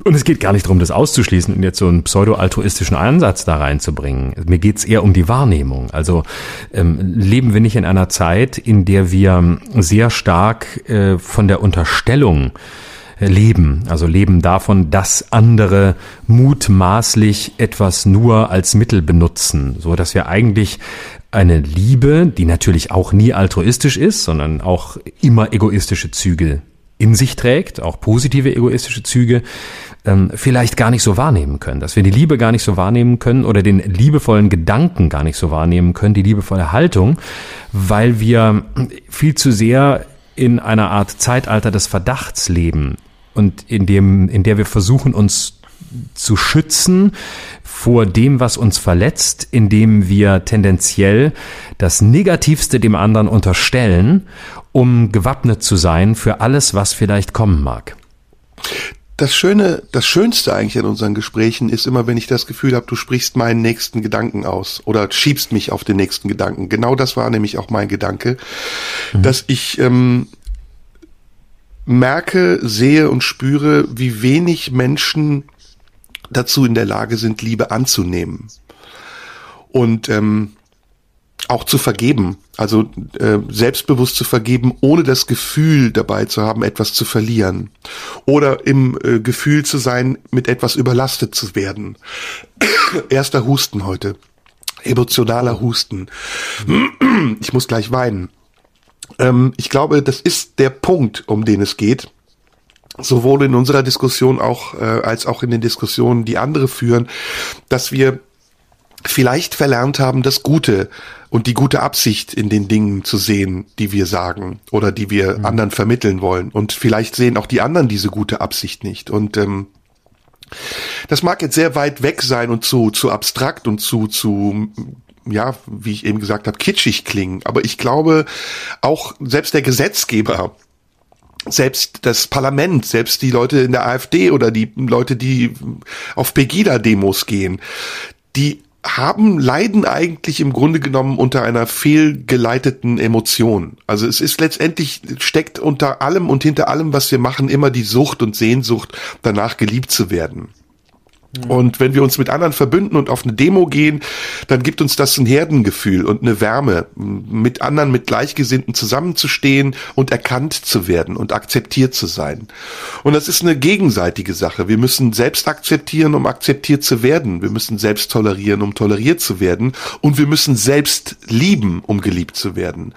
und es geht gar nicht darum, das auszuschließen und jetzt so einen pseudo-altruistischen Ansatz da reinzubringen. Mir geht's eher um die Wahrnehmung. Also ähm, leben wir nicht in einer Zeit, in der wir sehr stark äh, von der Unterstellung äh, leben, also leben davon, dass andere mutmaßlich etwas nur als Mittel benutzen, so dass wir eigentlich eine Liebe, die natürlich auch nie altruistisch ist, sondern auch immer egoistische Züge in sich trägt, auch positive egoistische Züge, ähm, vielleicht gar nicht so wahrnehmen können, dass wir die Liebe gar nicht so wahrnehmen können oder den liebevollen Gedanken gar nicht so wahrnehmen können, die liebevolle Haltung, weil wir viel zu sehr in einer Art Zeitalter des Verdachts leben und in dem, in der wir versuchen, uns zu schützen vor dem, was uns verletzt, indem wir tendenziell das Negativste dem anderen unterstellen, um gewappnet zu sein für alles, was vielleicht kommen mag. Das Schöne, das Schönste eigentlich an unseren Gesprächen ist immer, wenn ich das Gefühl habe, du sprichst meinen nächsten Gedanken aus oder schiebst mich auf den nächsten Gedanken. Genau das war nämlich auch mein Gedanke, mhm. dass ich ähm, merke, sehe und spüre, wie wenig Menschen dazu in der Lage sind, Liebe anzunehmen. Und ähm, auch zu vergeben, also äh, selbstbewusst zu vergeben, ohne das Gefühl dabei zu haben, etwas zu verlieren. Oder im äh, Gefühl zu sein, mit etwas überlastet zu werden. Erster Husten heute. Emotionaler Husten. Ich muss gleich weinen. Ähm, ich glaube, das ist der Punkt, um den es geht. Sowohl in unserer Diskussion auch, äh, als auch in den Diskussionen, die andere führen, dass wir vielleicht verlernt haben, das Gute und die gute Absicht in den Dingen zu sehen, die wir sagen oder die wir mhm. anderen vermitteln wollen. Und vielleicht sehen auch die anderen diese gute Absicht nicht. Und ähm, das mag jetzt sehr weit weg sein und zu, zu abstrakt und zu, zu ja, wie ich eben gesagt habe, kitschig klingen. Aber ich glaube, auch selbst der Gesetzgeber selbst das Parlament, selbst die Leute in der AfD oder die Leute, die auf Pegida-Demos gehen, die haben, leiden eigentlich im Grunde genommen unter einer fehlgeleiteten Emotion. Also es ist letztendlich, steckt unter allem und hinter allem, was wir machen, immer die Sucht und Sehnsucht, danach geliebt zu werden. Und wenn wir uns mit anderen verbünden und auf eine Demo gehen, dann gibt uns das ein Herdengefühl und eine Wärme, mit anderen, mit Gleichgesinnten zusammenzustehen und erkannt zu werden und akzeptiert zu sein. Und das ist eine gegenseitige Sache. Wir müssen selbst akzeptieren, um akzeptiert zu werden. Wir müssen selbst tolerieren, um toleriert zu werden. Und wir müssen selbst lieben, um geliebt zu werden.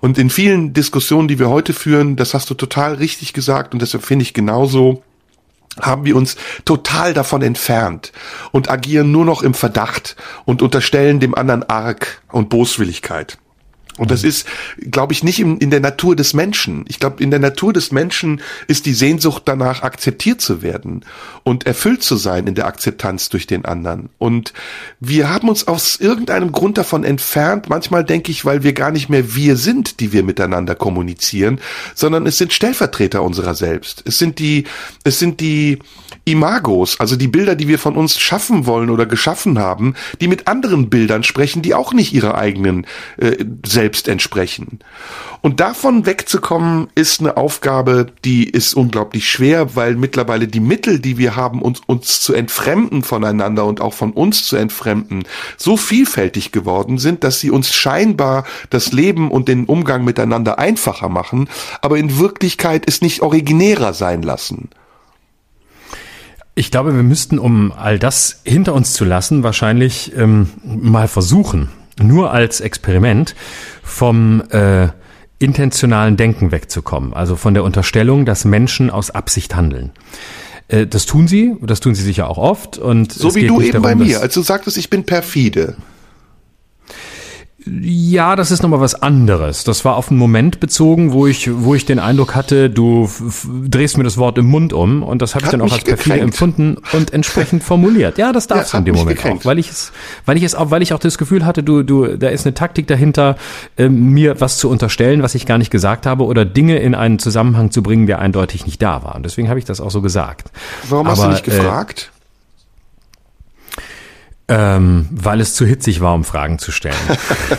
Und in vielen Diskussionen, die wir heute führen, das hast du total richtig gesagt und deshalb finde ich genauso, haben wir uns total davon entfernt und agieren nur noch im Verdacht und unterstellen dem anderen Arg und Boswilligkeit. Und das ist, glaube ich, nicht in, in der Natur des Menschen. Ich glaube, in der Natur des Menschen ist die Sehnsucht danach, akzeptiert zu werden und erfüllt zu sein in der Akzeptanz durch den anderen. Und wir haben uns aus irgendeinem Grund davon entfernt. Manchmal denke ich, weil wir gar nicht mehr wir sind, die wir miteinander kommunizieren, sondern es sind Stellvertreter unserer selbst. Es sind die, es sind die, Imagos, also die Bilder, die wir von uns schaffen wollen oder geschaffen haben, die mit anderen Bildern sprechen, die auch nicht ihrer eigenen äh, selbst entsprechen. Und davon wegzukommen, ist eine Aufgabe, die ist unglaublich schwer, weil mittlerweile die Mittel, die wir haben, uns, uns zu entfremden voneinander und auch von uns zu entfremden, so vielfältig geworden sind, dass sie uns scheinbar das Leben und den Umgang miteinander einfacher machen, aber in Wirklichkeit es nicht originärer sein lassen. Ich glaube, wir müssten, um all das hinter uns zu lassen, wahrscheinlich ähm, mal versuchen, nur als Experiment vom äh, intentionalen Denken wegzukommen, also von der Unterstellung, dass Menschen aus Absicht handeln. Äh, das tun sie, das tun sie sicher auch oft. Und so wie du eben darum, bei mir, als du sagtest, ich bin perfide. Ja, das ist nochmal was anderes. Das war auf einen Moment bezogen, wo ich, wo ich den Eindruck hatte, du drehst mir das Wort im Mund um und das habe ich dann auch als perfide empfunden und entsprechend formuliert. Ja, das darfst ja, du in dem Moment gekränkt. auch, weil ich es, weil ich es auch, weil ich auch das Gefühl hatte, du, du, da ist eine Taktik dahinter, äh, mir was zu unterstellen, was ich gar nicht gesagt habe oder Dinge in einen Zusammenhang zu bringen, der eindeutig nicht da war. Und deswegen habe ich das auch so gesagt. Warum Aber, hast du nicht gefragt? Äh, ähm, weil es zu hitzig war, um Fragen zu stellen.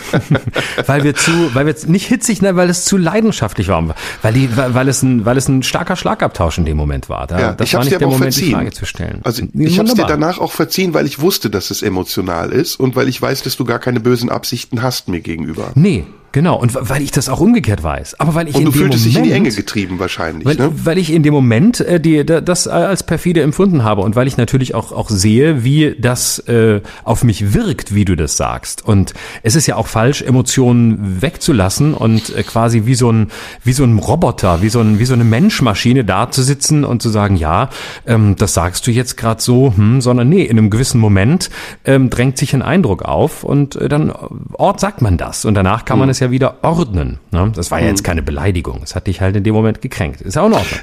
weil wir zu, weil wir nicht hitzig, ne, weil es zu leidenschaftlich war, weil die, weil es ein, weil es ein starker Schlagabtausch in dem Moment war. Da, ja, das war nicht der Moment, verziehen. die Frage zu stellen. Also ich habe es dir danach auch verziehen, weil ich wusste, dass es emotional ist und weil ich weiß, dass du gar keine bösen Absichten hast mir gegenüber. Nee, Genau, und weil ich das auch umgekehrt weiß. Aber weil ich und du fühltest dich in die Enge getrieben wahrscheinlich. Weil, ne? weil ich in dem Moment äh, die, das als perfide empfunden habe und weil ich natürlich auch, auch sehe, wie das äh, auf mich wirkt, wie du das sagst. Und es ist ja auch falsch, Emotionen wegzulassen und äh, quasi wie so ein wie so ein Roboter, wie so ein wie so eine Menschmaschine da zu sitzen und zu sagen, ja, ähm, das sagst du jetzt gerade so, hm, sondern nee, in einem gewissen Moment ähm, drängt sich ein Eindruck auf und äh, dann Ort sagt man das und danach kann man hm. es es ja wieder ordnen. Ne? Das war ja jetzt mhm. keine Beleidigung. Es hat dich halt in dem Moment gekränkt. Ist ja auch in Ordnung.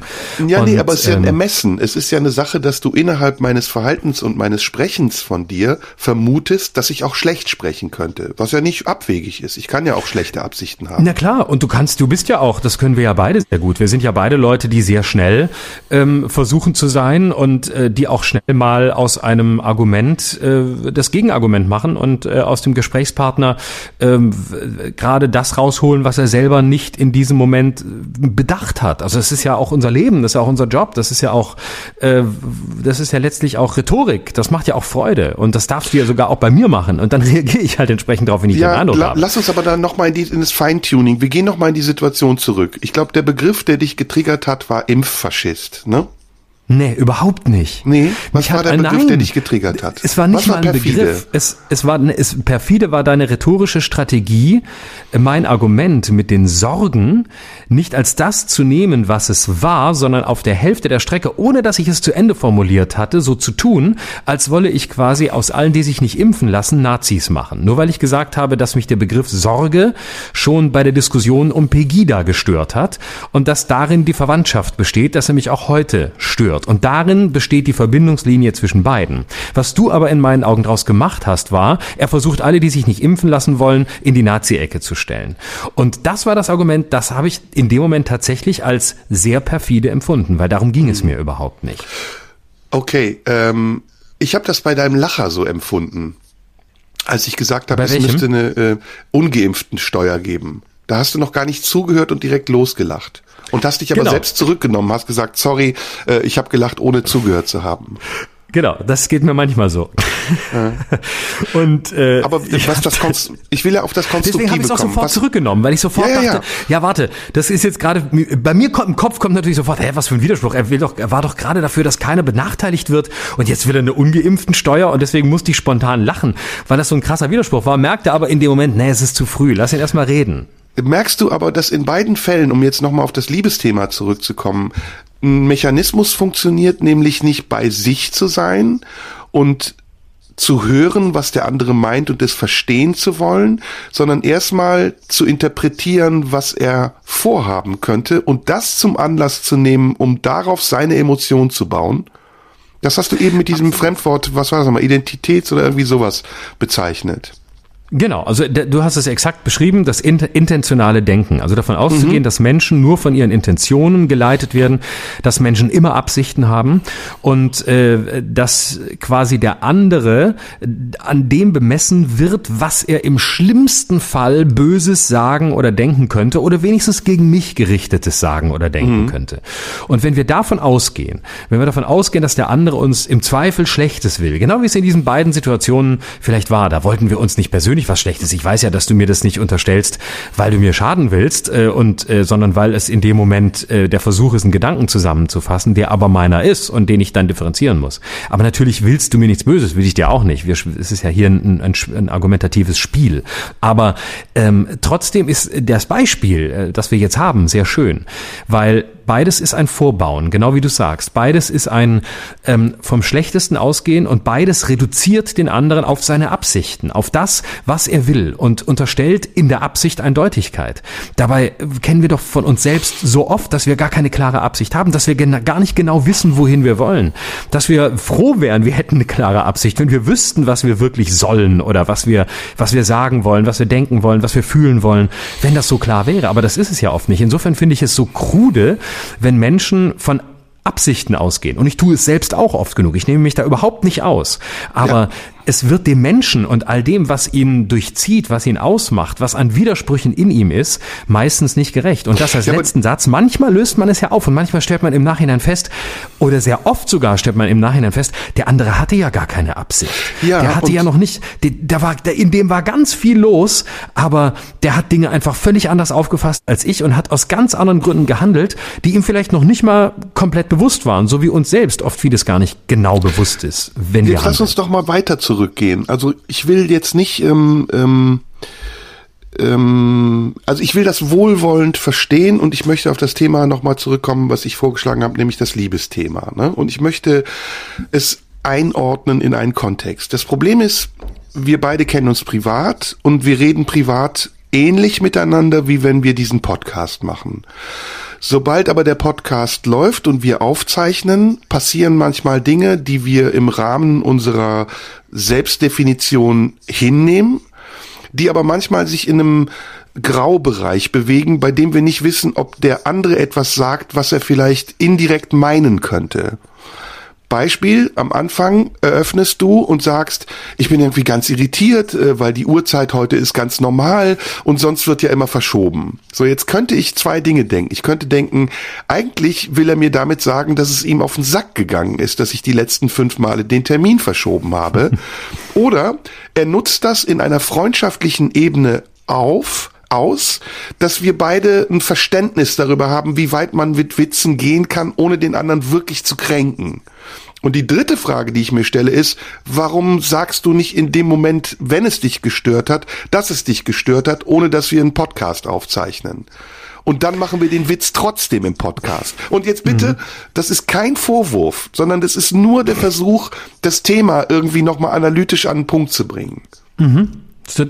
Ja, und, nee, aber es ist ja ein ähm, Ermessen. Es ist ja eine Sache, dass du innerhalb meines Verhaltens und meines Sprechens von dir vermutest, dass ich auch schlecht sprechen könnte. Was ja nicht abwegig ist. Ich kann ja auch schlechte Absichten haben. Na klar, und du kannst, du bist ja auch, das können wir ja beide sehr gut. Wir sind ja beide Leute, die sehr schnell ähm, versuchen zu sein und äh, die auch schnell mal aus einem Argument äh, das Gegenargument machen und äh, aus dem Gesprächspartner äh, gerade gerade das rausholen, was er selber nicht in diesem Moment bedacht hat. Also es ist ja auch unser Leben, das ist ja auch unser Job, das ist ja auch, äh, das ist ja letztlich auch Rhetorik. Das macht ja auch Freude und das darfst du ja sogar auch bei mir machen und dann reagiere ich halt entsprechend darauf, wenn ich ja, den Eindruck la habe. Lass uns aber dann nochmal in, die, in das Feintuning. Wir gehen nochmal in die Situation zurück. Ich glaube, der Begriff, der dich getriggert hat, war Impffaschist, ne? Nee, überhaupt nicht. Nee, was Mich war hat, der Begriff, nein, der dich getriggert hat? Es war nicht was mal ein perfide? Begriff. Es, es war, es, perfide war deine rhetorische Strategie, mein Argument mit den Sorgen nicht als das zu nehmen, was es war, sondern auf der Hälfte der Strecke, ohne dass ich es zu Ende formuliert hatte, so zu tun, als wolle ich quasi aus allen, die sich nicht impfen lassen, Nazis machen. Nur weil ich gesagt habe, dass mich der Begriff Sorge schon bei der Diskussion um Pegida gestört hat und dass darin die Verwandtschaft besteht, dass er mich auch heute stört wird. Und darin besteht die Verbindungslinie zwischen beiden. Was du aber in meinen Augen daraus gemacht hast, war, er versucht alle, die sich nicht impfen lassen wollen, in die Nazi-Ecke zu stellen. Und das war das Argument, das habe ich in dem Moment tatsächlich als sehr perfide empfunden, weil darum ging es mir überhaupt nicht. Okay, ähm, ich habe das bei deinem Lacher so empfunden. Als ich gesagt habe, es müsste eine äh, ungeimpften Steuer geben. Da hast du noch gar nicht zugehört und direkt losgelacht. Und hast dich aber Genau. selbst zurückgenommen, hast gesagt, sorry, äh, ich habe gelacht, ohne zugehört zu haben. Genau, das geht mir manchmal so. Und äh, Aber was das Konst ich will ja auf das Konstruktive Deswegen habe ich es auch kommen. sofort Was- zurückgenommen, weil ich sofort Ja, ja, dachte, ja. warte, das ist jetzt gerade, bei mir kommt, im Kopf kommt natürlich sofort, hä, was für ein Widerspruch, er will doch, er war doch gerade dafür, dass keiner benachteiligt wird und jetzt will er eine ungeimpften Steuer und deswegen musste ich spontan lachen, weil das so ein krasser Widerspruch war, merkte aber in dem Moment, nee, es ist zu früh, lass ihn erstmal reden. Merkst du aber, dass in beiden Fällen, um jetzt nochmal auf das Liebesthema zurückzukommen, ein Mechanismus funktioniert, nämlich nicht bei sich zu sein und zu hören, was der andere meint und es verstehen zu wollen, sondern erstmal zu interpretieren, was er vorhaben könnte und das zum Anlass zu nehmen, um darauf seine Emotion zu bauen? Das hast du eben mit diesem Fremdwort, was war das nochmal, Identitäts- oder irgendwie sowas bezeichnet. Genau, also du hast es exakt beschrieben, das int intentionale Denken. Also davon auszugehen, dass Menschen nur von ihren Intentionen geleitet werden, dass Menschen immer Absichten haben und äh, dass quasi der andere äh, an dem bemessen wird, was er im schlimmsten Fall Böses sagen oder denken könnte oder wenigstens gegen mich gerichtetes sagen oder denken könnte. Und wenn wir davon ausgehen, wenn wir davon ausgehen, dass der andere uns im Zweifel Schlechtes will, genau wie es in diesen beiden Situationen vielleicht war, da wollten wir uns nicht persönlich was Schlechtes. Ich weiß ja, dass du mir das nicht unterstellst, weil du mir schaden willst, äh, und äh, sondern weil es in dem Moment äh, der Versuch ist, einen Gedanken zusammenzufassen, der aber meiner ist und den ich dann differenzieren muss. Aber natürlich willst du mir nichts Böses, will ich dir auch nicht. Wir, es ist ja hier ein, ein, ein argumentatives Spiel. Aber ähm, trotzdem ist das Beispiel, äh, das wir jetzt haben, sehr schön, weil beides ist ein Vorbauen, genau wie du sagst. Beides ist ein ähm, vom Schlechtesten ausgehen und beides reduziert den anderen auf seine Absichten, auf das, was er will und unterstellt in der Absicht Eindeutigkeit. Dabei kennen wir doch von uns selbst so oft, dass wir gar keine klare Absicht haben, dass wir gar nicht genau wissen, wohin wir wollen, dass wir froh wären, wir hätten eine klare Absicht, wenn wir wüssten, was wir wirklich sollen oder was wir, was wir sagen wollen, was wir denken wollen, was wir fühlen wollen, wenn das so klar wäre. Aber das ist es ja oft nicht. Insofern finde ich es so krude, wenn Menschen von Absichten ausgehen. Und ich tue es selbst auch oft genug. Ich nehme mich da überhaupt nicht aus. Aber Ja. Es wird dem Menschen und all dem, was ihn durchzieht, was ihn ausmacht, was an Widersprüchen in ihm ist, meistens nicht gerecht. Und das als Ja, letzten Satz. Manchmal löst man es ja auf und manchmal stellt man im Nachhinein fest, oder sehr oft sogar stellt man im Nachhinein fest, der andere hatte ja gar keine Absicht. Ja, der hatte ja noch nicht, der, der war, der, in dem war ganz viel los, aber der hat Dinge einfach völlig anders aufgefasst als ich und hat aus ganz anderen Gründen gehandelt, die ihm vielleicht noch nicht mal komplett bewusst waren, so wie uns selbst oft vieles gar nicht genau bewusst ist, wenn wir Jetzt lass handeln. uns doch mal weiter zurückgehen. Also ich will jetzt nicht, ähm, ähm, ähm, also ich will das wohlwollend verstehen und ich möchte auf das Thema nochmal zurückkommen, was ich vorgeschlagen habe, nämlich das Liebesthema. Ne? Und ich möchte es einordnen in einen Kontext. Das Problem ist, wir beide kennen uns privat und wir reden privat ähnlich miteinander, wie wenn wir diesen Podcast machen. Sobald aber der Podcast läuft und wir aufzeichnen, passieren manchmal Dinge, die wir im Rahmen unserer Selbstdefinition hinnehmen, die aber manchmal sich in einem Graubereich bewegen, bei dem wir nicht wissen, ob der andere etwas sagt, was er vielleicht indirekt meinen könnte. Beispiel, am Anfang eröffnest du und sagst, ich bin irgendwie ganz irritiert, äh, weil die Uhrzeit heute ist ganz normal und sonst wird ja immer verschoben. So, jetzt könnte ich zwei Dinge denken. Ich könnte denken, eigentlich will er mir damit sagen, dass es ihm auf den Sack gegangen ist, dass ich die letzten fünf Male den Termin verschoben habe. Oder er nutzt das in einer freundschaftlichen Ebene auf, aus, dass wir beide ein Verständnis darüber haben, wie weit man mit Witzen gehen kann, ohne den anderen wirklich zu kränken. Und die dritte Frage, die ich mir stelle, ist, warum sagst du nicht in dem Moment, wenn es dich gestört hat, dass es dich gestört hat, ohne dass wir einen Podcast aufzeichnen? Und dann machen wir den Witz trotzdem im Podcast. Und jetzt bitte, das ist kein Vorwurf, sondern das ist nur der Versuch, das Thema irgendwie nochmal analytisch an den Punkt zu bringen.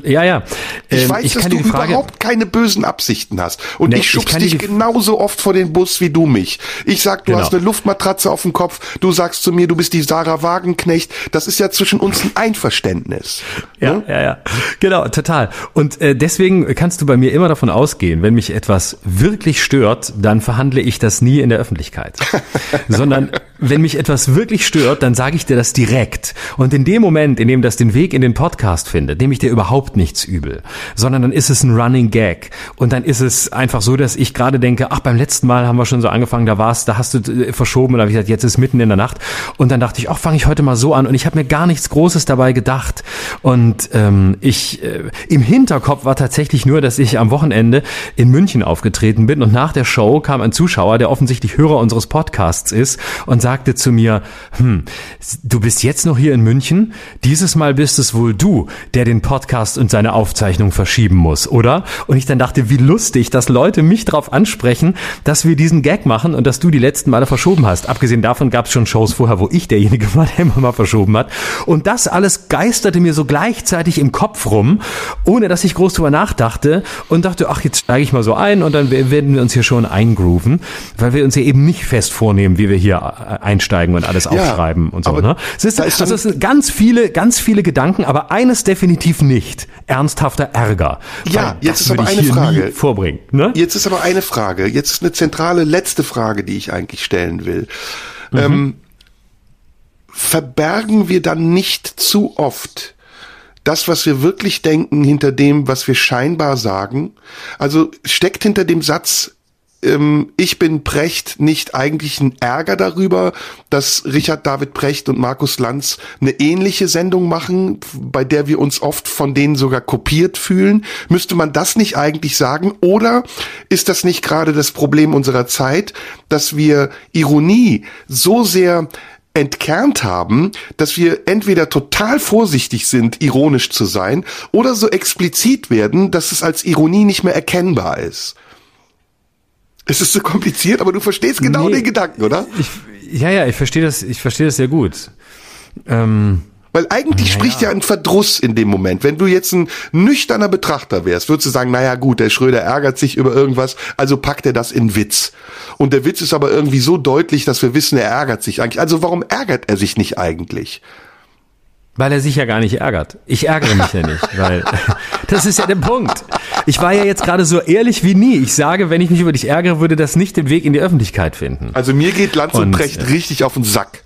Ja, ja. Ich ähm, weiß, ich dass du Frage, überhaupt keine bösen Absichten hast. Und nee, ich schubst ich dich genauso oft vor den Bus wie du mich. Ich sag, du genau. hast eine Luftmatratze auf dem Kopf. Du sagst zu mir, du bist die Sarah Wagenknecht. Das ist ja zwischen uns ein Einverständnis. Ja, ne? ja, ja. Genau, total. Und äh, deswegen kannst du bei mir immer davon ausgehen, wenn mich etwas wirklich stört, dann verhandle ich das nie in der Öffentlichkeit. Sondern wenn mich etwas wirklich stört, dann sage ich dir das direkt. Und in dem Moment, in dem das den Weg in den Podcast findet, nehme ich dir überhaupt nichts übel, sondern dann ist es ein Running Gag. Und dann ist es einfach so, dass ich gerade denke, ach, beim letzten Mal haben wir schon so angefangen, da war's, da hast du äh, verschoben, und habe gesagt, jetzt ist mitten in der Nacht. Und dann dachte ich, ach, fange ich heute mal so an. Und ich habe mir gar nichts Großes dabei gedacht. Und ähm, ich äh, im Hinterkopf war tatsächlich nur, dass ich am Wochenende in München aufgetreten bin und nach der Show kam ein Zuschauer, der offensichtlich Hörer unseres Podcasts ist und sagte zu mir, hm, du bist jetzt noch hier in München? Dieses Mal bist es wohl du, der den Podcast und seine Aufzeichnung verschieben muss, oder? Und ich dann dachte, wie lustig, dass Leute mich darauf ansprechen, dass wir diesen Gag machen und dass du die letzten Male verschoben hast. Abgesehen davon gab es schon Shows vorher, wo ich derjenige war, der immer mal verschoben hat. Und das alles geisterte mir so gleichzeitig im Kopf rum, ohne dass ich groß drüber nachdachte und dachte, ach, jetzt steige ich mal so ein und dann werden wir uns hier schon eingrooven, weil wir uns ja eben nicht fest vornehmen, wie wir hier einsteigen und alles aufschreiben ja, und so. Ne? Es ist, also es sind ganz viele, ganz viele Gedanken, aber eines definitiv nicht. Ernsthafter Ärger. Ja, jetzt ist aber eine Frage. Vorbringen, ne? Jetzt ist aber eine Frage. Jetzt ist eine zentrale letzte Frage, die ich eigentlich stellen will. Mhm. Ähm, verbergen wir dann nicht zu oft das, was wir wirklich denken, hinter dem, was wir scheinbar sagen? Also steckt hinter dem Satz, ähm, ich bin Precht nicht eigentlich ein Ärger darüber, dass Richard David Precht und Markus Lanz eine ähnliche Sendung machen, bei der wir uns oft von denen sogar kopiert fühlen? Müsste man das nicht eigentlich sagen? Oder ist das nicht gerade das Problem unserer Zeit, dass wir Ironie so sehr entkernt haben, dass wir entweder total vorsichtig sind, ironisch zu sein, oder so explizit werden, dass es als Ironie nicht mehr erkennbar ist. Es ist so kompliziert, aber du verstehst genau nee, den Gedanken, oder? Ich, ja, ja, ich verstehe das, ich verstehe das sehr gut. Ähm, Weil eigentlich naja. spricht ja ein Verdruss in dem Moment. Wenn du jetzt ein nüchterner Betrachter wärst, würdest du sagen, naja gut, der Schröder ärgert sich über irgendwas, also packt er das in Witz. Und der Witz ist aber irgendwie so deutlich, dass wir wissen, er ärgert sich eigentlich. Also warum ärgert er sich nicht eigentlich? Weil er sich ja gar nicht ärgert. Ich ärgere mich ja nicht, weil das ist ja der Punkt. Ich war ja jetzt gerade so ehrlich wie nie. Ich sage, wenn ich mich über dich ärgere, würde das nicht den Weg in die Öffentlichkeit finden. Also mir geht Lanz und, und Precht äh, richtig auf den Sack.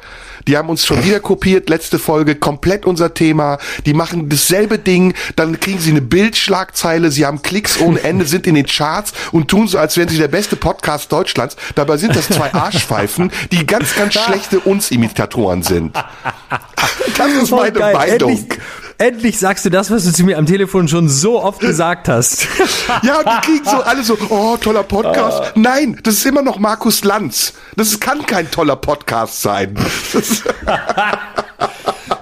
Die haben uns schon wieder kopiert, letzte Folge, komplett unser Thema. Die machen dasselbe Ding, dann kriegen sie eine Bildschlagzeile, sie haben Klicks ohne Ende, sind in den Charts und tun so, als wären sie der beste Podcast Deutschlands. Dabei sind das zwei Arschpfeifen, die ganz, ganz schlechte Uns-Imitatoren sind. Das ist meine oh, Meinung. Endlich, endlich sagst du das, was du zu mir am Telefon schon so oft gesagt hast. ja, die kriegen so alle so, oh, toller Podcast. Oh. Nein, das ist immer noch Markus Lanz. Das kann kein toller Podcast sein.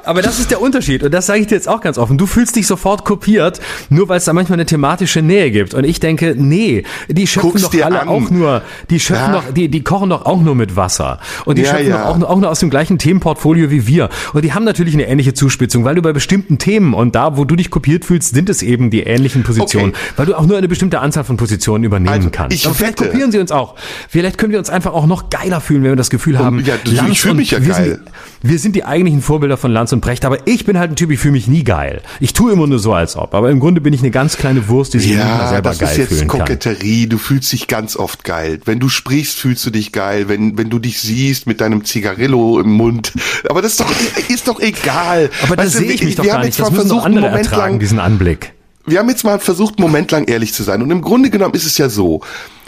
Aber das ist der Unterschied und das sage ich dir jetzt auch ganz offen. Du fühlst dich sofort kopiert, nur weil es da manchmal eine thematische Nähe gibt. Und ich denke, nee, die schöpfen Guck's doch alle an. auch nur, die schöpfen ja. doch, die, die kochen doch auch nur mit Wasser. Und die ja, schöpfen ja. doch auch, auch nur aus dem gleichen Themenportfolio wie wir. Und die haben natürlich eine ähnliche Zuspitzung, weil du bei bestimmten Themen und da, wo du dich kopiert fühlst, sind es eben die ähnlichen Positionen, okay. weil du auch nur eine bestimmte Anzahl von Positionen übernehmen also, kannst. Ich Aber vielleicht kopieren sie uns auch. Vielleicht können wir uns einfach auch noch geiler fühlen, wenn wir das Gefühl haben, ja, ich fühle mich ja geil. Sind, wir sind die eigentlichen Vorbilder von Lanz und und Brecht, aber ich bin halt ein Typ, ich fühle mich nie geil. Ich tue immer nur so, als ob. Aber im Grunde bin ich eine ganz kleine Wurst, die sich ja, selber geil fühlen kann. das ist jetzt Koketterie. Du fühlst dich ganz oft geil. Wenn du sprichst, fühlst du dich geil. Wenn, wenn du dich siehst mit deinem Zigarillo im Mund. Aber das ist doch, ist doch egal. Aber da sehe ich mich doch gar nicht. Das müssen doch andere Moment ertragen, lang, diesen Anblick. Wir haben jetzt mal versucht, einen Moment lang ehrlich zu sein. Und im Grunde genommen ist es ja so,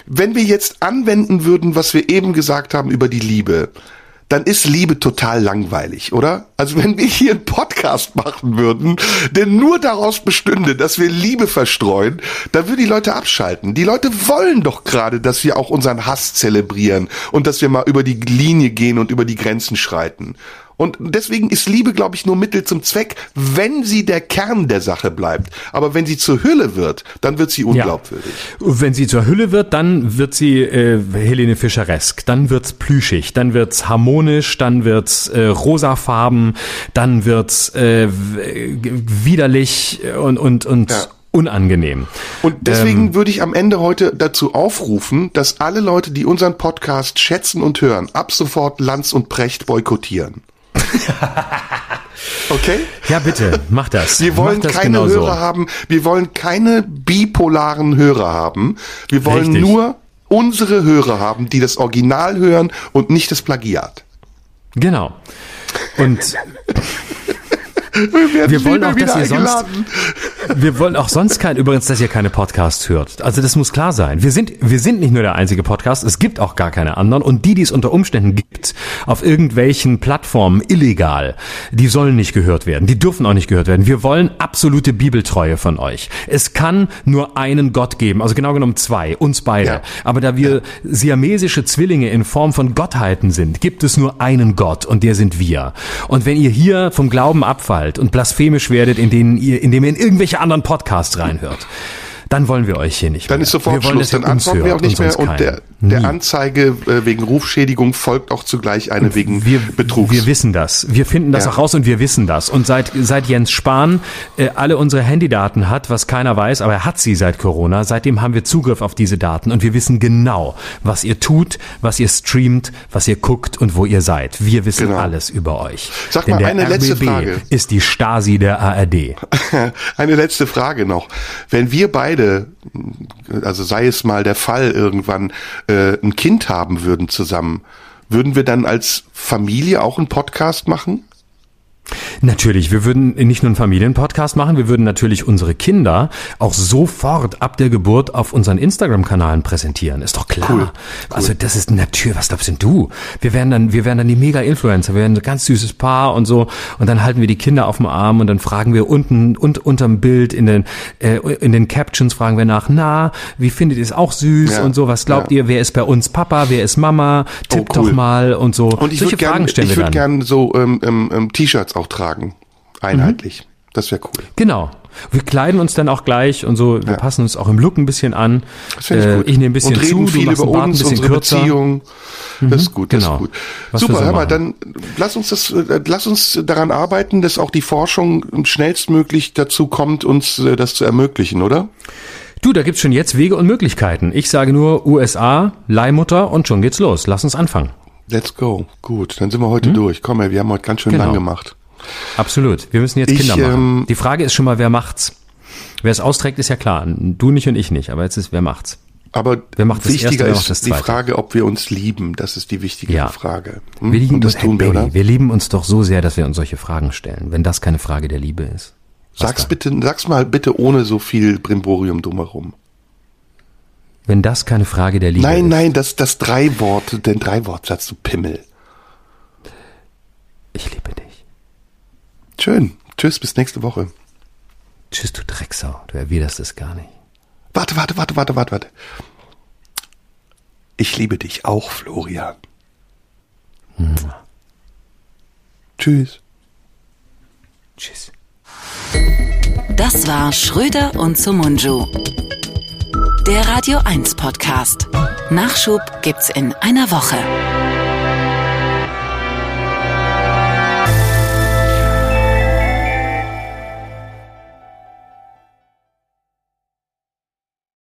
wenn wir jetzt anwenden würden, was wir eben gesagt haben über die Liebe, dann ist Liebe total langweilig, oder? Also wenn wir hier einen Podcast machen würden, der nur daraus bestünde, dass wir Liebe verstreuen, dann würden die Leute abschalten. Die Leute wollen doch gerade, dass wir auch unseren Hass zelebrieren und dass wir mal über die Linie gehen und über die Grenzen schreiten. Und deswegen ist Liebe, glaube ich, nur Mittel zum Zweck, wenn sie der Kern der Sache bleibt. Aber wenn sie zur Hülle wird, dann wird sie unglaubwürdig. Ja. Wenn sie zur Hülle wird, dann wird sie äh, Helene Fischeresk, dann wird's plüschig, dann wird's harmonisch, dann wird's äh, rosafarben dann wird's äh, widerlich und und und ja unangenehm. Und deswegen ähm, würde ich am Ende heute dazu aufrufen, dass alle Leute, die unseren Podcast schätzen und hören, ab sofort Lanz und Precht boykottieren. Okay? Ja, bitte, mach das. Wir wollen das keine Hörer so. haben, wir wollen keine bipolaren Hörer haben. Wir wollen Richtig. nur unsere Hörer haben, die das Original hören und nicht das Plagiat. Genau. Und wir, wir wollen auch, dass ihr sonst, wir wollen auch sonst kein, übrigens, dass ihr keine Podcasts hört. Also das muss klar sein. Wir sind, wir sind nicht nur der einzige Podcast. Es gibt auch gar keine anderen. Und die, die es unter Umständen gibt, auf irgendwelchen Plattformen illegal, die sollen nicht gehört werden. Die dürfen auch nicht gehört werden. Wir wollen absolute Bibeltreue von euch. Es kann nur einen Gott geben. Also genau genommen zwei. Uns beide. Ja. Aber da wir ja. siamesische Zwillinge in Form von Gottheiten sind, gibt es nur einen Gott und der sind wir. Und wenn ihr hier vom Glauben abfallt, urteilt und blasphemisch werdet, in denen ihr, indem ihr in irgendwelche anderen Podcasts reinhört dann wollen wir euch hier nicht Dann mehr. ist sofort wir Schluss, dann antworten wir auch nicht mehr und der, der Anzeige äh, wegen Rufschädigung folgt auch zugleich eine wegen wir, Betrugs. Wir wissen das. Wir finden das ja. auch raus und wir wissen das. Und seit, seit Jens Spahn äh, alle unsere Handydaten hat, was keiner weiß, aber er hat sie seit Corona, seitdem haben wir Zugriff auf diese Daten und wir wissen genau, was ihr tut, was ihr streamt, was ihr guckt und wo ihr seid. Wir wissen genau. alles über euch. Sag Denn mal eine RBB letzte Frage. ist die Stasi der ARD. eine letzte Frage noch. Wenn wir beide beide, also sei es mal der Fall, irgendwann äh, ein Kind haben würden zusammen, würden wir dann als Familie auch einen Podcast machen? Natürlich, wir würden nicht nur einen Familienpodcast machen, wir würden natürlich unsere Kinder auch sofort ab der Geburt auf unseren Instagram-Kanalen präsentieren. Ist doch klar. Cool. Also das ist natürlich, was glaubst denn du? Wir werden dann, wir werden dann die Mega-Influencer, wir werden ein ganz süßes Paar und so und dann halten wir die Kinder auf dem Arm und dann fragen wir unten und unterm Bild in den äh, in den Captions fragen wir nach, na, wie findet ihr es auch süß ja. und so, was glaubt ja. ihr, wer ist bei uns Papa, wer ist Mama? Tippt oh, cool. doch mal und so. Und ich Solche Fragen gern, stellen ich wir dann. Ich würde gerne so ähm, ähm, ähm, T-Shirts auch tragen. Einheitlich. Mhm. Das wäre cool. Genau. Wir kleiden uns dann auch gleich und so, wir ja. passen uns auch im Look ein bisschen an. Das ich, äh, gut. ich nehme ein bisschen und reden zu, viel über uns, unsere kürzer. Beziehung. Das ist mhm. gut, das genau. ist gut. Was Super, so hör mal, dann lass uns das, äh, lass uns daran arbeiten, dass auch die Forschung schnellstmöglich dazu kommt, uns äh, das zu ermöglichen, oder? Du, da gibt's schon jetzt Wege und Möglichkeiten. Ich sage nur USA, Leihmutter und schon geht's los. Lass uns anfangen. Let's go. Gut, dann sind wir heute hm? durch. Komm, ey, wir haben heute ganz schön genau. lang gemacht. Absolut. Wir müssen jetzt ich, Kinder machen. Ähm, Die Frage ist schon mal, wer macht's? Wer es austrägt, ist ja klar. Du nicht und ich nicht. Aber jetzt ist, wer macht's? Aber wer macht das wichtiger erste, ist die Frage, ob wir uns lieben. Das ist die wichtige ja. Frage. Hm? Wir lieben und das uns, tun hey, wir, Baby, oder? Wir lieben uns doch so sehr, dass wir uns solche Fragen stellen. Wenn das keine Frage der Liebe ist. sag's bitte, sag's mal bitte ohne so viel Brimborium drumherum. Wenn das keine Frage der Liebe nein, ist. Nein, nein, das, das drei Worte, den drei Wortsatz, du Pimmel. Ich liebe dich. Schön. Tschüss, bis nächste Woche. Tschüss, du Drecksau. Du erwiderst es gar nicht. Warte, warte, warte, warte, warte, warte. Ich liebe dich auch, Florian. Hm. Tschüss. Tschüss. Das war Schröder und Sumunju. Der Radio 1 Podcast. Nachschub gibt's in einer Woche.